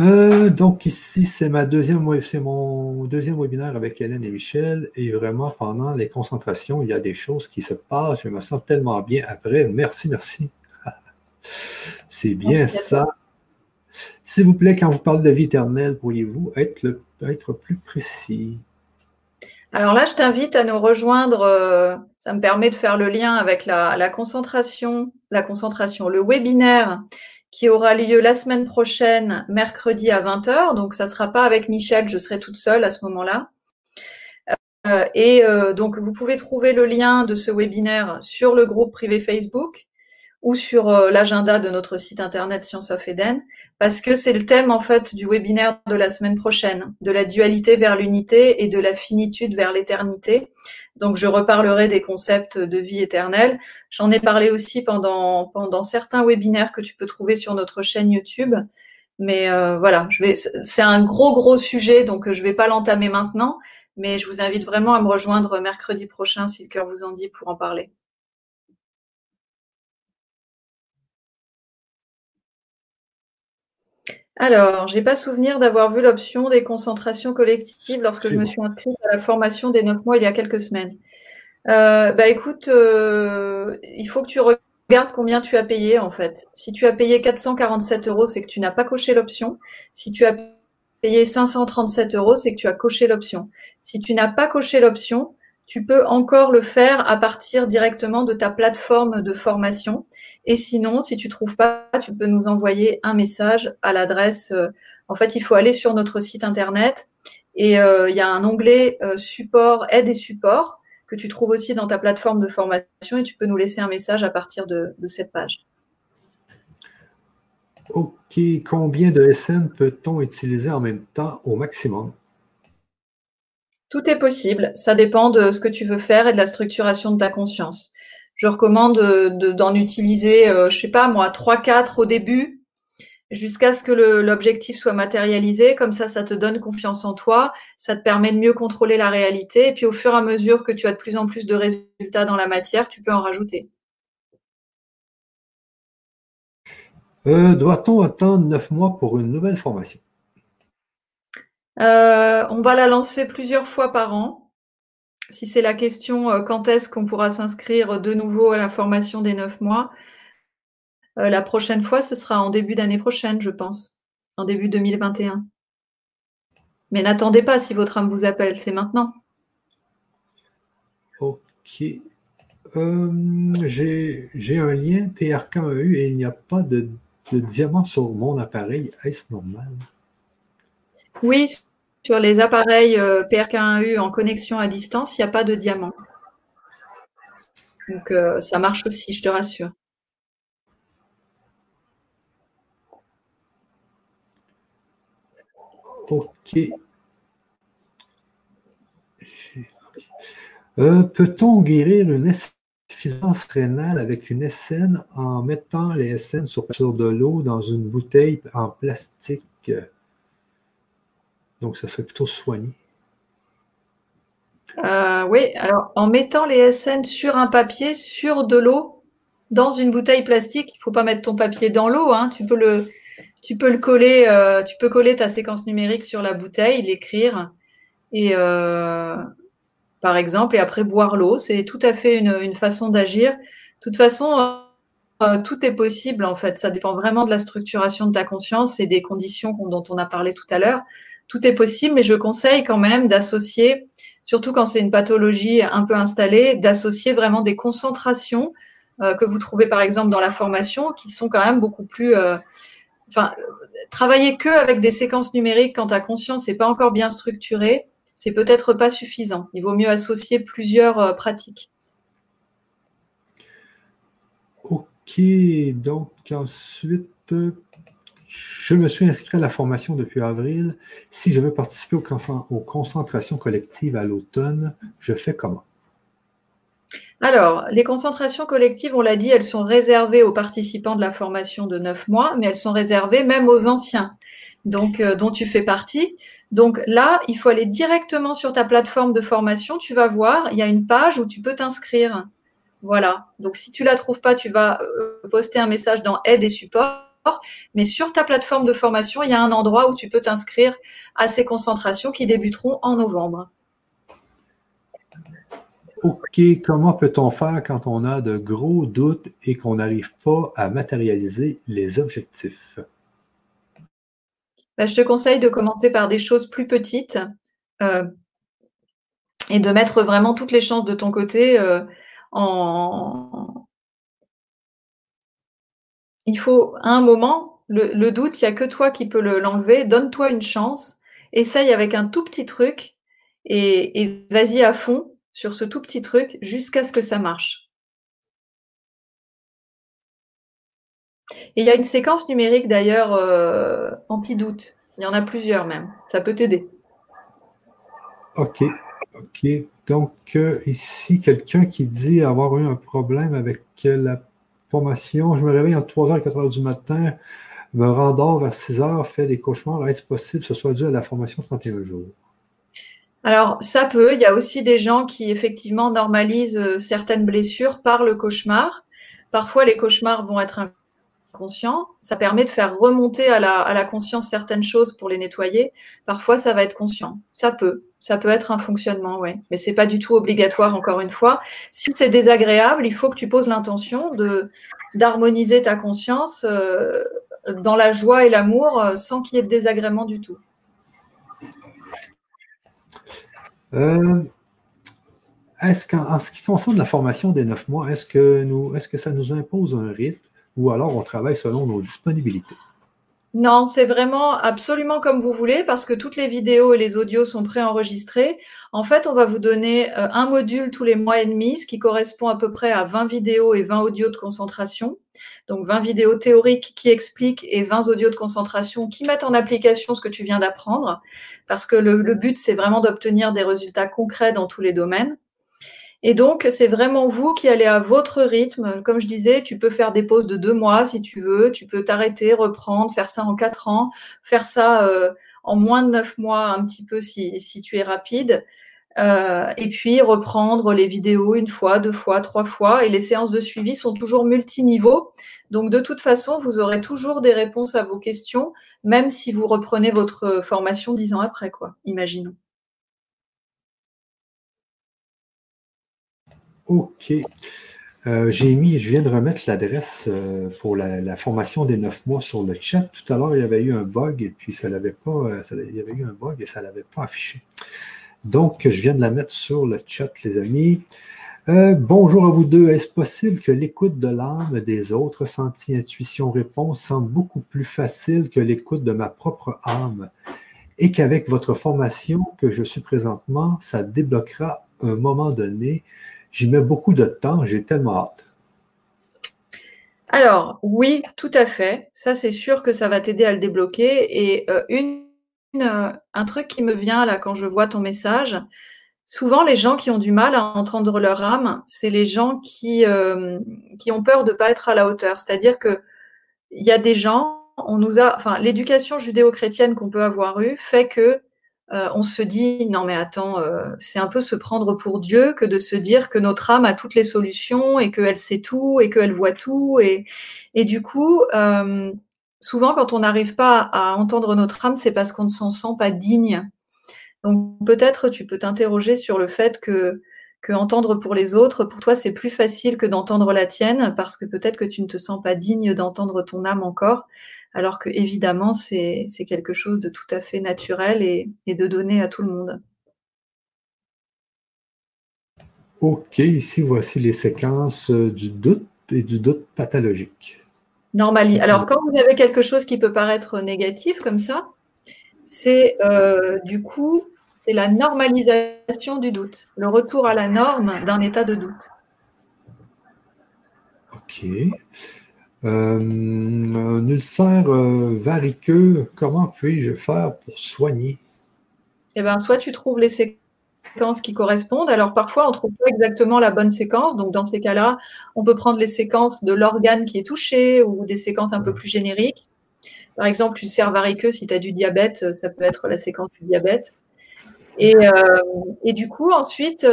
[SPEAKER 1] Euh, donc ici, c'est ma deuxième, c'est mon deuxième webinaire avec Hélène et Michel. Et vraiment, pendant les concentrations, il y a des choses qui se passent. Je me sens tellement bien après. Merci, merci. c'est bien ça. S'il vous plaît, quand vous parlez de vie éternelle, pourriez-vous être, plus précis?
[SPEAKER 2] Alors là, je t'invite à nous rejoindre. Euh, ça me permet de faire le lien avec la, concentration, la concentration, le webinaire qui aura lieu la semaine prochaine, mercredi à 20h. Donc, ça ne sera pas avec Michel, je serai toute seule à ce moment-là. Euh, et euh, donc, vous pouvez trouver le lien de ce webinaire sur le groupe privé Facebook ou sur euh, l'agenda de notre site internet Science of Eden, parce que c'est le thème en fait du webinaire de la semaine prochaine, de la dualité vers l'unité et de la finitude vers l'éternité. Donc je reparlerai des concepts de vie éternelle. J'en ai parlé aussi pendant pendant certains webinaires que tu peux trouver sur notre chaîne YouTube. Mais euh, voilà, je vais, c'est un gros gros sujet, donc je vais pas l'entamer maintenant, mais je vous invite vraiment à me rejoindre mercredi prochain si le cœur vous en dit pour en parler. Alors, j'ai pas souvenir d'avoir vu l'option des concentrations collectives lorsque je me suis inscrite à la formation des neuf mois il y a quelques semaines. Euh, bah écoute, euh, il faut que tu regardes combien tu as payé en fait. Si tu as payé 447 euros, c'est que tu n'as pas coché l'option. Si tu as payé 537 euros, c'est que tu as coché l'option. Si tu n'as pas coché l'option, tu peux encore le faire à partir directement de ta plateforme de formation. Et sinon, si tu trouves pas, tu peux nous envoyer un message à l'adresse. Euh, en fait, il faut aller sur notre site internet et euh, il y a un onglet euh, support, aide et support que tu trouves aussi dans ta plateforme de formation et tu peux nous laisser un message à partir de, de cette page.
[SPEAKER 1] OK. Combien de SN peut-on utiliser en même temps au maximum?
[SPEAKER 2] Tout est possible. Ça dépend de ce que tu veux faire et de la structuration de ta conscience. Je recommande d'en utiliser, euh, je sais pas moi, 3-4 au début, jusqu'à ce que l'objectif soit matérialisé. Comme ça, ça te donne confiance en toi, ça te permet de mieux contrôler la réalité. Et puis au fur et à mesure que tu as de plus en plus de résultats dans la matière, tu peux en rajouter.
[SPEAKER 1] Euh, doit-on attendre 9 mois pour une nouvelle formation?
[SPEAKER 2] Euh, on va la lancer plusieurs fois par an. Si c'est la question, euh, quand est-ce qu'on pourra s'inscrire de nouveau à la formation des neuf mois euh, La prochaine fois, ce sera en début d'année prochaine, je pense, en début 2021. Mais n'attendez pas si votre âme vous appelle, c'est maintenant.
[SPEAKER 1] Ok. j'ai un lien PRKEU et il n'y a pas de, de diamant sur mon appareil. Est-ce normal?
[SPEAKER 2] Oui, sur les appareils euh, PRK1U en connexion à distance, il n'y a pas de diamant. Donc euh, ça marche aussi, je te rassure.
[SPEAKER 1] Ok. Euh, peut-on guérir une insuffisance rénale avec une SN en mettant les SN sur de l'eau dans une bouteille en plastique? Donc, ça serait plutôt soigné.
[SPEAKER 2] Euh, oui, alors en mettant les SN sur un papier, sur de l'eau, dans une bouteille plastique, il ne faut pas mettre ton papier dans l'eau, hein. tu peux le, tu peux le coller, euh, tu peux coller ta séquence numérique sur la bouteille, l'écrire, et euh, par exemple, et après boire l'eau, c'est tout à fait une, une façon d'agir. De toute façon, tout est possible en fait, ça dépend vraiment de la structuration de ta conscience et des conditions dont on a parlé tout à l'heure tout est possible, mais je conseille quand même d'associer, surtout quand c'est une pathologie un peu installée, d'associer vraiment des concentrations euh, que vous trouvez par exemple dans la formation, qui sont quand même beaucoup plus. Euh, enfin, travailler que avec des séquences numériques quand ta conscience n'est pas encore bien structurée, c'est peut-être pas suffisant. Il vaut mieux associer plusieurs euh, pratiques.
[SPEAKER 1] Ok, donc ensuite, je me suis inscrit à la formation depuis avril. Si je veux participer aux, concentrations collectives à l'automne, je fais comment?
[SPEAKER 2] Alors, les concentrations collectives, on l'a dit, elles sont réservées aux participants de la formation de neuf mois, mais elles sont réservées même aux anciens, donc euh, dont tu fais partie. Donc là, il faut aller directement sur ta plateforme de formation. Tu vas voir, il y a une page où tu peux t'inscrire. Voilà. Donc si tu la trouves pas, tu vas euh, poster un message dans aide et support mais sur ta plateforme de formation, il y a un endroit où tu peux t'inscrire à ces concentrations qui débuteront en novembre.
[SPEAKER 1] OK, comment peut-on faire quand on a de gros doutes et qu'on n'arrive pas à matérialiser les objectifs?
[SPEAKER 2] Ben, je te conseille de commencer par des choses plus petites euh, et de mettre vraiment toutes les chances de ton côté euh, en, il faut, à un moment, le, doute, il n'y a que toi qui peux l'enlever. Donne-toi une chance. Essaye avec un tout petit truc et, vas-y à fond sur ce tout petit truc jusqu'à ce que ça marche. Il y a une séquence numérique d'ailleurs euh, anti-doute. Il y en a plusieurs même. Ça peut t'aider.
[SPEAKER 1] OK. OK. Donc, euh, ici, quelqu'un qui dit avoir eu un problème avec la Je me réveille entre 3h et 4h du matin, me rendors vers 6h, fais des cauchemars. Est-ce possible que ce soit dû à la formation 31 jours?
[SPEAKER 2] Alors, ça peut. Il y a aussi des gens qui, effectivement, normalisent euh, certaines blessures par le cauchemar. Parfois, les cauchemars vont être inconscients. Ça permet de faire remonter à la conscience certaines choses pour les nettoyer. Parfois, ça va être conscient. Ça peut. Ça peut être un fonctionnement, oui. Mais c'est pas du tout obligatoire, encore une fois. Si c'est désagréable, il faut que tu poses l'intention d'harmoniser ta conscience euh, dans la joie et l'amour euh, sans qu'il y ait de désagrément du tout.
[SPEAKER 1] Euh, est-ce qu'en ce qui concerne la formation des neuf mois, est-ce que, nous, est-ce que ça nous impose un rythme ou alors on travaille selon nos disponibilités?
[SPEAKER 2] Non, c'est vraiment absolument comme vous voulez parce que toutes les vidéos et les audios sont préenregistrés. En fait, on va vous donner euh, un module tous les mois et demi, ce qui correspond à peu près à 20 vidéos et 20 audios de concentration. Donc 20 vidéos théoriques qui expliquent et 20 audios de concentration qui mettent en application ce que tu viens d'apprendre. Parce que le, le but, c'est vraiment d'obtenir des résultats concrets dans tous les domaines. Et donc, c'est vraiment vous qui allez à votre rythme. Comme je disais, tu peux faire des pauses de deux mois si tu veux. Tu peux t'arrêter, reprendre, faire ça en quatre ans, faire ça euh, en moins de neuf mois un petit peu si, si tu es rapide. Euh, et puis reprendre les vidéos une fois, deux fois, trois fois. Et les séances de suivi sont toujours multiniveaux. Donc de toute façon, vous aurez toujours des réponses à vos questions, même si vous reprenez votre formation dix ans après, quoi. Imaginons.
[SPEAKER 1] OK. Euh, j'ai mis, je viens de remettre l'adresse euh, pour la, formation des neuf mois sur le chat. Tout à l'heure, il y avait eu un bug et puis ça l'avait pas, euh, il y avait eu un bug et ça ne l'avait pas affiché. Donc, je viens de la mettre sur le chat, les amis. bonjour à vous deux. Est-ce possible que l'écoute de l'âme des autres, senti, intuition, réponse, semble beaucoup plus facile que l'écoute de ma propre âme et qu'avec votre formation que je suis présentement, ça débloquera un moment donné J'y mets beaucoup de temps, j'ai tellement hâte.
[SPEAKER 2] Alors, oui, tout à fait. Ça, c'est sûr que ça va t'aider à le débloquer. Et euh, une, euh, un truc qui me vient là quand je vois ton message, souvent les gens qui ont du mal à entendre leur âme, c'est les gens qui, euh, ont peur de ne pas être à la hauteur. C'est-à-dire qu'il y a des gens, on nous a, enfin, l'éducation judéo-chrétienne qu'on peut avoir eue fait que euh, on se dit non mais attends, euh, c'est un peu se prendre pour Dieu que de se dire que notre âme a toutes les solutions et qu'elle sait tout et qu'elle voit tout et, du coup euh, souvent quand on n'arrive pas à entendre notre âme, c'est parce qu'on ne s'en sent pas digne. Donc peut-être tu peux t'interroger sur le fait que que entendre pour les autres, pour toi, c'est plus facile que d'entendre la tienne parce que peut-être que tu ne te sens pas digne d'entendre ton âme encore alors que évidemment c'est quelque chose de tout à fait naturel et, de donné à tout le monde.
[SPEAKER 1] Ok, ici voici les séquences du doute et du doute pathologique.
[SPEAKER 2] Normali. Alors quand vous avez quelque chose qui peut paraître négatif comme ça, c'est euh, du coup c'est la normalisation du doute, le retour à la norme d'un état de doute.
[SPEAKER 1] Ok. Euh, un ulcère euh, variqueux, comment puis-je faire pour soigner?
[SPEAKER 2] Eh bien, soit tu trouves les séquences qui correspondent. Alors, parfois, on ne trouve pas exactement la bonne séquence. Donc, dans ces cas-là, on peut prendre les séquences de l'organe qui est touché ou des séquences un peu plus génériques. Par exemple, ulcère variqueux, si tu as du diabète, ça peut être la séquence du diabète. Et, euh, et du coup, ensuite,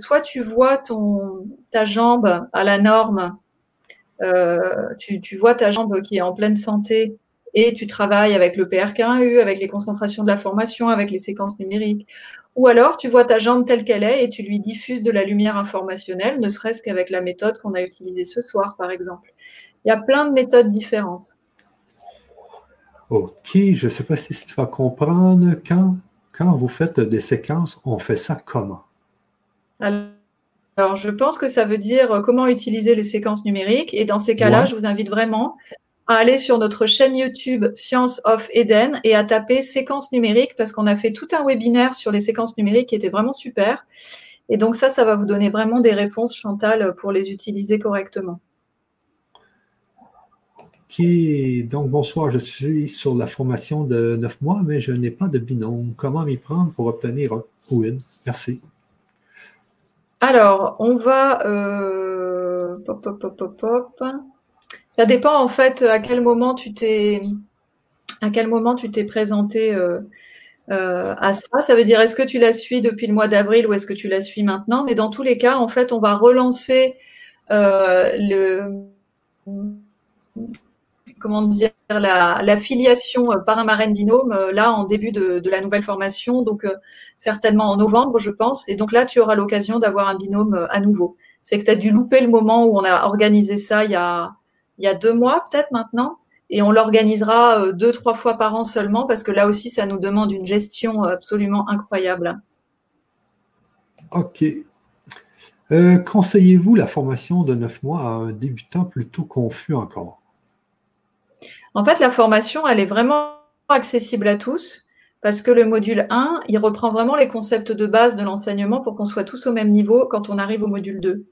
[SPEAKER 2] soit tu vois ton, ta jambe à la norme euh, tu, vois ta jambe qui est en pleine santé et tu travailles avec le PRK1U, avec les concentrations de la formation, avec les séquences numériques. Ou alors tu vois ta jambe telle qu'elle est et tu lui diffuses de la lumière informationnelle, ne serait-ce qu'avec la méthode qu'on a utilisée ce soir, par exemple. Il y a plein de méthodes différentes.
[SPEAKER 1] OK, je ne sais pas si tu vas comprendre. Quand, quand vous faites des séquences, on fait ça comment?
[SPEAKER 2] Alors, je pense que ça veut dire euh, comment utiliser les séquences numériques. Et dans ces cas-là, je vous invite vraiment à aller sur notre chaîne YouTube Science of Eden et à taper séquences numériques parce qu'on a fait tout un webinaire sur les séquences numériques qui était vraiment super. Et donc ça, ça va vous donner vraiment des réponses, Chantal, pour les utiliser correctement.
[SPEAKER 1] OK. Donc, bonsoir. Je suis sur la formation de neuf mois, mais je n'ai pas de binôme. Comment m'y prendre pour obtenir un ou Merci.
[SPEAKER 2] Alors, on va. Euh, pop, pop, pop, Ça dépend en fait à quel moment tu t'es à quel moment tu t'es présenté euh, euh, à ça. Ça veut dire est-ce que tu la suis depuis le mois d'avril ou est-ce que tu la suis maintenant? Mais dans tous les cas, en fait, on va relancer le comment dire la, filiation par un marraine binôme là en début de, la nouvelle formation, donc certainement en novembre, je pense. Et donc là, tu auras l'occasion d'avoir un binôme à nouveau. C'est que tu as dû louper le moment où on a organisé ça il y a, il y a deux mois peut-être maintenant. Et on l'organisera deux, trois fois par an seulement parce que là aussi, ça nous demande une gestion absolument incroyable.
[SPEAKER 1] OK. Euh, conseillez-vous la formation de neuf mois à un débutant plutôt confus encore?
[SPEAKER 2] En fait, la formation, elle est vraiment accessible à tous parce que le module 1, il reprend vraiment les concepts de base de l'enseignement pour qu'on soit tous au même niveau quand on arrive au module 2.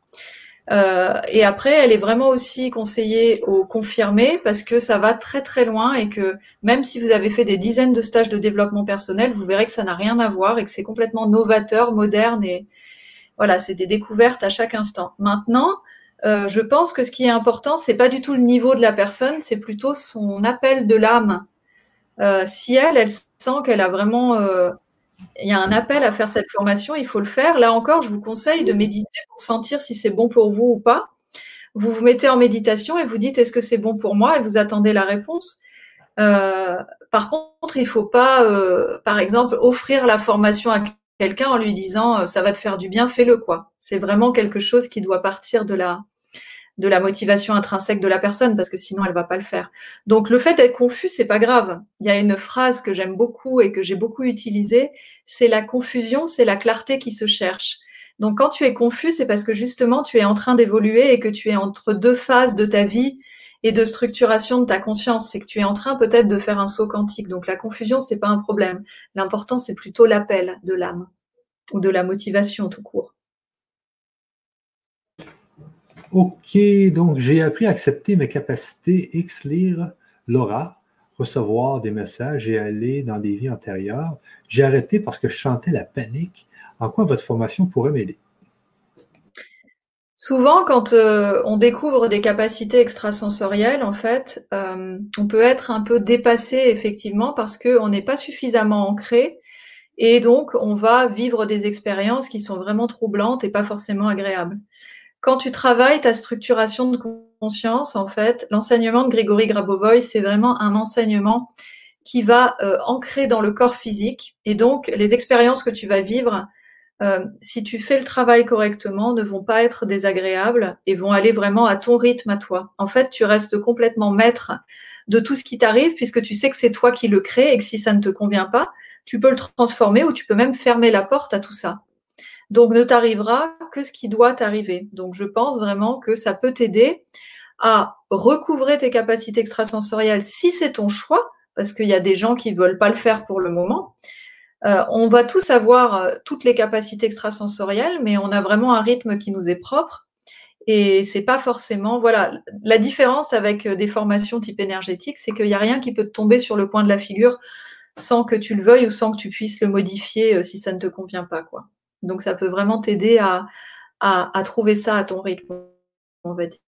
[SPEAKER 2] Euh, et après, elle est vraiment aussi conseillée aux confirmés parce que ça va très très loin et que même si vous avez fait des dizaines de stages de développement personnel, vous verrez que ça n'a rien à voir et que c'est complètement novateur, moderne et, voilà, c'est des découvertes à chaque instant. Maintenant, euh, je pense que ce qui est important, c'est pas du tout le niveau de la personne, c'est plutôt son appel de l'âme. Euh, si elle, elle sent qu'elle a vraiment, euh, il y a un appel à faire cette formation, il faut le faire. Là encore, je vous conseille de méditer pour sentir si c'est bon pour vous ou pas. Vous vous mettez en méditation et vous dites est-ce que c'est bon pour moi? Et vous attendez la réponse. par contre, il faut pas, par exemple, offrir la formation à quelqu'un en lui disant euh, ça va te faire du bien, fais-le quoi. C'est vraiment quelque chose qui doit partir de la de la motivation intrinsèque de la personne parce que sinon elle va pas le faire. Donc le fait d'être confus, c'est pas grave. Il y a une phrase que j'aime beaucoup et que j'ai beaucoup utilisée, c'est la confusion, c'est la clarté qui se cherche. Donc quand tu es confus, c'est parce que justement tu es en train d'évoluer et que tu es entre deux phases de ta vie et de structuration de ta conscience. C'est que tu es en train peut-être de faire un saut quantique. Donc la confusion, c'est pas un problème. L'important, c'est plutôt l'appel de l'âme ou de la motivation tout court.
[SPEAKER 1] OK, donc j'ai appris à accepter mes capacités X lire l'aura, recevoir des messages et aller dans des vies antérieures. J'ai arrêté parce que je sentais la panique. En quoi votre formation pourrait m'aider?
[SPEAKER 2] Souvent, quand euh, on découvre des capacités extrasensorielles, en fait, euh, on peut être un peu dépassé effectivement parce qu'on n'est pas suffisamment ancré et donc on va vivre des expériences qui sont vraiment troublantes et pas forcément agréables. Quand tu travailles ta structuration de conscience, en fait, l'enseignement de Grégory Grabovoy, c'est vraiment un enseignement qui va euh, ancrer dans le corps physique et donc les expériences que tu vas vivre euh, si tu fais le travail correctement, ne vont pas être désagréables et vont aller vraiment à ton rythme à toi. En fait, tu restes complètement maître de tout ce qui t'arrive puisque tu sais que c'est toi qui le crée et que si ça ne te convient pas, tu peux le transformer ou tu peux même fermer la porte à tout ça. Donc, ne t'arrivera que ce qui doit t'arriver. Donc, je pense vraiment que ça peut t'aider à recouvrer tes capacités extrasensorielles si c'est ton choix, parce qu'il y a des gens qui ne veulent pas le faire pour le moment. Euh, on va tous avoir euh, toutes les capacités extrasensorielles, mais on a vraiment un rythme qui nous est propre. Et c'est pas forcément, voilà, la différence avec euh, des formations type énergétique, c'est qu'il n'y a rien qui peut te tomber sur le coin de la figure sans que tu le veuilles ou sans que tu puisses le modifier si ça ne te convient pas, quoi. Donc ça peut vraiment t'aider à, à trouver ça à ton rythme, on va dire.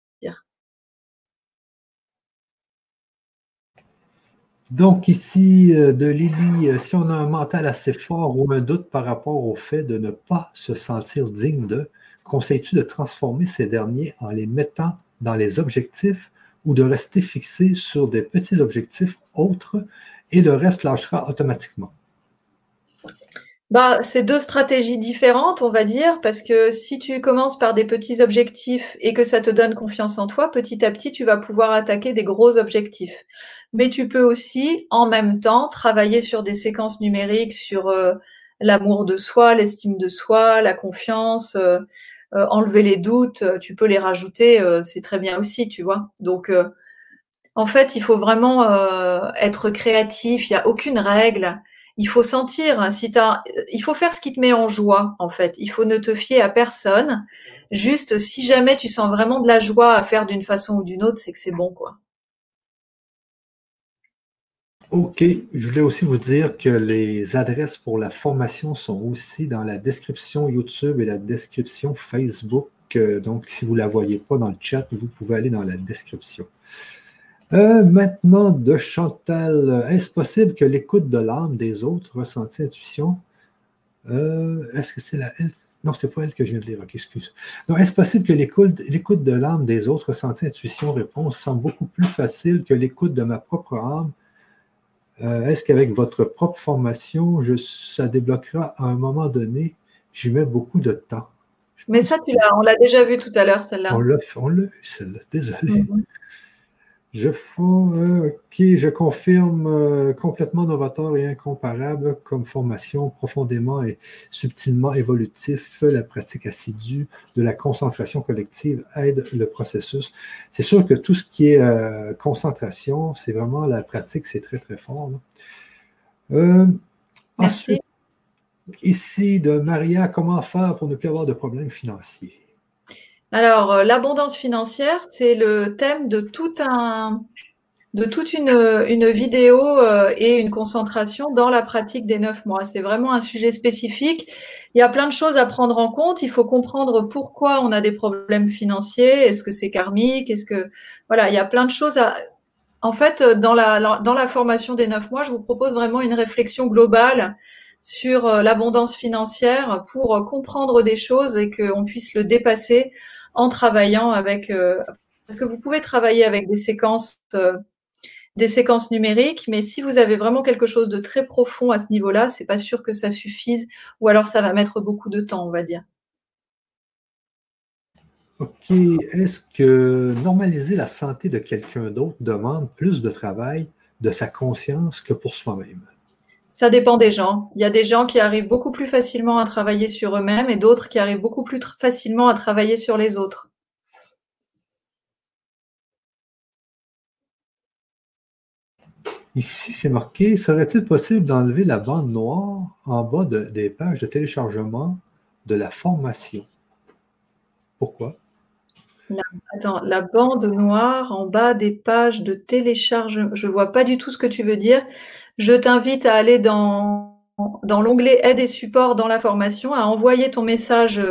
[SPEAKER 1] Donc ici, euh, de Lily, euh, si on a un mental assez fort ou un doute par rapport au fait de ne pas se sentir digne de, conseilles-tu de transformer ces derniers en les mettant dans les objectifs ou de rester fixé sur des petits objectifs autres et le reste lâchera automatiquement?
[SPEAKER 2] Bah, c'est deux stratégies différentes, on va dire, parce que si tu commences par des petits objectifs et que ça te donne confiance en toi, petit à petit, tu vas pouvoir attaquer des gros objectifs. Mais tu peux aussi, en même temps, travailler sur des séquences numériques, sur euh, l'amour de soi, l'estime de soi, la confiance, euh, euh, enlever les doutes. Tu peux les rajouter, c'est très bien aussi, tu vois. Donc, en fait, il faut vraiment être créatif. Il n'y a aucune règle il faut sentir, hein, si il faut faire ce qui te met en joie, en fait. Il faut ne te fier à personne. Juste, si jamais tu sens vraiment de la joie à faire d'une façon ou d'une autre, c'est que c'est bon, quoi.
[SPEAKER 1] OK. Je voulais aussi vous dire que les adresses pour la formation sont aussi dans la description YouTube et la description Facebook. Euh, donc, si vous ne la voyez pas dans le chat, vous pouvez aller dans la description. Euh, maintenant, de Chantal, est-ce possible que l'écoute de l'âme des autres, ressenti intuition, euh, est-ce que c'est la Non, c'est pas elle que je viens de lire, ok, excuse. Donc, est-ce possible que l'écoute de l'âme des autres, ressenti intuition, réponse, semble beaucoup plus facile que l'écoute de ma propre âme? Euh, est-ce qu'avec votre propre formation, ça débloquera à un moment donné? J'y mets beaucoup de temps?
[SPEAKER 2] Mais ça, tu on l'a déjà vu tout à l'heure, celle-là.
[SPEAKER 1] On l'a vu, celle-là. Désolé. Mhm. Je, euh, ok, je confirme euh, complètement novateur et incomparable comme formation profondément et subtilement évolutif. La pratique assidue de la concentration collective aide le processus. C'est sûr que tout ce qui est euh, concentration, c'est vraiment la pratique, c'est très très fort. ensuite, ici de Maria, comment faire pour ne plus avoir de problèmes financiers?
[SPEAKER 2] Alors, euh, l'abondance financière, c'est le thème de toute une, une vidéo euh, et une concentration dans la pratique des neuf mois. C'est vraiment un sujet spécifique. Il y a plein de choses à prendre en compte. Il faut comprendre pourquoi on a des problèmes financiers. Est-ce que c'est karmique? Est-ce que voilà, il y a plein de choses à. En fait, dans la dans la formation des neuf mois, je vous propose vraiment une réflexion globale sur euh, l'abondance financière pour comprendre des choses et qu'on puisse le dépasser en travaillant avec euh, parce que vous pouvez travailler avec des séquences euh, des séquences numériques, mais si vous avez vraiment quelque chose de très profond à ce niveau-là, c'est pas sûr que ça suffise, ou alors ça va mettre beaucoup de temps, on va dire.
[SPEAKER 1] OK. Est-ce que normaliser la santé de quelqu'un d'autre demande plus de travail de sa conscience que pour soi-même?
[SPEAKER 2] Ça dépend des gens. Il y a des gens qui arrivent beaucoup plus facilement à travailler sur eux-mêmes et d'autres qui arrivent beaucoup plus facilement à travailler sur les autres.
[SPEAKER 1] Ici, c'est marqué, serait-il possible d'enlever la bande noire en bas des pages de téléchargement de la formation? Pourquoi?
[SPEAKER 2] La, attends, la bande noire en bas des pages de téléchargement. Je ne vois pas du tout ce que tu veux dire. Je t'invite à aller dans, dans l'onglet aide et support dans la formation, à envoyer ton message,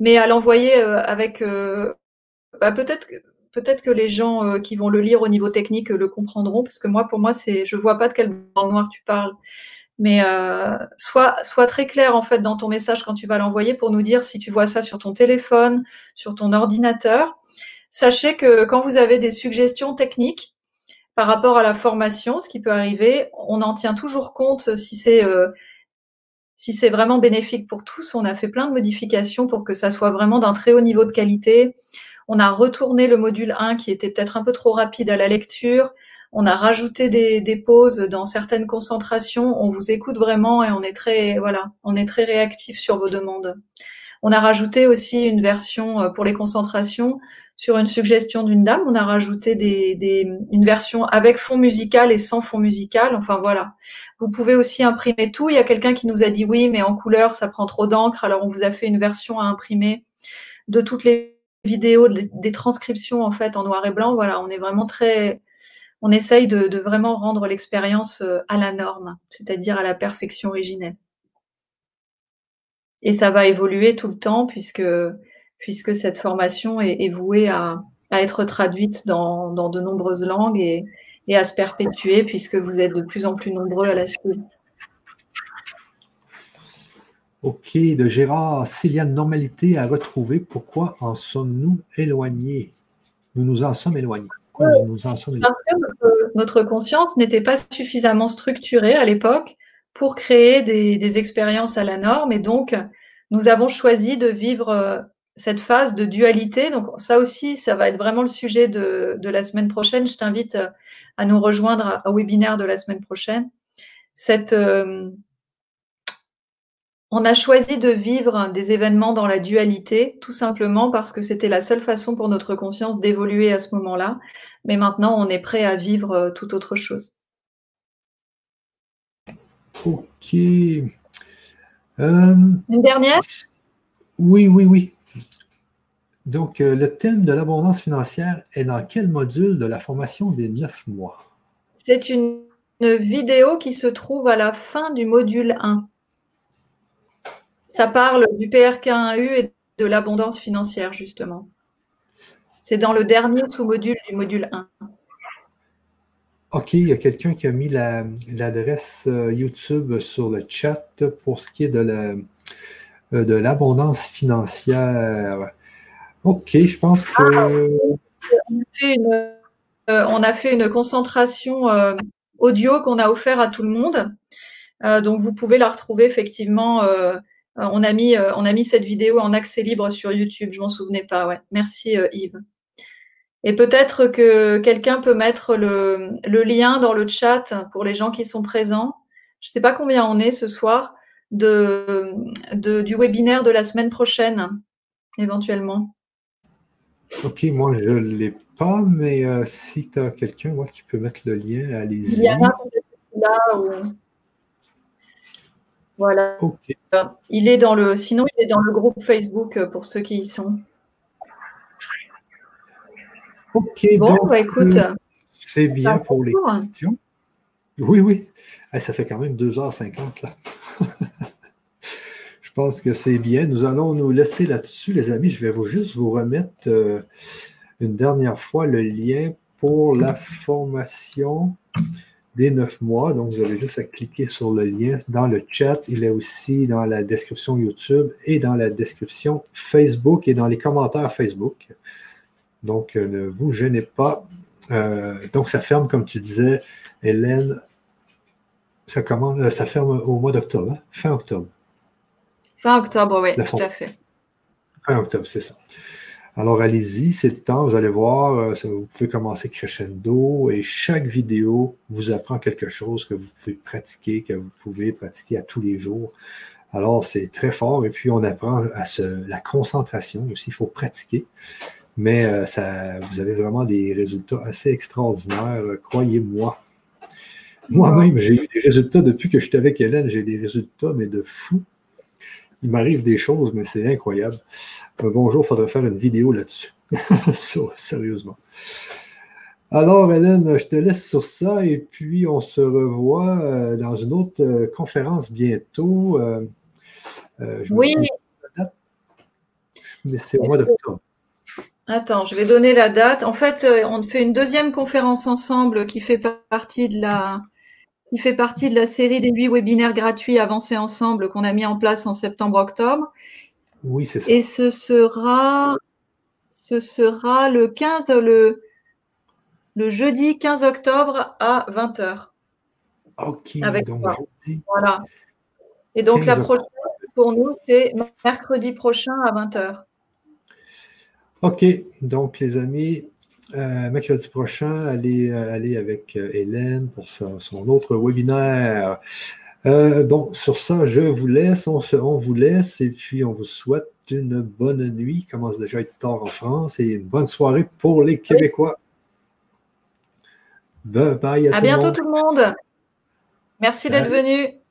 [SPEAKER 2] mais à l'envoyer euh, avec euh, bah, peut-être peut-être que les gens euh, qui vont le lire au niveau technique le comprendront, parce que moi, pour moi, c'est, je vois pas de quelle bande noire tu parles. Mais euh, sois, sois, très clair en fait dans ton message quand tu vas l'envoyer pour nous dire si tu vois ça sur ton téléphone, sur ton ordinateur. Sachez que quand vous avez des suggestions techniques, par rapport à la formation, ce qui peut arriver, on en tient toujours compte si c'est euh, si c'est vraiment bénéfique pour tous. On a fait plein de modifications pour que ça soit vraiment d'un très haut niveau de qualité. On a retourné le module 1 qui était peut-être un peu trop rapide à la lecture. On a rajouté des, des, pauses dans certaines concentrations. On vous écoute vraiment et on est très voilà, on est très réactif sur vos demandes. On a rajouté aussi une version euh, pour les concentrations sur une suggestion d'une dame, on a rajouté des, une version avec fond musical et sans fond musical. Enfin voilà. Vous pouvez aussi imprimer tout. Il y a quelqu'un qui nous a dit oui, mais en couleur, ça prend trop d'encre. Alors on vous a fait une version à imprimer de toutes les vidéos, des transcriptions en fait en noir et blanc. Voilà, on est vraiment très, on essaye de, de vraiment rendre l'expérience euh, à la norme, c'est-à-dire à la perfection originelle. Et ça va évoluer tout le temps puisque puisque cette formation est, vouée à, être traduite dans, de nombreuses langues et, à se perpétuer, puisque vous êtes de plus en plus nombreux à la suivre.
[SPEAKER 1] OK, de Gérard, s'il y a une normalité à retrouver, pourquoi en sommes-nous éloignés? Nous nous en sommes éloignés. nous en sommes
[SPEAKER 2] Parce que notre, conscience n'était pas suffisamment structurée à l'époque pour créer des, des, expériences à la norme et donc nous avons choisi de vivre euh, cette phase de dualité. Donc ça aussi, ça va être vraiment le sujet de, la semaine prochaine. Je t'invite euh, à nous rejoindre au webinaire de la semaine prochaine. Cette, euh, on a choisi de vivre des événements dans la dualité, tout simplement parce que c'était la seule façon pour notre conscience d'évoluer à ce moment-là. Mais maintenant, on est prêt à vivre euh, tout autre chose.
[SPEAKER 1] Ok.
[SPEAKER 2] Une dernière?
[SPEAKER 1] Oui, oui, oui. Donc, euh, le thème de l'abondance financière est dans quel module de la formation des neuf mois?
[SPEAKER 2] C'est une, vidéo qui se trouve à la fin du module 1. Ça parle du PRK1U et de l'abondance financière, justement. C'est dans le dernier sous-module du module 1.
[SPEAKER 1] OK, il y a quelqu'un qui a mis l'adresse euh, YouTube sur le chat pour ce qui est de la, euh, de l'abondance financière. OK, je pense que. Ah,
[SPEAKER 2] euh, on, a fait une, concentration audio qu'on a offert à tout le monde. donc, vous pouvez la retrouver effectivement. on, a mis, on a mis cette vidéo en accès libre sur YouTube. Je m'en souvenais pas. Ouais. Merci Yves. Et peut-être que quelqu'un peut mettre le, lien dans le chat pour les gens qui sont présents. Je ne sais pas combien on est ce soir de, du webinaire de la semaine prochaine, éventuellement.
[SPEAKER 1] Ok, moi je ne l'ai pas, mais euh, si tu as quelqu'un qui peut mettre le lien, allez-y. Il y a là
[SPEAKER 2] Voilà. Il est dans le, sinon, il est dans le groupe Facebook pour ceux qui y sont.
[SPEAKER 1] Ok, bon, bah, écoute. Euh, c'est bien pour les questions. Oui, oui. ça fait quand même 2h50 là. Je pense que c'est bien. Nous allons nous laisser là-dessus, les amis. Je vais vous juste vous remettre euh, une dernière fois le lien pour la formation des neuf mois. Donc, vous avez juste à cliquer sur le lien dans le chat. Il est aussi dans la description YouTube et dans la description Facebook et dans les commentaires Facebook. Donc, euh, ne vous gênez pas. Euh, donc, ça ferme, comme tu disais, Hélène, ça, ferme au mois d'octobre, hein? fin octobre.
[SPEAKER 2] Fin octobre, oui, tout à fait.
[SPEAKER 1] Fin octobre, c'est ça. Alors, allez-y, c'est le temps, vous allez voir, vous pouvez commencer crescendo et chaque vidéo vous apprend quelque chose que vous pouvez pratiquer, que vous pouvez pratiquer à tous les jours. Alors, c'est très fort et puis on apprend à la concentration aussi, il faut pratiquer. Mais euh, ça, vous avez vraiment des résultats assez extraordinaires, euh, croyez-moi. Moi-même, j'ai eu des résultats depuis que j'étais avec Hélène, j'ai des résultats, mais de fou. Il m'arrive des choses, mais c'est incroyable. bonjour, il faudrait faire une vidéo là-dessus. Sérieusement. Alors, Hélène, je te laisse sur ça et puis on se revoit euh, dans une autre conférence bientôt.
[SPEAKER 2] oui.
[SPEAKER 1] mais c'est au mois d'octobre.
[SPEAKER 2] Attends, je vais donner la date. En fait, euh, on fait une deuxième conférence ensemble qui fait partie de la, qui fait partie de la série des huit webinaires gratuits Avancer ensemble qu'on a mis en place en septembre-octobre.
[SPEAKER 1] Oui, c'est ça.
[SPEAKER 2] Et ce sera, ce sera le 15, le, le jeudi 15 octobre à 20h.
[SPEAKER 1] Ok, avec donc jeudi.
[SPEAKER 2] Voilà. Et donc la prochaine pour nous, c'est mercredi prochain à 20h.
[SPEAKER 1] OK. Donc, les amis, euh, mercredi prochain, allez, euh, aller avec euh, Hélène pour son, autre webinaire. bon, sur ça, je vous laisse, on, on, vous laisse et puis on vous souhaite une bonne nuit. Il commence déjà à être tard en France et une bonne soirée pour les Québécois.
[SPEAKER 2] Bye bye à, à bientôt tout le monde. Merci d'être venu.